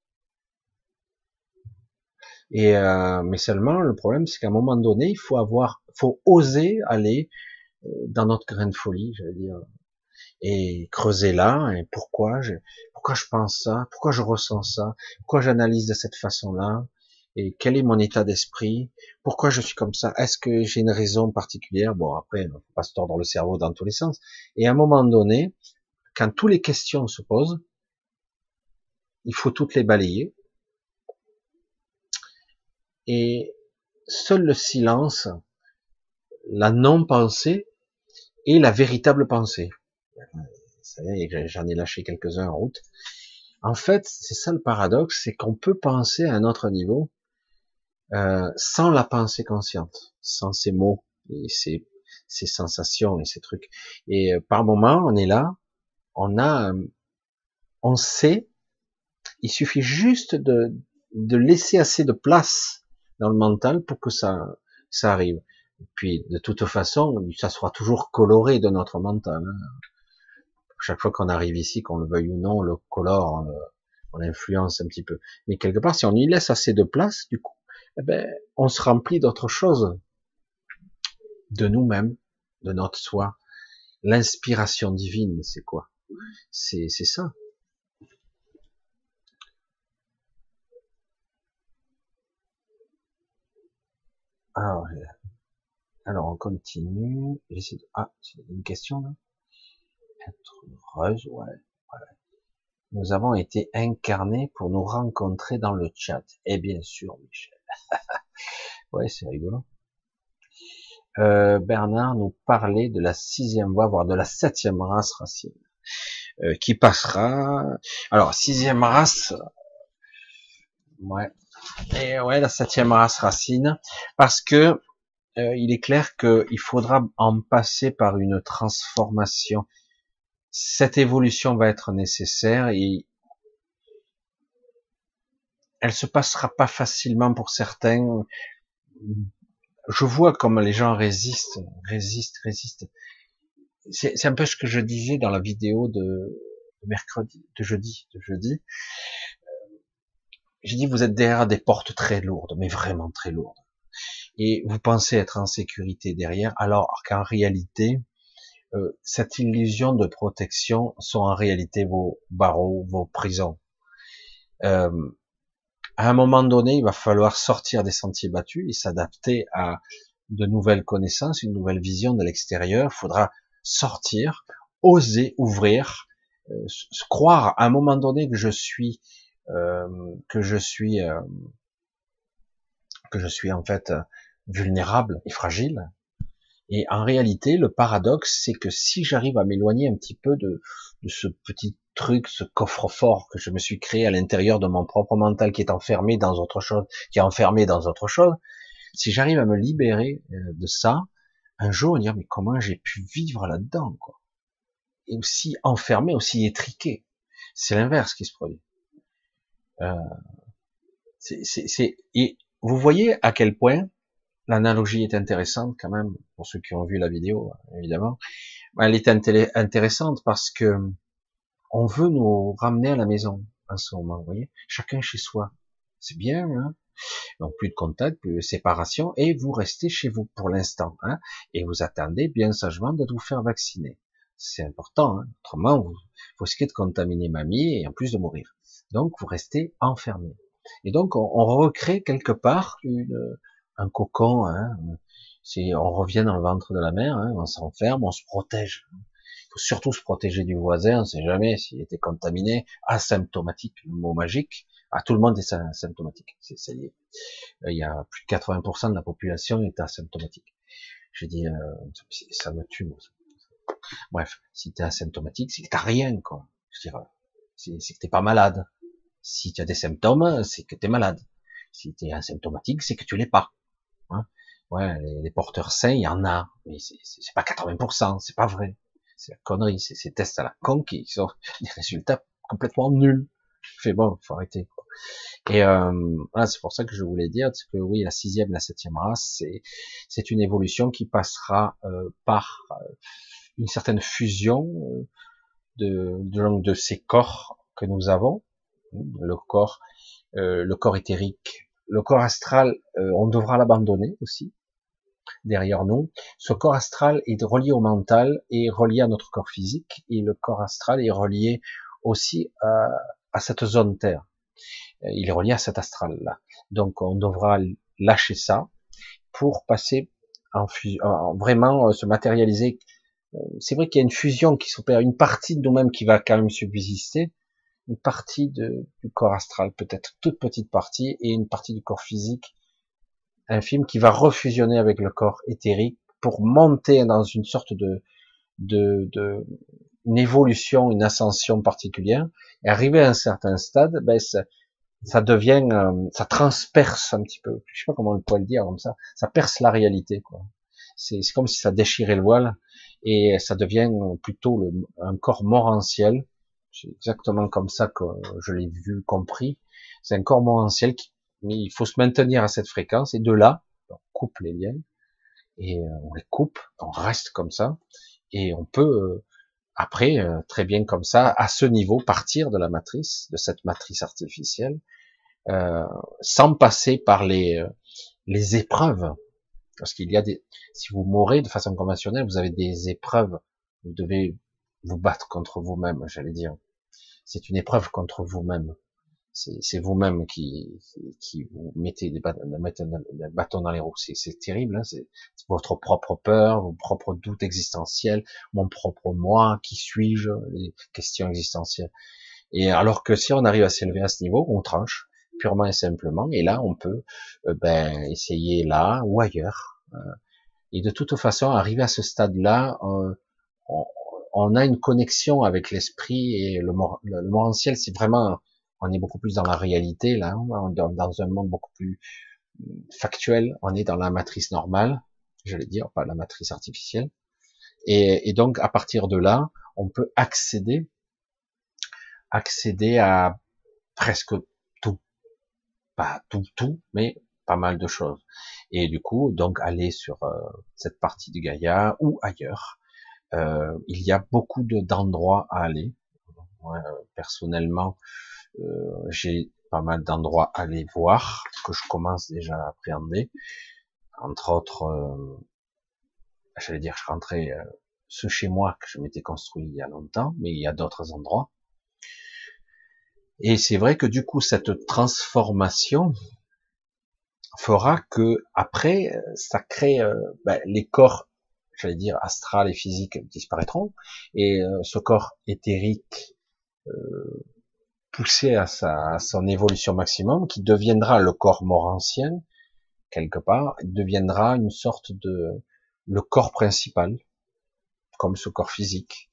Et euh, mais seulement le problème, c'est qu'à un moment donné, il faut avoir, faut oser aller euh, dans notre grain de folie, je dire, et creuser là. Et pourquoi je, pourquoi je pense ça, pourquoi je ressens ça, pourquoi j'analyse de cette façon-là, et quel est mon état d'esprit, pourquoi je suis comme ça, est-ce que j'ai une raison particulière, bon après, on faut pas se tordre le cerveau dans tous les sens, et à un moment donné, quand toutes les questions se posent, il faut toutes les balayer, et seul le silence, la non-pensée et la véritable pensée. J'en ai lâché quelques-uns en route. En fait, c'est ça le paradoxe, c'est qu'on peut penser à un autre niveau, euh, sans la pensée consciente, sans ces mots et ces, ces sensations et ces trucs. Et euh, par moment, on est là, on a, euh, on sait, il suffit juste de, de laisser assez de place dans le mental pour que ça, ça arrive. Et puis, de toute façon, ça sera toujours coloré de notre mental. Hein. Chaque fois qu'on arrive ici, qu'on le veuille ou non, on le colore, on l'influence un petit peu. Mais quelque part, si on y laisse assez de place, du coup, eh ben, on se remplit d'autres choses, de nous-mêmes, de notre soi. L'inspiration divine, c'est quoi? C'est ça. Alors, alors on continue. Ah, une question là. Nous avons été incarnés pour nous rencontrer dans le chat. Et bien sûr, Michel. ouais, c'est rigolo. Euh, Bernard nous parlait de la sixième voie, voire de la septième race racine, euh, qui passera. Alors, sixième race, ouais, et ouais, la septième race racine, parce que euh, il est clair qu'il faudra en passer par une transformation. Cette évolution va être nécessaire et elle se passera pas facilement pour certains. Je vois comme les gens résistent, résistent, résistent. C'est un peu ce que je disais dans la vidéo de, mercredi, de jeudi, de jeudi. J'ai dit vous êtes derrière des portes très lourdes, mais vraiment très lourdes. Et vous pensez être en sécurité derrière, alors qu'en réalité, euh, cette illusion de protection sont en réalité vos barreaux, vos prisons. Euh, à un moment donné, il va falloir sortir des sentiers battus et s'adapter à de nouvelles connaissances, une nouvelle vision de l'extérieur. Il faudra sortir, oser ouvrir, euh, croire à un moment donné que je suis, euh, que je suis, que je suis en fait vulnérable et fragile. Et en réalité, le paradoxe, c'est que si j'arrive à m'éloigner un petit peu de, de ce petit truc, ce coffre-fort que je me suis créé à l'intérieur de mon propre mental qui est enfermé dans autre chose, qui est enfermé dans autre chose, si j'arrive à me libérer euh, de ça, un jour, on dire mais comment j'ai pu vivre là-dedans, quoi? Et aussi enfermé, aussi étriqué. C'est l'inverse qui se produit. Euh, c'est, et vous voyez à quel point l'analogie est intéressante quand même pour ceux qui ont vu la vidéo, évidemment. Elle est intéressante parce que on veut nous ramener à la maison en ce moment, vous voyez, chacun chez soi. C'est bien, hein donc plus de contact, plus de séparation, et vous restez chez vous pour l'instant, hein et vous attendez bien sagement de vous faire vacciner. C'est important, hein autrement vous, risquez de contaminer mamie et en plus de mourir. Donc vous restez enfermé. Et donc on, on recrée quelque part une, un cocon. Hein si on revient dans le ventre de la mer, hein, on s'enferme, on se protège faut surtout se protéger du voisin, on sait jamais s'il était contaminé, asymptomatique, le mot magique, Ah, tout le monde est asymptomatique. C'est ça y est. Il y a plus de 80% de la population est asymptomatique. Je dis, euh, ça me tue. Moi. Bref, si t'es asymptomatique, c'est que t'as rien, quoi. Je veux dire, c'est que t'es pas malade. Si tu as des symptômes, c'est que t'es malade. Si t'es asymptomatique, c'est que tu l'es pas. Hein ouais, les, porteurs sains, il y en a, mais c'est pas 80%, c'est pas vrai. C'est la connerie, c'est ces tests à la con qui sont des résultats complètement nuls. Fais bon, faut arrêter. Et euh, voilà, c'est pour ça que je voulais dire que oui, la sixième, la septième race, c'est c'est une évolution qui passera euh, par euh, une certaine fusion euh, de, de, de ces corps que nous avons, le corps, euh, le corps éthérique, le corps astral, euh, on devra l'abandonner aussi derrière nous. Ce corps astral est relié au mental et relié à notre corps physique, et le corps astral est relié aussi à, à cette zone terre. Il est relié à cet astral là. Donc on devra lâcher ça pour passer en, en vraiment se matérialiser euh, c'est vrai qu'il y a une fusion qui s'opère, une partie de nous-mêmes qui va quand même subsister, une partie de, du corps astral, peut-être toute petite partie, et une partie du corps physique infime qui va refusionner avec le corps éthérique pour monter dans une sorte de, de, de une évolution, une ascension particulière, et arriver à un certain stade, ben ça, ça devient, euh, ça transperce un petit peu, je sais pas comment on pourrait le dire comme ça, ça perce la réalité, quoi. C'est comme si ça déchirait le voile et ça devient plutôt le, un corps morantiel. C'est exactement comme ça que je l'ai vu, compris. C'est un corps morantiel qui, mais il faut se maintenir à cette fréquence et de là, on coupe les liens et euh, on les coupe, on reste comme ça et on peut euh, après euh, très bien comme ça à ce niveau partir de la matrice, de cette matrice artificielle, euh, sans passer par les les épreuves parce qu'il y a des, si vous mourrez de façon conventionnelle, vous avez des épreuves. Vous devez vous battre contre vous-même, j'allais dire. C'est une épreuve contre vous-même. C'est vous-même qui, qui vous mettez des bâtons dans les roues. C'est terrible. Hein c'est votre propre peur, vos propres doutes existentiels, mon propre moi, qui suis-je, les questions existentielles. Et alors que si on arrive à s'élever à ce niveau, on tranche purement et simplement. Et là, on peut euh, ben, essayer là ou ailleurs. Euh. et de toute façon, arriver à ce stade-là, euh, a une connexion avec l'esprit et le, le, le morantiel, c'est vraiment, on est beaucoup plus dans la réalité là, dans, dans un monde beaucoup plus factuel. On est dans la matrice normale, je vais dire, pas la matrice artificielle. Et, donc à partir de là, on peut accéder, accéder à presque pas tout, tout, mais pas mal de choses. Et du coup, donc aller sur euh, cette partie de Gaïa ou ailleurs, euh, il y a beaucoup d'endroits à aller. Moi, personnellement, euh, j'ai pas mal d'endroits à aller voir que je commence déjà à appréhender. Entre autres, euh, j'allais dire, je rentrais ce chez moi que je m'étais construit il y a longtemps, mais il y a d'autres endroits. Et c'est vrai que du coup, cette transformation fera que après, ça crée euh, ben, les corps, j'allais dire astral et physique disparaîtront, et euh, ce corps éthérique euh, poussé à, sa, à son évolution maximum, qui deviendra le corps morancien quelque part, deviendra une sorte de le corps principal, comme ce corps physique,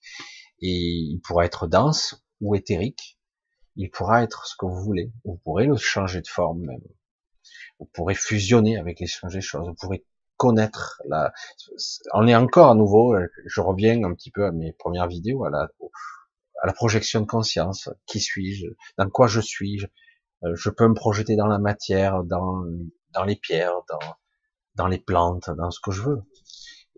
et il pourra être dense ou éthérique, il pourra être ce que vous voulez. Vous pourrez le changer de forme même. Vous pourrez fusionner avec les changer choses. Vous pourrez connaître la. On est encore à nouveau. Je reviens un petit peu à mes premières vidéos à la à la projection de conscience. Qui suis-je? Dans quoi je suis euh, Je peux me projeter dans la matière, dans dans les pierres, dans dans les plantes, dans ce que je veux.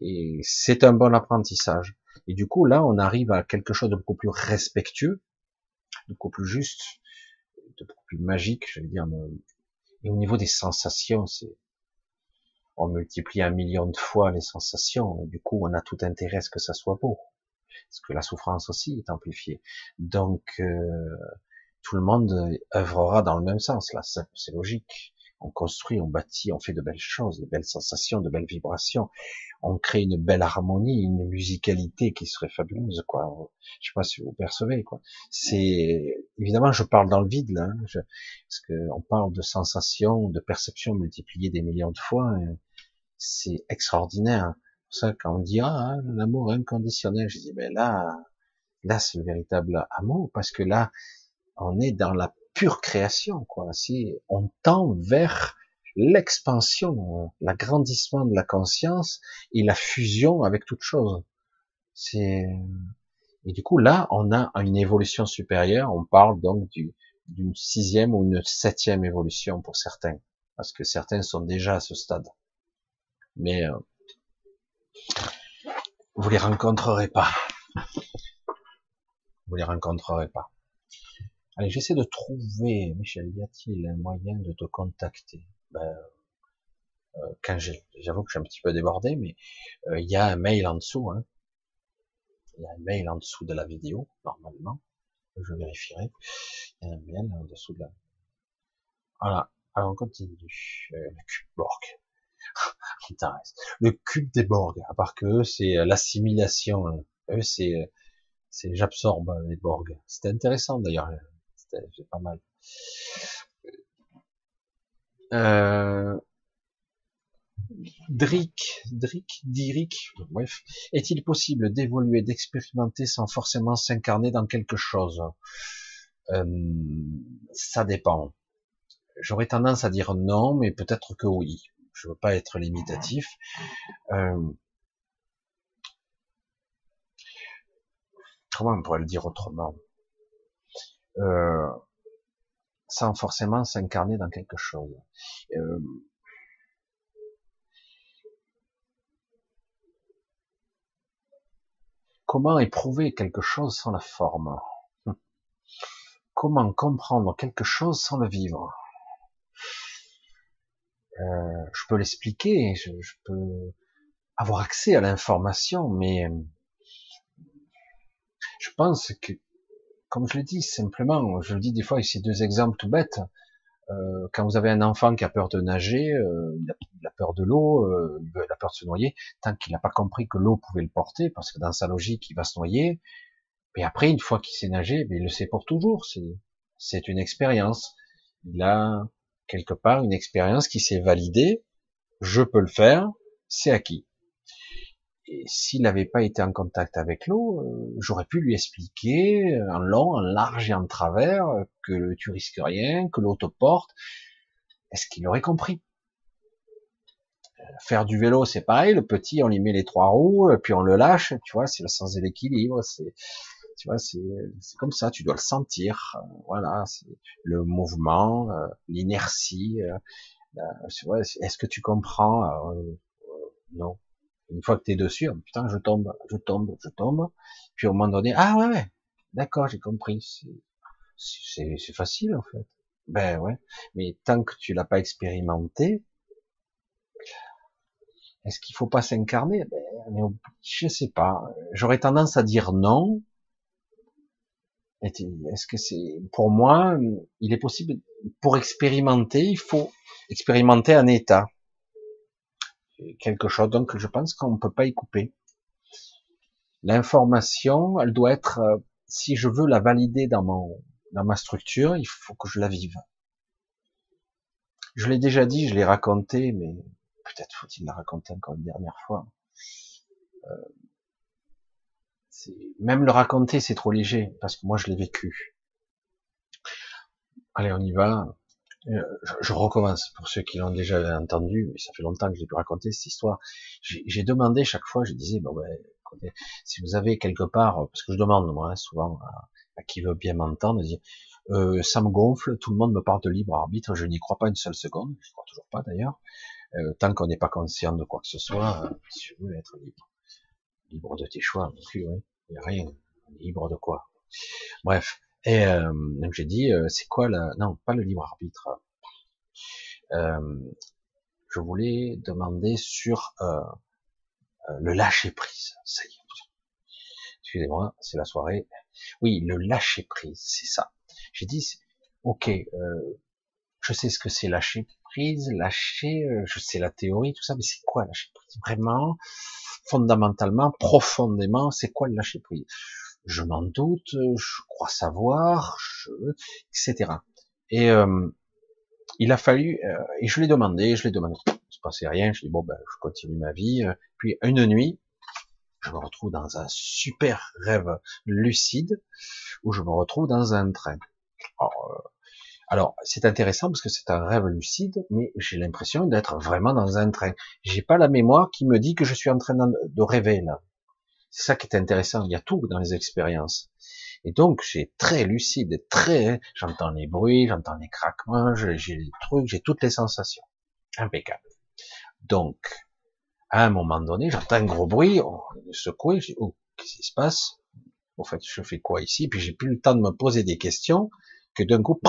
Et c'est un bon apprentissage. Et du coup, là, on arrive à quelque chose de beaucoup plus respectueux beaucoup plus juste, de beaucoup plus magique, je veux dire. Et au niveau des sensations, c'est on multiplie un million de fois les sensations, et du coup, on a tout intérêt à ce que ça soit beau, parce que la souffrance aussi est amplifiée. Donc, euh, tout le monde œuvrera dans le même sens, là, c'est logique. on construit, on bâtit, on fait de belles choses, de belles sensations, de belles vibrations. On crée une belle harmonie, une musicalité qui serait fabuleuse, quoi. Je sais pas si vous percevez, quoi. C'est évidemment, je parle dans le vide là, hein, parce que on parle de sensations, de perceptions multipliées des millions de fois. C'est extraordinaire. Ça, quand on dit ah, l'amour inconditionnel, je dis ben là, là c'est le véritable amour, parce que là, on est dans la pure création, quoi. Si on tend vers l'expansion, l'agrandissement de la conscience et la fusion avec toute chose. C'est et du coup là, on a une évolution supérieure. On parle donc d'une sixième ou une septième évolution pour certains, parce que certains sont déjà à ce stade. Mais euh, vous les rencontrerez pas. Vous les rencontrerez pas. Allez, j'essaie de trouver, Michel, y a-t-il un moyen de te contacter? Ben, euh, quand j'avoue que je suis un petit peu débordé, mais euh, il y a un mail en dessous. Hein. Il y a un mail en dessous de la vidéo, normalement. Je vérifierai. Il y a un mail en dessous de la... Voilà. Alors on continue. Euh, le Borg. le cube des Borg. À part que c'est l'assimilation. Hein. Eux, c'est, c'est j'absorbe les Borg. C'était intéressant d'ailleurs c'est pas mal. Euh, Drick, Drick, Dirick, bref, est-il possible d'évoluer, d'expérimenter sans forcément s'incarner dans quelque chose? Euh, Ça dépend. J'aurais tendance à dire non, mais peut-être que oui. Je veux pas être limitatif. Euh, comment on pourrait le dire autrement? Euh, sans forcément s'incarner dans quelque chose. Euh, comment éprouver quelque chose sans la forme? Comment comprendre quelque chose sans le vivre? Euh, Je peux l'expliquer, je, je, peux avoir accès à l'information, mais je pense que comme je l'ai dit, simplement, je le dis des fois, c'est deux exemples tout bêtes. Euh, quand vous avez un enfant qui a peur de nager, euh, il, a, peur de l'eau, euh, il a peur de se noyer, tant qu'il n'a pas compris que l'eau pouvait le porter, parce que dans sa logique, il va se noyer. Mais après, une fois qu'il sait nager, ben, il le sait pour toujours. C'est une expérience. Il a quelque part une expérience qui s'est validée. Je peux le faire, c'est acquis et s'il n'avait pas été en contact avec l'eau, euh, j'aurais pu lui expliquer euh, en long, en large et en travers euh, que tu risques rien, que l'eau te porte. Est-ce qu'il aurait compris? Faire du vélo, c'est pareil. Le petit, on lui met les trois roues, puis on le lâche. Tu vois, c'est le sens de l'équilibre. C'est, tu vois, c'est, comme ça. Tu dois le sentir. Voilà, c'est le mouvement, l'inertie. Est-ce que tu comprends Non une fois que tu es dessus, oh, putain, je tombe, je tombe, je tombe. Puis au moment donné, ah ouais, ouais, d'accord, j'ai compris. C'est facile en fait. Ben ouais. Mais tant que tu l'as pas expérimenté, est-ce qu'il faut pas s'incarner? Ben, Je sais pas. J'aurais tendance à dire non. Est-ce que c'est pour moi, il est possible pour expérimenter, il faut expérimenter un état quelque chose. Donc, je pense qu'on ne peut pas y couper. L'information, elle doit être, euh, si je veux la valider dans mon, dans ma structure, il faut que je la vive. Je l'ai déjà dit, je l'ai raconté, mais peut-être faut-il la raconter encore une dernière fois. Euh, même le raconter, c'est trop léger, parce que moi, je l'ai vécu. Allez, on y va. Euh, je, recommence pour ceux qui l'ont déjà entendu, mais ça fait longtemps que j'ai pu raconter cette histoire. J'ai demandé chaque fois, je disais, bon ben, si vous avez quelque part, parce que je demande moi hein, souvent à, qui veut bien m'entendre, euh, ça me gonfle, tout le monde me parle de libre arbitre, je n'y crois pas une seule seconde, je crois toujours pas d'ailleurs, euh, tant qu'on n'est pas conscient de quoi que ce soit, euh, si je veux être libre, libre de tes choix non plus, oui, rien, libre de quoi? Bref, et euh, j'ai dit, euh, c'est quoi la... Non, pas le libre arbitre. Euh, je voulais demander sur euh, le lâcher prise. Ça y est. Excusez-moi, c'est la soirée. Oui, le lâcher prise, c'est ça. J'ai dit, ok, je sais ce que c'est lâcher prise, lâcher, euh, je sais la théorie, tout ça, mais c'est quoi lâcher prise? Vraiment, fondamentalement, profondément, c'est quoi le lâcher prise? Je m'en doute, je crois savoir, je... etc. Et euh, il a fallu, euh, et je l'ai demandé, je l'ai demandé, il se passait rien, je dis bon ben je continue ma vie. Puis une nuit, je me retrouve dans un super rêve lucide où je me retrouve dans un train. Alors, euh, c'est intéressant parce que c'est un rêve lucide, mais j'ai l'impression d'être vraiment dans un train. J'ai pas la mémoire qui me dit que je suis en train de rêver là. C'est ça qui est intéressant. Il y a tout dans les expériences. Et donc, j'ai très lucide, très, j'entends les bruits, j'entends les craquements, j'ai les trucs, j'ai toutes les sensations. Impeccable. Donc, à un moment donné, j'entends un gros bruit, on est secoué, je dis, oh, qu'est-ce qui se passe? En fait, je fais quoi ici? Puis j'ai plus le temps de me poser des questions, que d'un coup,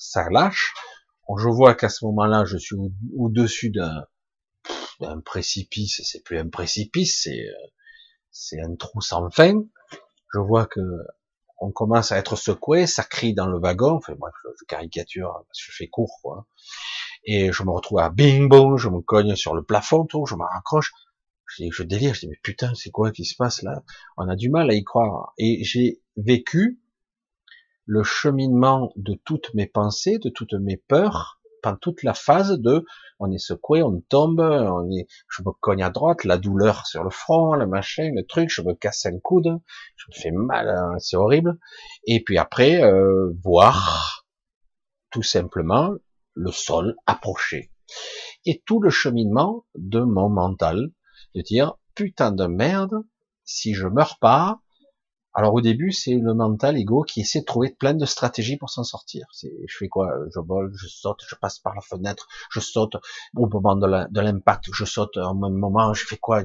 ça lâche. Je vois qu'à ce moment-là, je suis au-dessus d'un, précipice, c'est plus un précipice, c'est, euh, c'est un trou sans fin. Je vois que on commence à être secoué, ça crie dans le wagon, enfin bref, je caricature, je fais court, quoi et je me retrouve à bing bong, je me cogne sur le plafond, tout, je me raccroche, je, je délire, je dis mais putain c'est quoi qui se passe là? On a du mal à y croire. Et j'ai vécu le cheminement de toutes mes pensées, de toutes mes peurs, pendant toute la phase de on est secoué, on tombe, on est, je me cogne à droite, la douleur sur le front, le machin, le truc, je me casse un coude, je me fais mal, hein, c'est horrible. Et puis après, euh, voir tout simplement le sol approché. Et tout le cheminement de mon mental, de dire, putain de merde, si je meurs pas, alors au début, c'est le mental ego qui essaie de trouver plein de stratégies pour s'en sortir. C'est, je fais quoi? Je vole, je saute, je passe par la fenêtre, je saute au moment de l'impact, je saute au même moment, je fais quoi?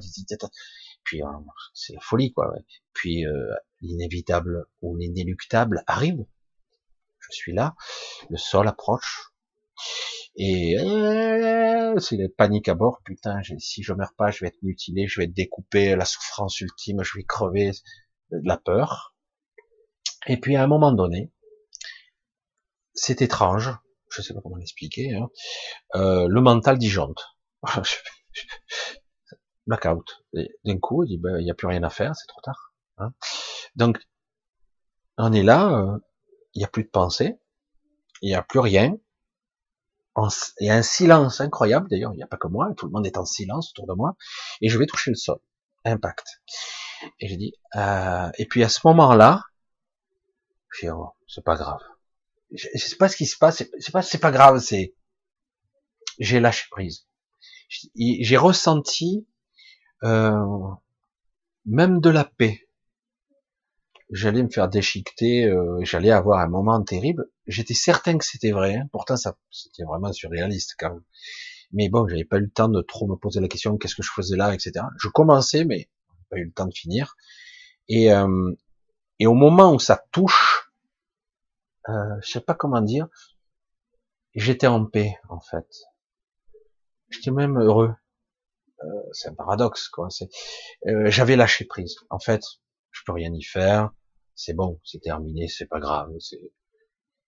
Puis euh, c'est la folie, quoi. Puis euh, l'inévitable ou l'inéluctable arrive. Je suis là, le sol approche, et euh, c'est la panique à bord. Putain, si je meurs pas, je vais être mutilé, je vais être découpé, la souffrance ultime, je vais crever de la peur. Et puis à un moment donné, c'est étrange, je sais pas comment l'expliquer, hein, euh, le mental disjoncte. Blackout. D'un coup, il dit, ben, il n'y a plus rien à faire, c'est trop tard. Hein. Donc, on est là, euh, il n'y a plus de pensée, il n'y a plus rien, il y a un silence incroyable, d'ailleurs, il n'y a pas que moi, tout le monde est en silence autour de moi, et je vais toucher le sol. Impact. Et j'ai dit, euh, et puis à ce moment-là, j'ai oh, c'est pas grave. Je, je, sais pas ce qui se passe, c'est pas, c'est pas grave, c'est, j'ai lâché prise. J'ai ressenti, euh, même de la paix j'allais me faire déchiqueter, euh, j'allais avoir un moment terrible. J'étais certain que c'était vrai, hein. pourtant ça c'était vraiment surréaliste quand même. Mais bon, j'avais pas eu le temps de trop me poser la question qu'est-ce que je faisais là, etc. Je commençais, mais pas eu le temps de finir. Et, euh, et au moment où ça touche, euh, je sais pas comment dire, j'étais en paix en fait. J'étais même heureux. Euh, c'est un paradoxe quoi. Euh, j'avais lâché prise. En fait, je peux rien y faire, c'est bon, c'est terminé, c'est pas grave.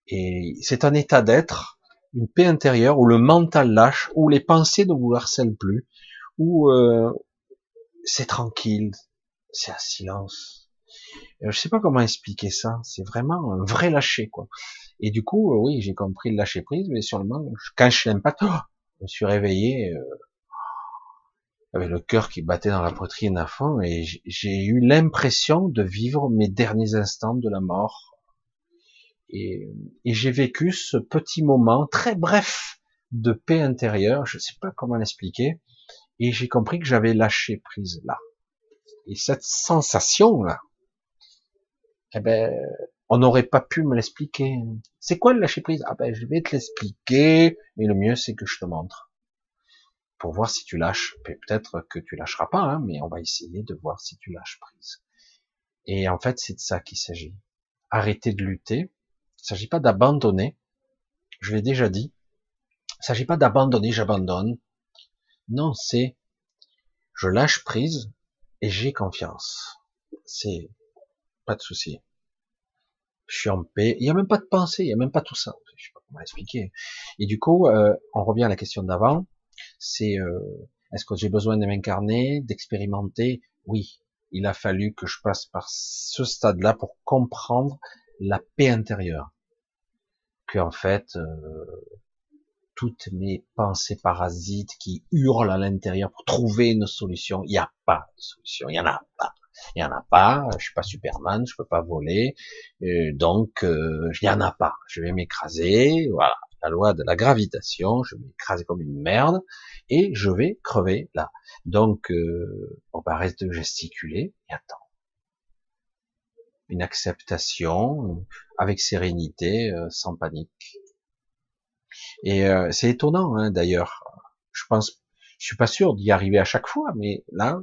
Et c'est un état d'être, une paix intérieure où le mental lâche, où les pensées ne vous harcèlent plus, où euh, c'est tranquille, c'est un silence. Euh, je sais pas comment expliquer ça. C'est vraiment un vrai lâcher, quoi. Et du coup, euh, oui, j'ai compris le lâcher prise, mais sur le moment, quand je l'impact, oh, je me suis réveillé. Euh, avec le cœur qui battait dans la poitrine à fond, et j'ai eu l'impression de vivre mes derniers instants de la mort. Et, j'ai vécu ce petit moment très bref de paix intérieure, je ne sais pas comment l'expliquer, et j'ai compris que j'avais lâché prise là. Et cette sensation là, eh ben, on n'aurait pas pu me l'expliquer. C'est quoi le lâcher prise? Ah ben, je vais te l'expliquer, mais le mieux c'est que je te montre pour voir si tu lâches. Peut-être que tu lâcheras pas, hein, mais on va essayer de voir si tu lâches prise. Et en fait, c'est de ça qu'il s'agit. Arrêter de lutter. Il ne s'agit pas d'abandonner. Je l'ai déjà dit. Il ne s'agit pas d'abandonner, j'abandonne. Non, c'est je lâche prise et j'ai confiance. C'est pas de souci. je suis en paix. Il n'y a même pas de pensée, il n'y a même pas tout ça. Je sais pas comment expliquer. Et du coup, euh, on revient à la question d'avant. C'est euh, est-ce que j'ai besoin de m'incarner, d'expérimenter? Oui. Il a fallu que je passe par ce stade-là pour comprendre la paix intérieure. Que en fait, euh, toutes mes pensées parasites qui hurlent à l'intérieur pour trouver une solution, il n'y a pas de solution, il n'y en a pas. Il y en a pas, je suis pas Superman, je peux pas voler, donc euh, il y en a pas. Je vais m'écraser, voilà, la loi de la gravitation, je vais m'écraser comme une merde et je vais crever là. Donc euh, on va arrêter de gesticuler et attends. Une acceptation avec sérénité, euh, sans panique. Et euh, c'est étonnant hein, d'ailleurs. Je pense, je suis pas sûr d'y arriver à chaque fois, mais là,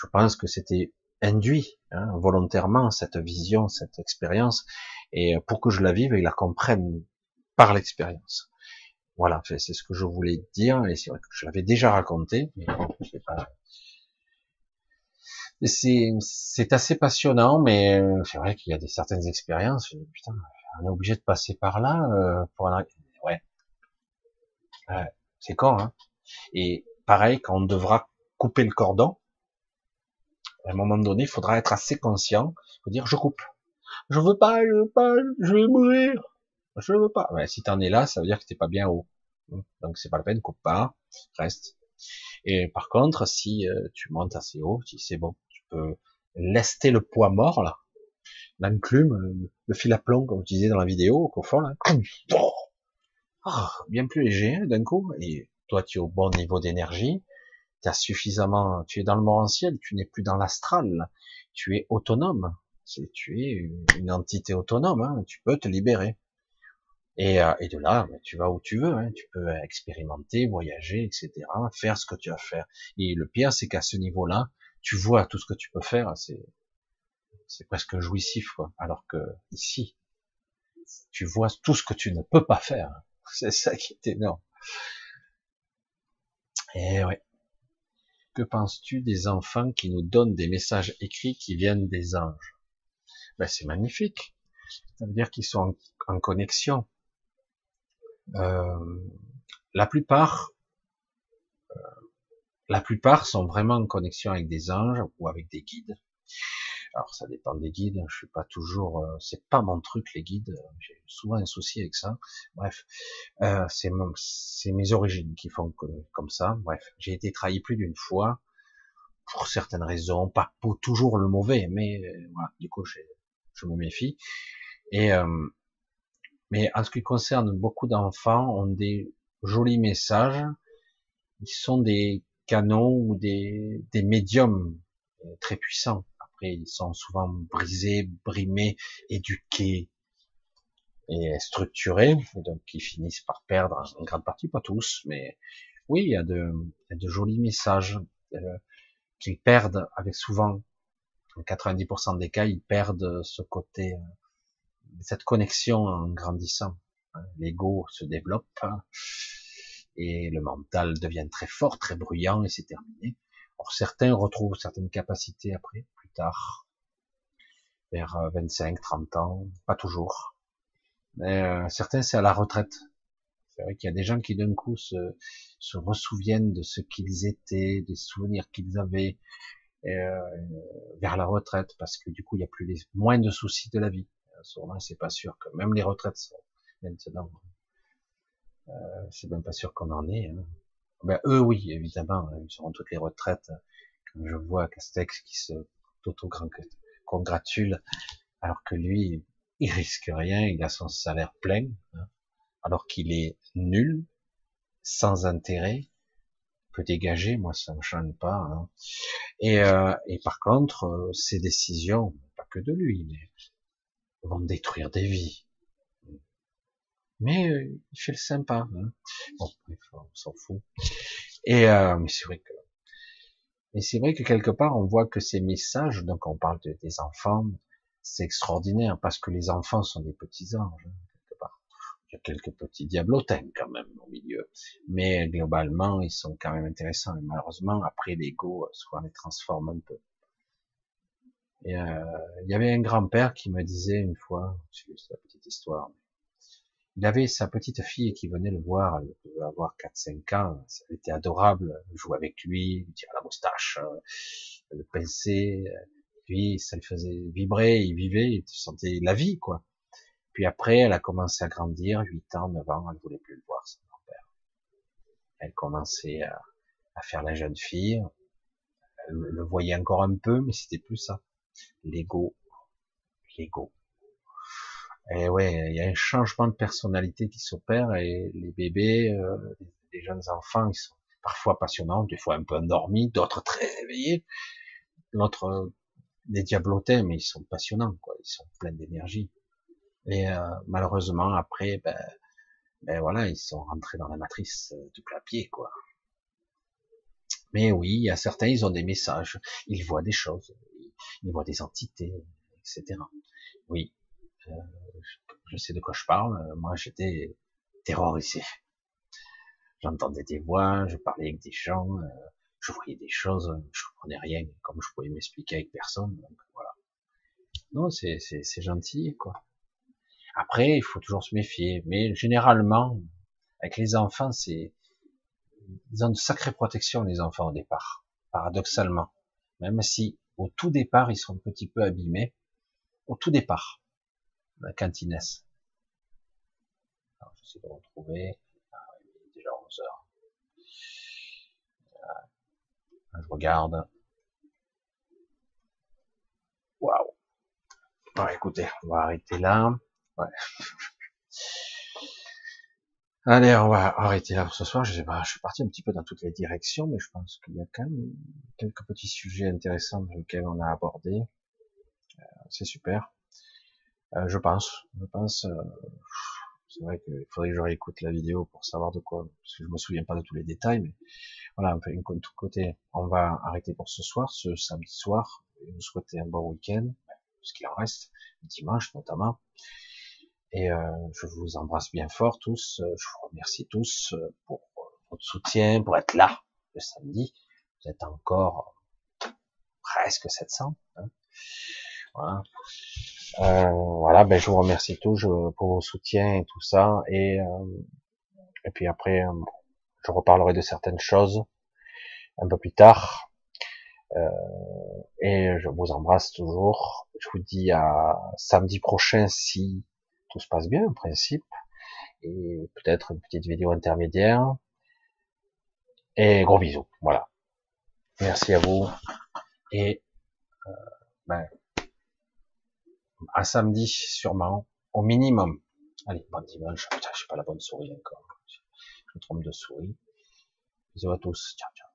je pense que c'était induit hein, volontairement cette vision, cette expérience, et pour que je la vive et la comprenne par l'expérience. Voilà, c'est ce que je voulais dire, et c'est vrai que je l'avais déjà raconté, pas... C'est assez passionnant, mais euh, c'est vrai qu'il y a des certaines expériences. Putain, on est obligé de passer par là euh, pour en Ouais, c'est con, hein. Et pareil, quand on devra couper le cordon, à un moment donné, il faudra être assez conscient, faut dire je coupe. Je veux pas, je veux pas, je vais mourir. Je veux pas. Ouais, si t'en es là, ça veut dire que t'es pas bien haut. Donc c'est pas la peine, coupe pas, reste. Et par contre, si euh, tu montes assez haut, si c'est bon, tu peux lester le poids mort là, l'enclume, le fil à plomb comme je disais dans la vidéo, au fond là, ah, bien plus léger hein, d'un coup. Et toi, tu es au bon niveau d'énergie, tu as suffisamment, tu es dans le morantiel, tu n'es plus dans l'astral, tu es autonome, tu es une entité autonome, hein, tu peux te libérer. Et, euh, et de là, ben, tu vas où tu veux, hein, tu peux expérimenter, voyager, etc., faire ce que tu as à faire. Et le pire, c'est qu'à ce niveau-là, tu vois tout ce que tu peux faire, c'est c'est presque jouissif, quoi. Alors que ici, tu vois tout ce que tu ne peux pas faire. C'est ça qui est énorme. Et ouais. Que penses-tu des enfants qui nous donnent des messages écrits qui viennent des anges? Ben, C'est magnifique. Ça veut dire qu'ils sont en, connexion. Euh, la plupart, euh, la plupart sont vraiment en connexion avec des anges ou avec des guides. Alors ça dépend des guides, je suis pas toujours, euh, c'est pas mon truc les guides, j'ai souvent un souci avec ça. Bref, euh, c'est mes origines qui font comme ça. Bref, j'ai été trahi plus d'une fois pour certaines raisons, pas pour toujours le mauvais, mais euh, voilà, du coup je, me méfie. Et euh, mais en ce qui concerne beaucoup d'enfants, ont des jolis messages. Ils sont des canaux ou des, des médiums très puissants après, ils sont souvent brisés, brimés, éduqués et structurés, donc ils finissent par perdre en grande partie, pas tous, mais oui, il y a de, de jolis messages euh, qu'ils perdent avec souvent, en 90% des cas, ils perdent ce côté, euh, cette connexion en grandissant. L'ego se développe et le mental devient très fort, très bruyant et c'est terminé. Or certains retrouvent certaines capacités après, tard, vers 25, euh, 30 ans, pas toujours. Mais euh, certains, c'est à la retraite. C'est vrai qu'il y a des gens qui d'un coup se, se ressouviennent de ce qu'ils étaient, des souvenirs qu'ils avaient euh, vers la retraite, parce que du coup, il y a plus les, moins de soucis de la vie. Sûrement, c'est pas sûr que même les retraites sont maintenant. Euh, c'est même pas sûr qu'on en ait. Hein. Ben, eux, oui, évidemment, ils seront toutes les retraites. Quand je vois Castex qui se auto-congratule, alors que lui, il risque rien, il a son salaire plein, hein, alors qu'il est nul, sans intérêt, peut dégager, moi ça me change pas. Hein. Et, euh, et par contre, euh, ces décisions, pas que de lui, mais vont détruire des vies. Mais euh, il fait le sympa. Hein. Bon, on s'en fout. Et euh, mais c'est vrai que et c'est vrai que quelque part, on voit que ces messages, donc on parle des enfants, c'est extraordinaire parce que les enfants sont des petits anges, hein, quelque part. Il y a quelques petits diablotins quand même au milieu, mais globalement, ils sont quand même intéressants. Et malheureusement, après l'ego, souvent les transforme un peu. Et euh, il y avait un grand-père qui me disait une fois, c'est la petite histoire, il avait sa petite fille qui venait le voir, elle devait avoir 4-5 ans, elle était adorable, jouer avec lui, lui tirer la moustache, euh, le pincer, puis ça le faisait vibrer, il vivait, il sentait la vie, quoi. Puis après, elle a commencé à grandir, 8 ans, 9 ans, elle voulait plus le voir, son grand-père. Elle commençait à, à, faire la jeune fille, elle le voyait encore un peu, mais c'était plus ça. L'ego, l'ego. Et ouais, il y a un changement de personnalité qui s'opère et les bébés, euh, les jeunes enfants, ils sont parfois passionnants, des fois un peu endormis, d'autres très réveillés, l'autre euh, des diablotés, mais ils sont passionnants, quoi. Ils sont pleins d'énergie. Et euh, malheureusement, après, ben, ben voilà, ils sont rentrés dans la matrice euh, du pied, quoi. Mais oui, a certains, ils ont des messages, ils voient des choses, ils voient des entités, etc. Oui, euh, je sais de quoi je parle. Moi, j'étais terrorisé. J'entendais des voix, je parlais avec des gens, euh, je voyais des choses, je comprenais rien, comme je pouvais m'expliquer avec personne. Donc voilà. Non, c'est c'est gentil, quoi. Après, il faut toujours se méfier, mais généralement, avec les enfants, c'est ils ont de sacrées protections les enfants au départ, paradoxalement. Même si au tout départ ils sont un petit peu abîmés, au tout départ la cantinesse. Alors, j'essaie de retrouver. Ah, il est déjà 11 heures. Je regarde. Waouh. Bon, écoutez, on va arrêter là. Ouais. Allez, on va arrêter là pour ce soir. Je sais pas, je suis parti un petit peu dans toutes les directions, mais je pense qu'il y a quand même quelques petits sujets intéressants dans lesquels on a abordé. Euh, c'est super. Euh, je pense, je pense. Euh, c'est vrai qu'il faudrait que je réécoute la vidéo pour savoir de quoi, parce que je me souviens pas de tous les détails, mais voilà, un peu de tout côté. On va arrêter pour ce soir, ce samedi soir, et vous souhaiter un bon week-end, ce qu'il en reste, dimanche notamment. Et euh, je vous embrasse bien fort tous. Je vous remercie tous pour votre soutien, pour être là le samedi. Vous êtes encore presque 700. Hein. Voilà. Euh, voilà, ben je vous remercie tous pour vos soutiens et tout ça. Et, euh, et puis après, euh, je reparlerai de certaines choses un peu plus tard. Et je vous embrasse toujours. Je vous dis à samedi prochain si tout se passe bien en principe. Et peut-être une petite vidéo intermédiaire. Et gros bisous. Voilà. Merci à vous. Et euh, ben, à samedi, sûrement, au minimum. Allez, bon dimanche. Putain, je suis pas la bonne souris encore. Je me trompe de souris. Bisous à tous. Ciao, ciao.